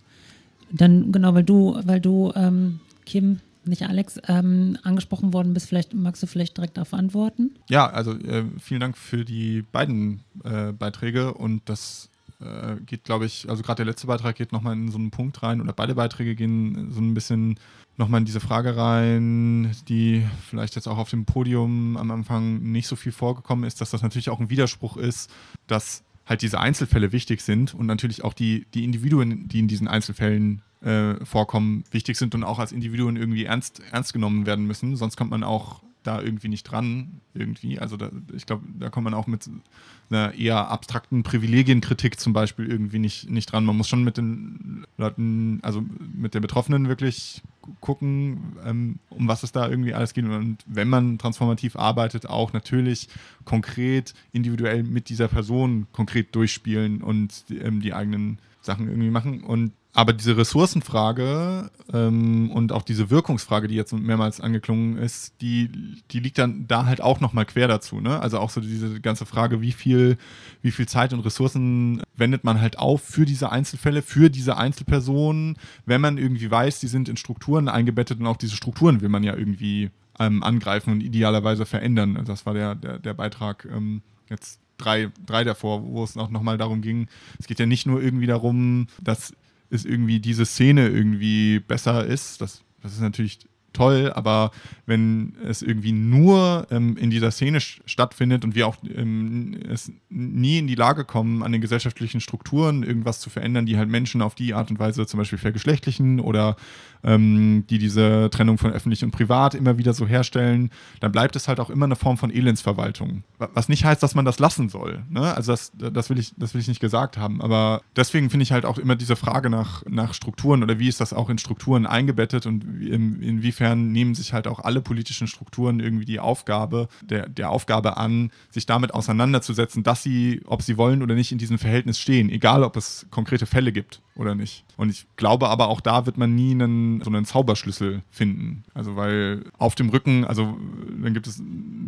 Dann, genau, weil du, weil du, ähm, Kim, nicht Alex, ähm, angesprochen worden bist, vielleicht magst du vielleicht direkt darauf antworten? Ja, also äh, vielen Dank für die beiden äh, Beiträge und das äh, geht, glaube ich, also gerade der letzte Beitrag geht nochmal in so einen Punkt rein oder beide Beiträge gehen so ein bisschen nochmal in diese Frage rein, die vielleicht jetzt auch auf dem Podium am Anfang nicht so viel vorgekommen ist, dass das natürlich auch ein Widerspruch ist, dass halt diese Einzelfälle wichtig sind und natürlich auch die, die Individuen, die in diesen Einzelfällen äh, vorkommen, wichtig sind und auch als Individuen irgendwie ernst, ernst genommen werden müssen. Sonst kommt man auch da irgendwie nicht dran, irgendwie. Also da, ich glaube, da kommt man auch mit einer eher abstrakten Privilegienkritik zum Beispiel irgendwie nicht, nicht dran. Man muss schon mit den Leuten, also mit den Betroffenen wirklich gucken, ähm, um was es da irgendwie alles geht. Und wenn man transformativ arbeitet, auch natürlich konkret, individuell mit dieser Person konkret durchspielen und ähm, die eigenen Sachen irgendwie machen. Und aber diese Ressourcenfrage ähm, und auch diese Wirkungsfrage, die jetzt mehrmals angeklungen ist, die, die liegt dann da halt auch nochmal quer dazu. Ne? Also auch so diese ganze Frage, wie viel, wie viel Zeit und Ressourcen wendet man halt auf für diese Einzelfälle, für diese Einzelpersonen, wenn man irgendwie weiß, die sind in Strukturen eingebettet und auch diese Strukturen will man ja irgendwie ähm, angreifen und idealerweise verändern. Das war der, der, der Beitrag ähm, jetzt drei, drei davor, wo es auch nochmal darum ging, es geht ja nicht nur irgendwie darum, dass es irgendwie diese Szene irgendwie besser ist. Das, das ist natürlich toll, aber wenn es irgendwie nur ähm, in dieser Szene stattfindet und wir auch ähm, es nie in die Lage kommen, an den gesellschaftlichen Strukturen irgendwas zu verändern, die halt Menschen auf die Art und Weise zum Beispiel vergeschlechtlichen oder ähm, die diese Trennung von öffentlich und privat immer wieder so herstellen, dann bleibt es halt auch immer eine Form von Elendsverwaltung. Was nicht heißt, dass man das lassen soll. Ne? Also das, das, will ich, das will ich nicht gesagt haben. Aber deswegen finde ich halt auch immer diese Frage nach, nach Strukturen oder wie ist das auch in Strukturen eingebettet und in, inwiefern nehmen sich halt auch alle politischen Strukturen irgendwie die Aufgabe, der, der Aufgabe an, sich damit auseinanderzusetzen, dass sie, ob sie wollen oder nicht, in diesem Verhältnis stehen, egal ob es konkrete Fälle gibt oder nicht. Und ich glaube aber auch da wird man nie einen, so einen Zauberschlüssel finden. Also weil auf dem Rücken, also dann gibt es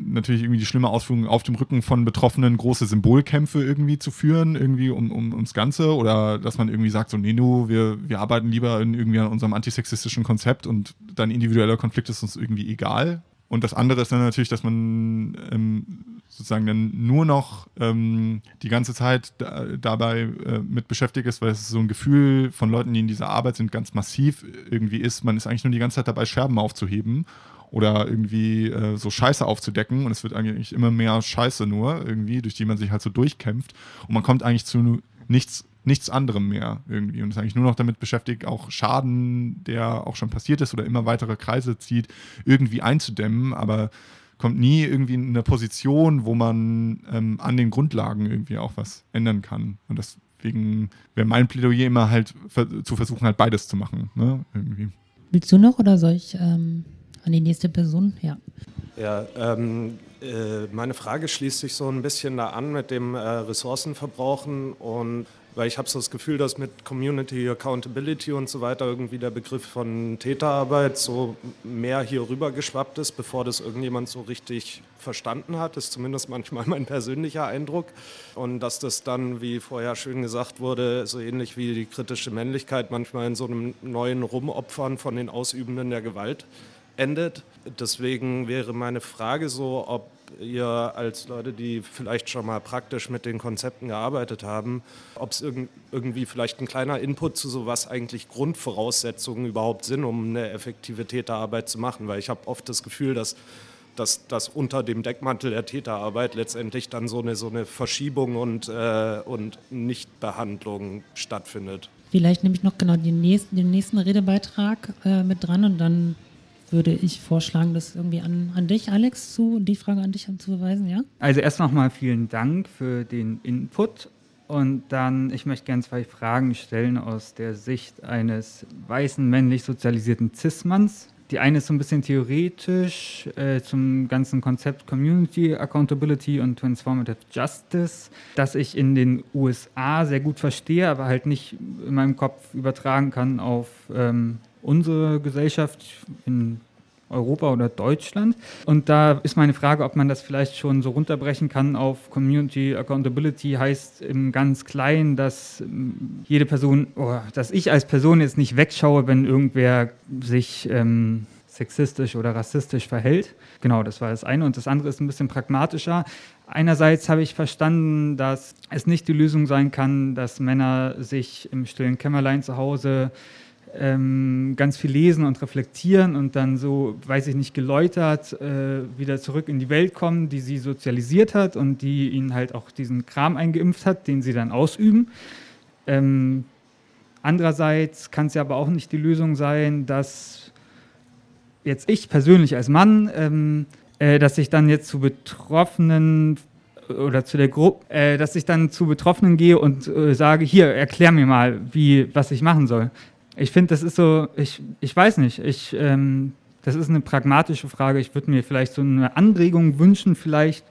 natürlich irgendwie die schlimme Ausführung, auf dem Rücken von Betroffenen große Symbolkämpfe irgendwie zu führen, irgendwie um, um ums Ganze. Oder dass man irgendwie sagt, so, nee, nu, wir, wir arbeiten lieber in, irgendwie an unserem antisexistischen Konzept und dein individueller Konflikt ist uns irgendwie egal. Und das andere ist dann natürlich, dass man ähm, sozusagen dann nur noch ähm, die ganze Zeit da, dabei äh, mit beschäftigt ist, weil es so ein Gefühl von Leuten, die in dieser Arbeit sind, ganz massiv irgendwie ist. Man ist eigentlich nur die ganze Zeit dabei, Scherben aufzuheben oder irgendwie äh, so Scheiße aufzudecken und es wird eigentlich immer mehr Scheiße nur irgendwie, durch die man sich halt so durchkämpft und man kommt eigentlich zu nichts nichts anderem mehr irgendwie und ist eigentlich nur noch damit beschäftigt, auch Schaden, der auch schon passiert ist oder immer weitere Kreise zieht, irgendwie einzudämmen, aber kommt nie irgendwie in eine Position, wo man ähm, an den Grundlagen irgendwie auch was ändern kann. Und deswegen wäre mein Plädoyer immer halt zu versuchen, halt beides zu machen. Ne? Irgendwie. Willst du noch oder soll ich ähm, an die nächste Person? Ja. Ja, ähm, äh, meine Frage schließt sich so ein bisschen da an mit dem äh, Ressourcenverbrauchen und weil ich habe so das Gefühl, dass mit Community Accountability und so weiter irgendwie der Begriff von Täterarbeit so mehr hier rüber geschwappt ist, bevor das irgendjemand so richtig verstanden hat. Das ist zumindest manchmal mein persönlicher Eindruck. Und dass das dann, wie vorher schön gesagt wurde, so ähnlich wie die kritische Männlichkeit manchmal in so einem neuen Rumopfern von den Ausübenden der Gewalt endet. Deswegen wäre meine Frage so, ob ihr als Leute, die vielleicht schon mal praktisch mit den Konzepten gearbeitet haben, ob es irg irgendwie vielleicht ein kleiner Input zu sowas eigentlich Grundvoraussetzungen überhaupt sind, um eine effektive Täterarbeit zu machen. Weil ich habe oft das Gefühl, dass dass, dass unter dem Deckmantel der Täterarbeit letztendlich dann so eine, so eine Verschiebung und, äh, und Nichtbehandlung stattfindet. Vielleicht nehme ich noch genau den nächsten, den nächsten Redebeitrag äh, mit dran und dann würde ich vorschlagen, das irgendwie an, an dich, Alex, zu, die Frage an dich zu verweisen, ja? Also erst nochmal vielen Dank für den Input und dann, ich möchte gerne zwei Fragen stellen aus der Sicht eines weißen, männlich sozialisierten Cis-Manns. Die eine ist so ein bisschen theoretisch äh, zum ganzen Konzept Community Accountability und Transformative Justice, das ich in den USA sehr gut verstehe, aber halt nicht in meinem Kopf übertragen kann auf ähm, unsere Gesellschaft in Europa oder Deutschland. Und da ist meine Frage, ob man das vielleicht schon so runterbrechen kann auf Community Accountability heißt im ganz Kleinen, dass ähm, jede Person, oh, dass ich als Person jetzt nicht wegschaue, wenn irgendwer sich ähm, sexistisch oder rassistisch verhält. Genau, das war das eine. Und das andere ist ein bisschen pragmatischer. Einerseits habe ich verstanden, dass es nicht die Lösung sein kann, dass Männer sich im stillen Kämmerlein zu Hause ähm, ganz viel lesen und reflektieren und dann so, weiß ich nicht, geläutert äh, wieder zurück in die Welt kommen, die sie sozialisiert hat und die ihnen halt auch diesen Kram eingeimpft hat, den sie dann ausüben. Ähm, andererseits kann es ja aber auch nicht die Lösung sein, dass jetzt ich persönlich als Mann, ähm, äh, dass ich dann jetzt zu Betroffenen oder zu der Gruppe, äh, dass ich dann zu Betroffenen gehe und äh, sage, hier, erklär mir mal, wie, was ich machen soll. Ich finde, das ist so, ich, ich weiß nicht, ich, ähm, das ist eine pragmatische Frage. Ich würde mir vielleicht so eine Anregung wünschen, vielleicht,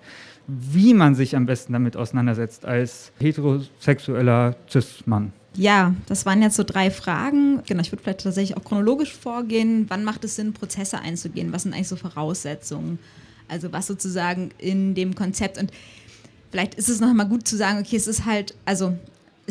wie man sich am besten damit auseinandersetzt als heterosexueller Cis-Mann. Ja, das waren jetzt so drei Fragen. Genau, ich würde vielleicht tatsächlich auch chronologisch vorgehen. Wann macht es Sinn, Prozesse einzugehen? Was sind eigentlich so Voraussetzungen? Also was sozusagen in dem Konzept und vielleicht ist es noch mal gut zu sagen, okay, es ist halt, also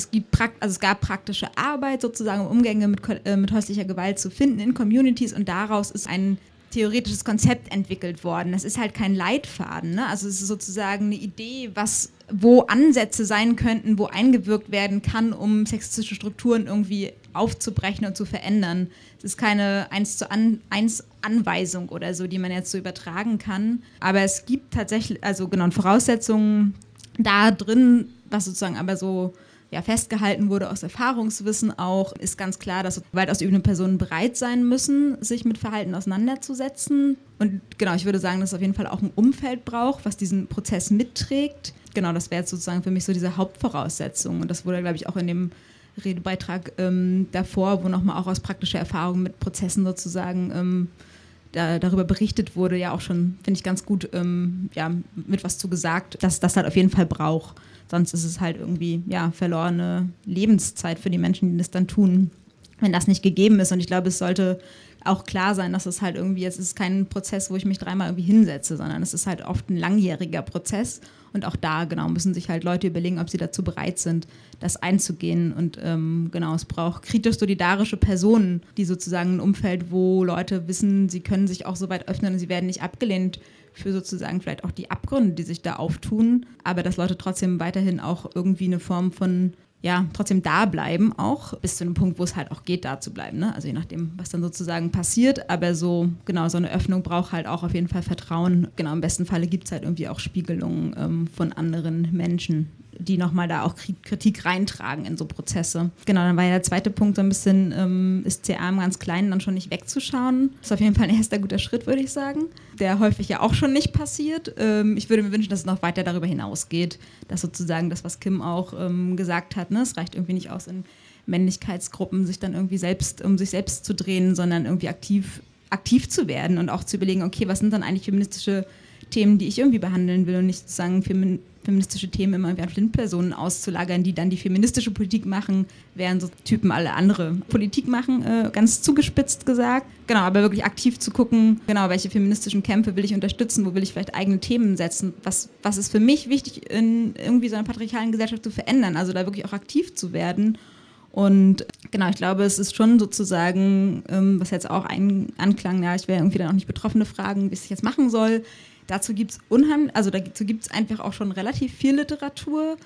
es, gibt also es gab praktische Arbeit sozusagen, um Umgänge mit, äh, mit häuslicher Gewalt zu finden in Communities und daraus ist ein theoretisches Konzept entwickelt worden. Das ist halt kein Leitfaden. Ne? Also es ist sozusagen eine Idee, was, wo Ansätze sein könnten, wo eingewirkt werden kann, um sexistische Strukturen irgendwie aufzubrechen und zu verändern. Es ist keine eins zu an, eins Anweisung oder so, die man jetzt so übertragen kann. Aber es gibt tatsächlich, also genau, Voraussetzungen da drin, was sozusagen aber so ja, festgehalten wurde aus Erfahrungswissen auch, ist ganz klar, dass gewaltausübende Personen bereit sein müssen, sich mit Verhalten auseinanderzusetzen. Und genau, ich würde sagen, dass es auf jeden Fall auch ein Umfeld braucht, was diesen Prozess mitträgt. Genau, das wäre jetzt sozusagen für mich so diese Hauptvoraussetzung. Und das wurde, glaube ich, auch in dem Redebeitrag ähm, davor, wo nochmal auch aus praktischer Erfahrung mit Prozessen sozusagen ähm, da, darüber berichtet wurde, ja auch schon, finde ich, ganz gut ähm, ja, mit was zu gesagt, dass das halt auf jeden Fall braucht. Sonst ist es halt irgendwie ja, verlorene Lebenszeit für die Menschen, die das dann tun, wenn das nicht gegeben ist. Und ich glaube, es sollte auch klar sein, dass es halt irgendwie, es ist kein Prozess, wo ich mich dreimal irgendwie hinsetze, sondern es ist halt oft ein langjähriger Prozess. Und auch da, genau, müssen sich halt Leute überlegen, ob sie dazu bereit sind, das einzugehen. Und ähm, genau, es braucht kritisch-solidarische Personen, die sozusagen ein Umfeld, wo Leute wissen, sie können sich auch so weit öffnen und sie werden nicht abgelehnt für sozusagen vielleicht auch die Abgründe, die sich da auftun, aber dass Leute trotzdem weiterhin auch irgendwie eine Form von ja, trotzdem da bleiben, auch bis zu einem Punkt, wo es halt auch geht, da zu bleiben. Ne? Also je nachdem, was dann sozusagen passiert. Aber so, genau, so eine Öffnung braucht halt auch auf jeden Fall Vertrauen. Genau, im besten Falle gibt es halt irgendwie auch Spiegelungen ähm, von anderen Menschen die nochmal da auch Kritik reintragen in so Prozesse. Genau, dann war ja der zweite Punkt so ein bisschen, ähm, ist CA im ganz Kleinen dann schon nicht wegzuschauen. Das ist auf jeden Fall ein erster guter Schritt, würde ich sagen, der häufig ja auch schon nicht passiert. Ähm, ich würde mir wünschen, dass es noch weiter darüber hinausgeht, dass sozusagen das, was Kim auch ähm, gesagt hat, ne, es reicht irgendwie nicht aus in Männlichkeitsgruppen, sich dann irgendwie selbst, um sich selbst zu drehen, sondern irgendwie aktiv, aktiv zu werden und auch zu überlegen, okay, was sind dann eigentlich feministische Themen, die ich irgendwie behandeln will und nicht sozusagen feministische Themen immer an Flintpersonen auszulagern, die dann die feministische Politik machen, während so Typen alle andere Politik machen, äh, ganz zugespitzt gesagt. Genau, aber wirklich aktiv zu gucken, genau, welche feministischen Kämpfe will ich unterstützen, wo will ich vielleicht eigene Themen setzen, was, was ist für mich wichtig, in irgendwie so einer patriarchalen Gesellschaft zu verändern, also da wirklich auch aktiv zu werden. Und genau, ich glaube, es ist schon sozusagen, ähm, was jetzt auch ein Anklang, ja, ich wäre irgendwie dann auch nicht Betroffene fragen, wie es jetzt machen soll. Dazu gibt es unheimlich, also dazu gibt es einfach auch schon relativ viel Literatur,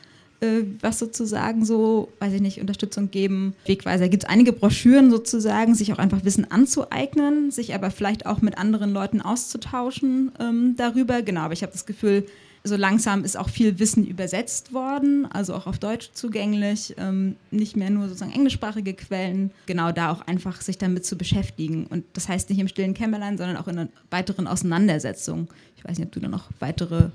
äh, was sozusagen so, weiß ich nicht, Unterstützung geben, Wegweiser. Gibt es einige Broschüren sozusagen, sich auch einfach Wissen anzueignen, sich aber vielleicht auch mit anderen Leuten auszutauschen ähm, darüber. Genau, aber ich habe das Gefühl, so langsam ist auch viel Wissen übersetzt worden, also auch auf Deutsch zugänglich, ähm, nicht mehr nur sozusagen englischsprachige Quellen, genau da auch einfach sich damit zu beschäftigen. Und das heißt nicht im stillen Kämmerlein, sondern auch in einer weiteren Auseinandersetzung. Ich weiß nicht, ob du da noch weitere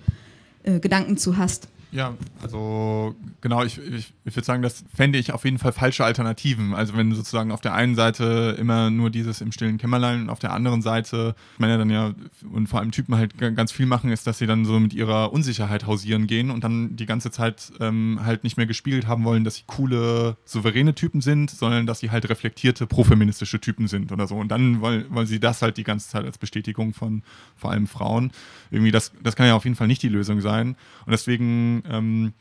äh, Gedanken zu hast. Ja, also genau, ich, ich, ich würde sagen, das fände ich auf jeden Fall falsche Alternativen. Also wenn sozusagen auf der einen Seite immer nur dieses im stillen Kämmerlein und auf der anderen Seite, meine dann ja, und vor allem Typen halt ganz viel machen, ist, dass sie dann so mit ihrer Unsicherheit hausieren gehen und dann die ganze Zeit ähm, halt nicht mehr gespiegelt haben wollen, dass sie coole, souveräne Typen sind, sondern dass sie halt reflektierte, profeministische Typen sind oder so. Und dann wollen, wollen sie das halt die ganze Zeit als Bestätigung von vor allem Frauen. Irgendwie, das, das kann ja auf jeden Fall nicht die Lösung sein. Und deswegen ähm,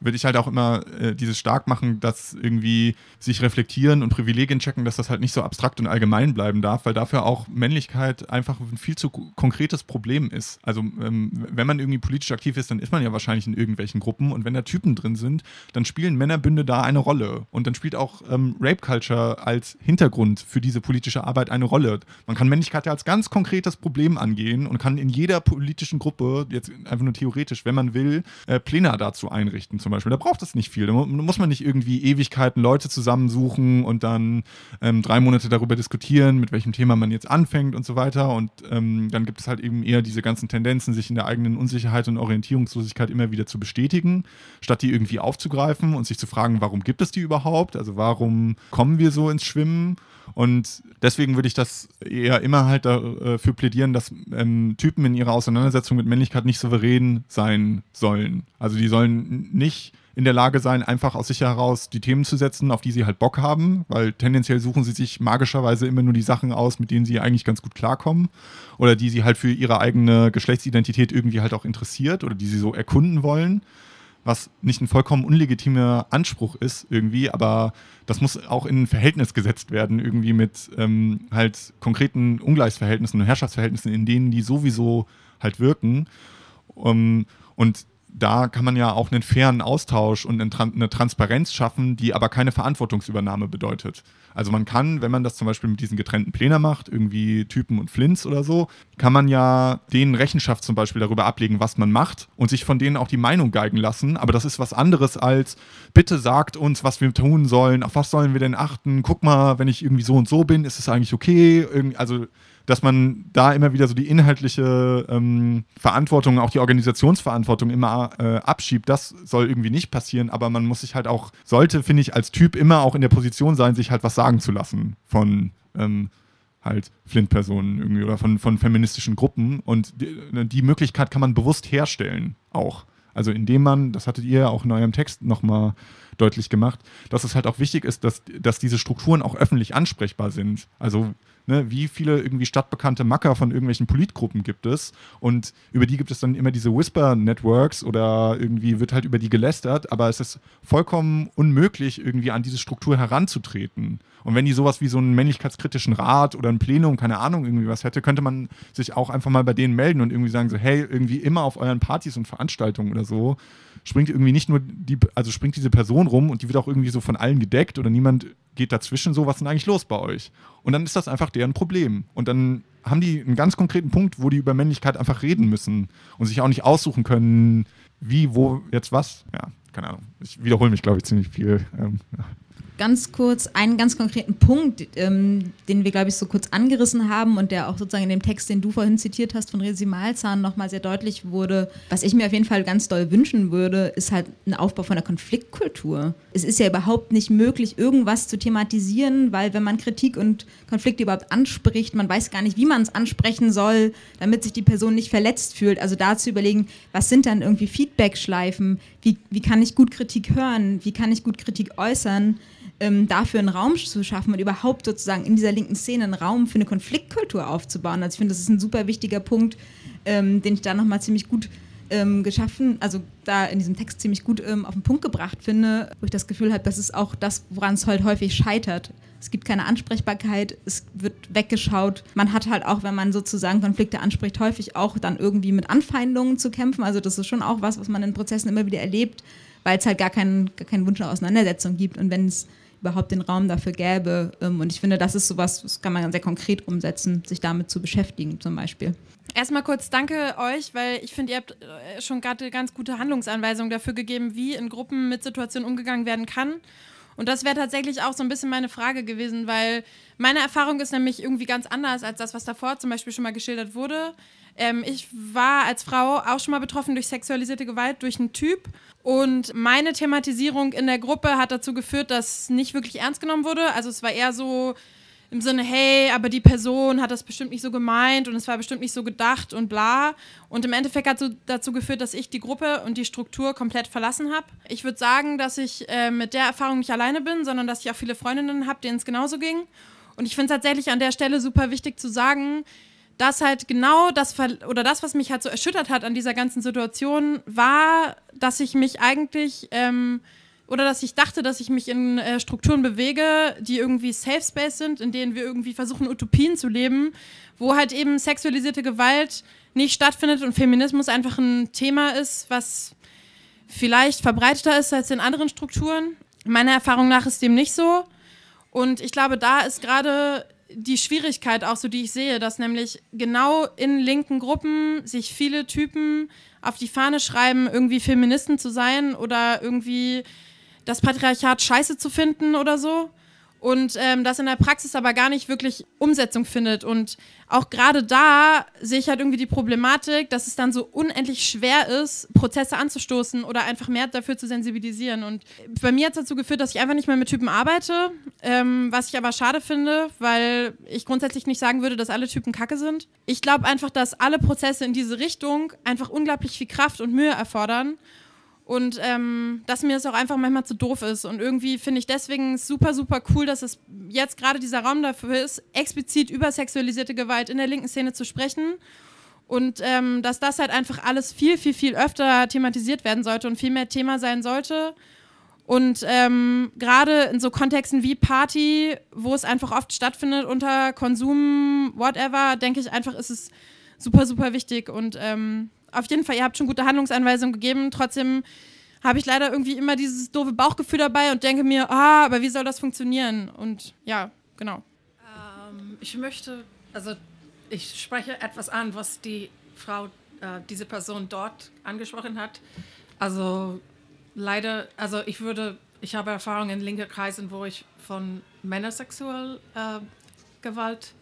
würde ich halt auch immer äh, dieses stark machen, dass irgendwie sich reflektieren und Privilegien checken, dass das halt nicht so abstrakt und allgemein bleiben darf, weil dafür auch Männlichkeit einfach ein viel zu konkretes Problem ist. Also ähm, wenn man irgendwie politisch aktiv ist, dann ist man ja wahrscheinlich in irgendwelchen Gruppen und wenn da Typen drin sind, dann spielen Männerbünde da eine Rolle und dann spielt auch ähm, Rape Culture als Hintergrund für diese politische Arbeit eine Rolle. Man kann Männlichkeit ja als ganz konkretes Problem angehen und kann in jeder politischen Gruppe, jetzt einfach nur theoretisch, wenn man will, äh, Pläne dazu einrichten zum Beispiel. Da braucht es nicht viel. Da muss man nicht irgendwie Ewigkeiten Leute zusammensuchen und dann ähm, drei Monate darüber diskutieren, mit welchem Thema man jetzt anfängt und so weiter. Und ähm, dann gibt es halt eben eher diese ganzen Tendenzen, sich in der eigenen Unsicherheit und Orientierungslosigkeit immer wieder zu bestätigen, statt die irgendwie aufzugreifen und sich zu fragen, warum gibt es die überhaupt? Also warum kommen wir so ins Schwimmen? Und deswegen würde ich das eher immer halt dafür plädieren, dass ähm, Typen in ihrer Auseinandersetzung mit Männlichkeit nicht souverän sein sollen. Also die sollen nicht in der Lage sein, einfach aus sich heraus die Themen zu setzen, auf die sie halt Bock haben, weil tendenziell suchen sie sich magischerweise immer nur die Sachen aus, mit denen sie eigentlich ganz gut klarkommen oder die sie halt für ihre eigene Geschlechtsidentität irgendwie halt auch interessiert oder die sie so erkunden wollen was nicht ein vollkommen unlegitimer Anspruch ist irgendwie, aber das muss auch in ein Verhältnis gesetzt werden, irgendwie mit ähm, halt konkreten Ungleichsverhältnissen und Herrschaftsverhältnissen, in denen die sowieso halt wirken. Um, und da kann man ja auch einen fairen Austausch und eine Transparenz schaffen, die aber keine Verantwortungsübernahme bedeutet. Also man kann, wenn man das zum Beispiel mit diesen getrennten Plänen macht, irgendwie Typen und Flints oder so, kann man ja denen Rechenschaft zum Beispiel darüber ablegen, was man macht und sich von denen auch die Meinung geigen lassen. Aber das ist was anderes als, bitte sagt uns, was wir tun sollen, auf was sollen wir denn achten, guck mal, wenn ich irgendwie so und so bin, ist es eigentlich okay? also dass man da immer wieder so die inhaltliche ähm, Verantwortung, auch die Organisationsverantwortung immer äh, abschiebt. Das soll irgendwie nicht passieren, aber man muss sich halt auch, sollte, finde ich, als Typ immer auch in der Position sein, sich halt was sagen zu lassen von ähm, halt Flint-Personen irgendwie oder von, von feministischen Gruppen. Und die, die Möglichkeit kann man bewusst herstellen auch. Also indem man, das hattet ihr ja auch in eurem Text nochmal deutlich gemacht, dass es halt auch wichtig ist, dass, dass diese Strukturen auch öffentlich ansprechbar sind. Also ne, wie viele irgendwie stadtbekannte Macker von irgendwelchen Politgruppen gibt es? Und über die gibt es dann immer diese Whisper-Networks oder irgendwie wird halt über die gelästert, aber es ist vollkommen unmöglich, irgendwie an diese Struktur heranzutreten. Und wenn die sowas wie so einen männlichkeitskritischen Rat oder ein Plenum, keine Ahnung, irgendwie was hätte, könnte man sich auch einfach mal bei denen melden und irgendwie sagen so, hey, irgendwie immer auf euren Partys und Veranstaltungen oder so springt irgendwie nicht nur die, also springt diese Person rum und die wird auch irgendwie so von allen gedeckt oder niemand geht dazwischen so, was ist denn eigentlich los bei euch? Und dann ist das einfach deren Problem. Und dann haben die einen ganz konkreten Punkt, wo die über Männlichkeit einfach reden müssen und sich auch nicht aussuchen können, wie, wo, jetzt was. Ja, keine Ahnung. Ich wiederhole mich, glaube ich, ziemlich viel. Ähm, ganz kurz einen ganz konkreten Punkt, ähm, den wir, glaube ich, so kurz angerissen haben und der auch sozusagen in dem Text, den du vorhin zitiert hast, von Resi Malzahn nochmal sehr deutlich wurde. Was ich mir auf jeden Fall ganz doll wünschen würde, ist halt ein Aufbau von einer Konfliktkultur. Es ist ja überhaupt nicht möglich, irgendwas zu thematisieren, weil wenn man Kritik und Konflikte überhaupt anspricht, man weiß gar nicht, wie man es ansprechen soll, damit sich die Person nicht verletzt fühlt. Also da zu überlegen, was sind dann irgendwie Feedback-Schleifen? Wie, wie kann ich gut Kritik hören? Wie kann ich gut Kritik äußern? Ähm, dafür einen Raum zu schaffen und überhaupt sozusagen in dieser linken Szene einen Raum für eine Konfliktkultur aufzubauen. Also ich finde, das ist ein super wichtiger Punkt, ähm, den ich da nochmal ziemlich gut ähm, geschaffen, also da in diesem Text ziemlich gut ähm, auf den Punkt gebracht finde, wo ich das Gefühl habe, das ist auch das, woran es heute häufig scheitert. Es gibt keine Ansprechbarkeit, es wird weggeschaut. Man hat halt auch, wenn man sozusagen Konflikte anspricht, häufig auch dann irgendwie mit Anfeindungen zu kämpfen. Also das ist schon auch was, was man in Prozessen immer wieder erlebt, weil es halt gar keinen, gar keinen Wunsch nach Auseinandersetzung gibt. Und wenn es überhaupt den Raum dafür gäbe. Ähm, und ich finde, das ist sowas, das kann man sehr konkret umsetzen, sich damit zu beschäftigen zum Beispiel. Erstmal kurz danke euch, weil ich finde, ihr habt äh, schon gerade ganz gute Handlungsanweisungen dafür gegeben, wie in Gruppen mit Situationen umgegangen werden kann. Und das wäre tatsächlich auch so ein bisschen meine Frage gewesen, weil meine Erfahrung ist nämlich irgendwie ganz anders als das, was davor zum Beispiel schon mal geschildert wurde. Ähm, ich war als Frau auch schon mal betroffen durch sexualisierte Gewalt durch einen Typ. Und meine Thematisierung in der Gruppe hat dazu geführt, dass nicht wirklich ernst genommen wurde. Also es war eher so, im Sinne, hey, aber die Person hat das bestimmt nicht so gemeint und es war bestimmt nicht so gedacht und bla. Und im Endeffekt hat es dazu geführt, dass ich die Gruppe und die Struktur komplett verlassen habe. Ich würde sagen, dass ich äh, mit der Erfahrung nicht alleine bin, sondern dass ich auch viele Freundinnen habe, denen es genauso ging. Und ich finde es tatsächlich an der Stelle super wichtig zu sagen, dass halt genau das oder das, was mich halt so erschüttert hat an dieser ganzen Situation, war, dass ich mich eigentlich ähm, oder dass ich dachte, dass ich mich in äh, Strukturen bewege, die irgendwie Safe Space sind, in denen wir irgendwie versuchen, Utopien zu leben, wo halt eben sexualisierte Gewalt nicht stattfindet und Feminismus einfach ein Thema ist, was vielleicht verbreiteter ist als in anderen Strukturen. Meiner Erfahrung nach ist dem nicht so. Und ich glaube, da ist gerade die Schwierigkeit auch so, die ich sehe, dass nämlich genau in linken Gruppen sich viele Typen auf die Fahne schreiben, irgendwie Feministen zu sein oder irgendwie das Patriarchat scheiße zu finden oder so. Und ähm, das in der Praxis aber gar nicht wirklich Umsetzung findet. Und auch gerade da sehe ich halt irgendwie die Problematik, dass es dann so unendlich schwer ist, Prozesse anzustoßen oder einfach mehr dafür zu sensibilisieren. Und bei mir hat es dazu geführt, dass ich einfach nicht mehr mit Typen arbeite, ähm, was ich aber schade finde, weil ich grundsätzlich nicht sagen würde, dass alle Typen kacke sind. Ich glaube einfach, dass alle Prozesse in diese Richtung einfach unglaublich viel Kraft und Mühe erfordern. Und ähm, dass mir das auch einfach manchmal zu doof ist. Und irgendwie finde ich deswegen super, super cool, dass es jetzt gerade dieser Raum dafür ist, explizit über sexualisierte Gewalt in der linken Szene zu sprechen. Und ähm, dass das halt einfach alles viel, viel, viel öfter thematisiert werden sollte und viel mehr Thema sein sollte. Und ähm, gerade in so Kontexten wie Party, wo es einfach oft stattfindet unter Konsum, whatever, denke ich einfach, ist es super, super wichtig. Und ähm, auf jeden Fall, ihr habt schon gute Handlungsanweisungen gegeben. Trotzdem habe ich leider irgendwie immer dieses doofe Bauchgefühl dabei und denke mir, ah, aber wie soll das funktionieren? Und ja, genau. Ähm, ich möchte, also ich spreche etwas an, was die Frau, äh, diese Person dort angesprochen hat. Also leider, also ich würde, ich habe Erfahrungen in linken Kreisen, wo ich von Männersexuell äh, Gewalt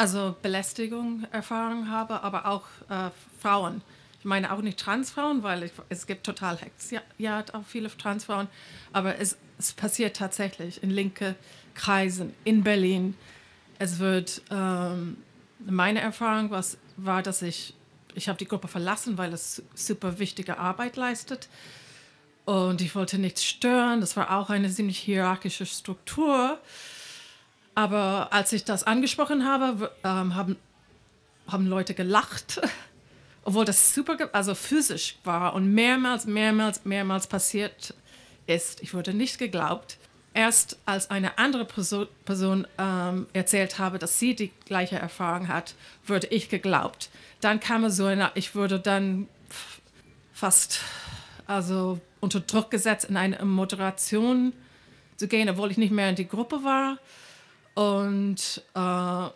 also Belästigung Erfahrung habe, aber auch äh, Frauen. Ich meine auch nicht Transfrauen, weil ich, es gibt total ja, auch viele Transfrauen, aber es, es passiert tatsächlich in linke Kreisen in Berlin. Es wird, ähm, meine Erfahrung was, war, dass ich, ich habe die Gruppe verlassen, weil es super wichtige Arbeit leistet und ich wollte nichts stören. Das war auch eine ziemlich hierarchische Struktur. Aber als ich das angesprochen habe, ähm, haben, haben Leute gelacht, obwohl das super, also physisch war und mehrmals, mehrmals, mehrmals passiert ist. Ich wurde nicht geglaubt. Erst als eine andere Person, Person ähm, erzählt habe, dass sie die gleiche Erfahrung hat, wurde ich geglaubt. Dann kam es so, eine, ich wurde dann fast also unter Druck gesetzt, in eine Moderation zu gehen, obwohl ich nicht mehr in die Gruppe war. Und äh,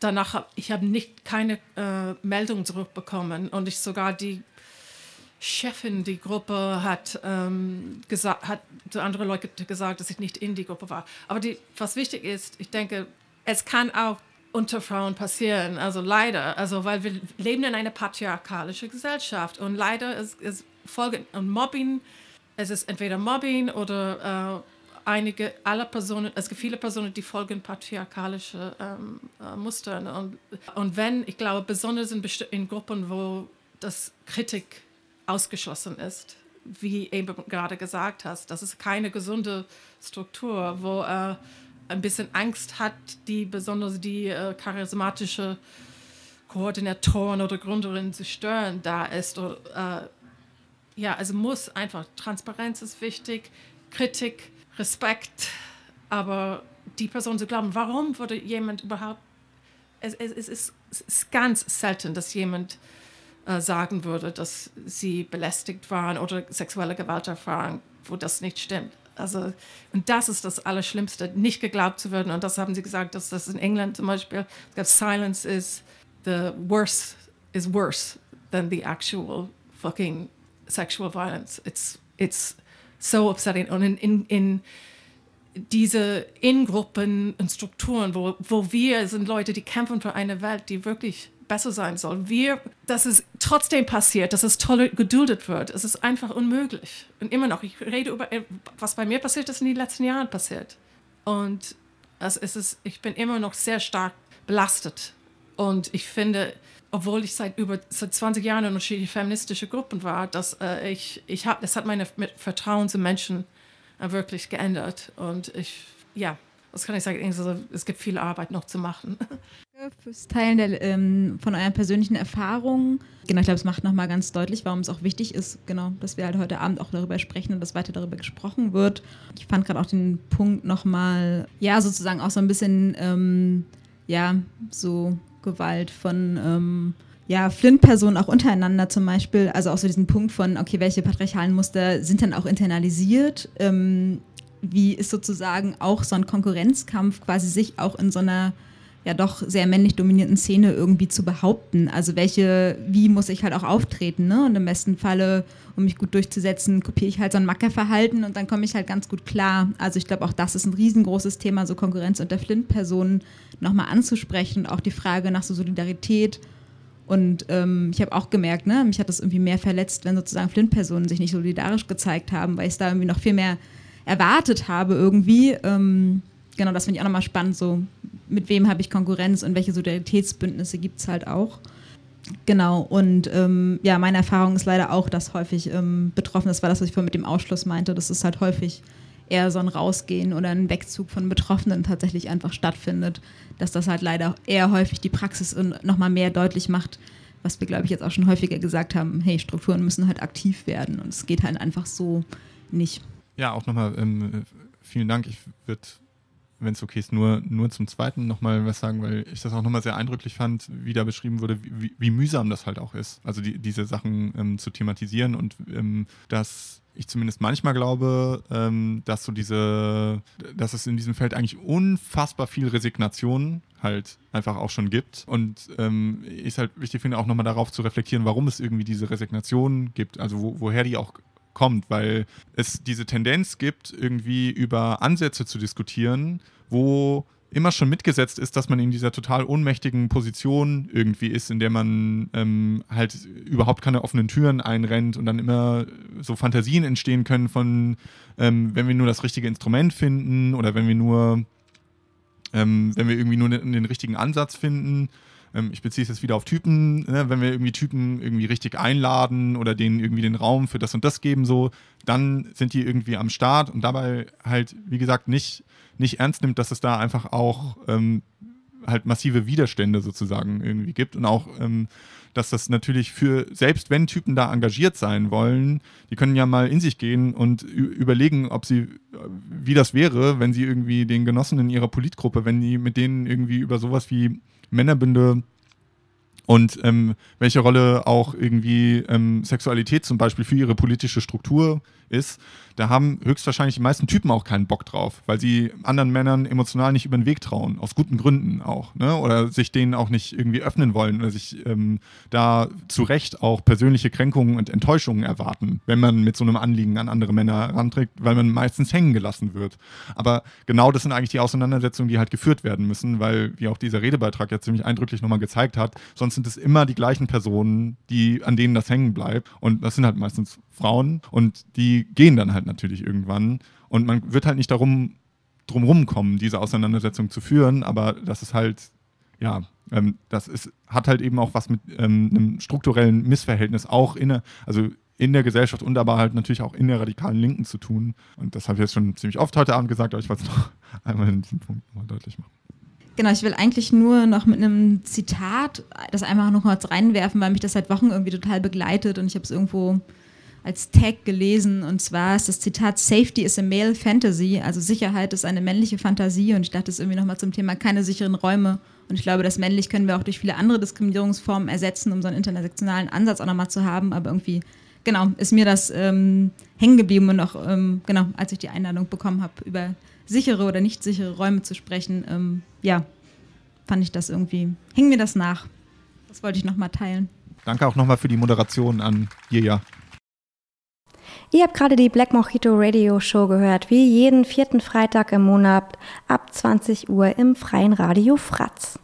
danach habe ich hab nicht keine äh, Meldung zurückbekommen und ich sogar die Chefin die Gruppe hat ähm, gesagt hat zu anderen Leuten gesagt, dass ich nicht in die Gruppe war. Aber die, was wichtig ist, ich denke, es kann auch unter Frauen passieren. Also leider, also weil wir leben in einer patriarchalischen Gesellschaft und leider ist, ist Folge und Mobbing. Es ist entweder Mobbing oder äh, einige, alle Personen, es gibt viele Personen, die folgen patriarchalische ähm, äh, Mustern. Und, und wenn, ich glaube, besonders in, in Gruppen, wo das Kritik ausgeschlossen ist, wie eben gerade gesagt hast, das ist keine gesunde Struktur, wo äh, ein bisschen Angst hat, die besonders die äh, charismatische Koordinatoren oder Gründerin zu stören, da ist. Oder, äh, ja, also muss einfach, Transparenz ist wichtig, Kritik Respekt, aber die Person zu glauben, warum würde jemand überhaupt, es, es, es, ist, es ist, ganz selten, dass jemand äh, sagen würde, dass sie belästigt waren oder sexuelle Gewalt erfahren, wo das nicht stimmt. Also, und das ist das Allerschlimmste, nicht geglaubt zu werden. Und das haben sie gesagt, dass das in England zum Beispiel, silence is the worse, is worse than the actual fucking sexual violence. It's, it's so upsetting. Und in, in, in diese In-Gruppen und Strukturen, wo, wo wir sind Leute, die kämpfen für eine Welt, die wirklich besser sein soll. Wir, dass es trotzdem passiert, dass es toll geduldet wird, es ist einfach unmöglich. Und immer noch, ich rede über, was bei mir passiert ist in den letzten Jahren passiert. Und es ist, ich bin immer noch sehr stark belastet. Und ich finde, obwohl ich seit über seit 20 Jahren in unterschiedlichen feministischen Gruppen war, dass äh, ich, ich habe, das hat meine Vertrauen zu Menschen äh, wirklich geändert. Und ich, ja, was kann ich sagen? Also, es gibt viel Arbeit noch zu machen. Fürs Teilen der, ähm, von euren persönlichen Erfahrungen. Genau, ich glaube, es macht nochmal ganz deutlich, warum es auch wichtig ist, genau, dass wir halt heute Abend auch darüber sprechen und dass weiter darüber gesprochen wird. Ich fand gerade auch den Punkt nochmal, ja, sozusagen auch so ein bisschen, ähm, ja, so Gewalt von, ähm, ja, Flint-Personen auch untereinander zum Beispiel, also auch so diesen Punkt von, okay, welche patriarchalen Muster sind dann auch internalisiert? Ähm, wie ist sozusagen auch so ein Konkurrenzkampf quasi sich auch in so einer ja doch sehr männlich dominierten Szene irgendwie zu behaupten. Also welche, wie muss ich halt auch auftreten, ne? Und im besten Falle, um mich gut durchzusetzen, kopiere ich halt so ein Mackerverhalten und dann komme ich halt ganz gut klar. Also ich glaube, auch das ist ein riesengroßes Thema, so Konkurrenz unter Flint-Personen nochmal anzusprechen und auch die Frage nach so Solidarität. Und ähm, ich habe auch gemerkt, ne, mich hat das irgendwie mehr verletzt, wenn sozusagen Flint-Personen sich nicht solidarisch gezeigt haben, weil ich es da irgendwie noch viel mehr erwartet habe irgendwie. Ähm, genau, das finde ich auch nochmal spannend, so mit wem habe ich Konkurrenz und welche Solidaritätsbündnisse gibt es halt auch. Genau, und ähm, ja, meine Erfahrung ist leider auch, dass häufig ähm, betroffen, das war das, was ich vorhin mit dem Ausschluss meinte, dass es halt häufig eher so ein Rausgehen oder ein Wegzug von Betroffenen tatsächlich einfach stattfindet, dass das halt leider eher häufig die Praxis nochmal mehr deutlich macht, was wir, glaube ich, jetzt auch schon häufiger gesagt haben, hey, Strukturen müssen halt aktiv werden und es geht halt einfach so nicht. Ja, auch nochmal ähm, vielen Dank. Ich würde wenn es okay ist, nur, nur zum zweiten nochmal was sagen, weil ich das auch nochmal sehr eindrücklich fand, wie da beschrieben wurde, wie, wie mühsam das halt auch ist. Also die, diese Sachen ähm, zu thematisieren und ähm, dass ich zumindest manchmal glaube, ähm, dass so diese, dass es in diesem Feld eigentlich unfassbar viel Resignation halt einfach auch schon gibt. Und ähm, ich halt wichtig finde, auch nochmal darauf zu reflektieren, warum es irgendwie diese Resignation gibt, also wo, woher die auch kommt, weil es diese Tendenz gibt, irgendwie über Ansätze zu diskutieren, wo immer schon mitgesetzt ist, dass man in dieser total ohnmächtigen Position irgendwie ist, in der man ähm, halt überhaupt keine offenen Türen einrennt und dann immer so Fantasien entstehen können von, ähm, wenn wir nur das richtige Instrument finden oder wenn wir nur, ähm, wenn wir irgendwie nur den, den richtigen Ansatz finden, ähm, ich beziehe es jetzt wieder auf Typen, ne, wenn wir irgendwie Typen irgendwie richtig einladen oder denen irgendwie den Raum für das und das geben, so, dann sind die irgendwie am Start und dabei halt, wie gesagt, nicht, nicht ernst nimmt, dass es da einfach auch ähm, halt massive Widerstände sozusagen irgendwie gibt und auch ähm, dass das natürlich für, selbst wenn Typen da engagiert sein wollen, die können ja mal in sich gehen und überlegen, ob sie, wie das wäre, wenn sie irgendwie den Genossen in ihrer Politgruppe, wenn die mit denen irgendwie über sowas wie Männerbünde und ähm, welche Rolle auch irgendwie ähm, Sexualität zum Beispiel für ihre politische Struktur ist, da haben höchstwahrscheinlich die meisten Typen auch keinen Bock drauf, weil sie anderen Männern emotional nicht über den Weg trauen, aus guten Gründen auch, ne? oder sich denen auch nicht irgendwie öffnen wollen oder sich ähm, da zu Recht auch persönliche Kränkungen und Enttäuschungen erwarten, wenn man mit so einem Anliegen an andere Männer ranträgt, weil man meistens hängen gelassen wird. Aber genau das sind eigentlich die Auseinandersetzungen, die halt geführt werden müssen, weil, wie auch dieser Redebeitrag ja ziemlich eindrücklich nochmal gezeigt hat, sonst sind es immer die gleichen Personen, die, an denen das hängen bleibt. Und das sind halt meistens Frauen und die gehen dann halt natürlich irgendwann. Und man wird halt nicht darum drum rumkommen, diese Auseinandersetzung zu führen, aber das ist halt, ja, ähm, das ist, hat halt eben auch was mit ähm, einem strukturellen Missverhältnis auch in also in der Gesellschaft und aber halt natürlich auch in der radikalen Linken zu tun. Und das habe ich jetzt schon ziemlich oft heute Abend gesagt, aber ich wollte es noch einmal in diesem Punkt nochmal deutlich machen. Genau, ich will eigentlich nur noch mit einem Zitat das einfach noch kurz reinwerfen, weil mich das seit Wochen irgendwie total begleitet und ich habe es irgendwo als Tag gelesen und zwar ist das Zitat Safety is a male fantasy, also Sicherheit ist eine männliche Fantasie und ich dachte es irgendwie nochmal zum Thema keine sicheren Räume und ich glaube, das männlich können wir auch durch viele andere Diskriminierungsformen ersetzen, um so einen intersektionalen Ansatz auch nochmal zu haben, aber irgendwie genau, ist mir das ähm, hängen geblieben und auch, ähm, genau, als ich die Einladung bekommen habe, über sichere oder nicht sichere Räume zu sprechen, ähm, ja, fand ich das irgendwie, hing mir das nach. Das wollte ich nochmal teilen. Danke auch nochmal für die Moderation an Jirja. Ihr habt gerade die Black Mojito Radio Show gehört, wie jeden vierten Freitag im Monat ab 20 Uhr im freien Radio Fratz.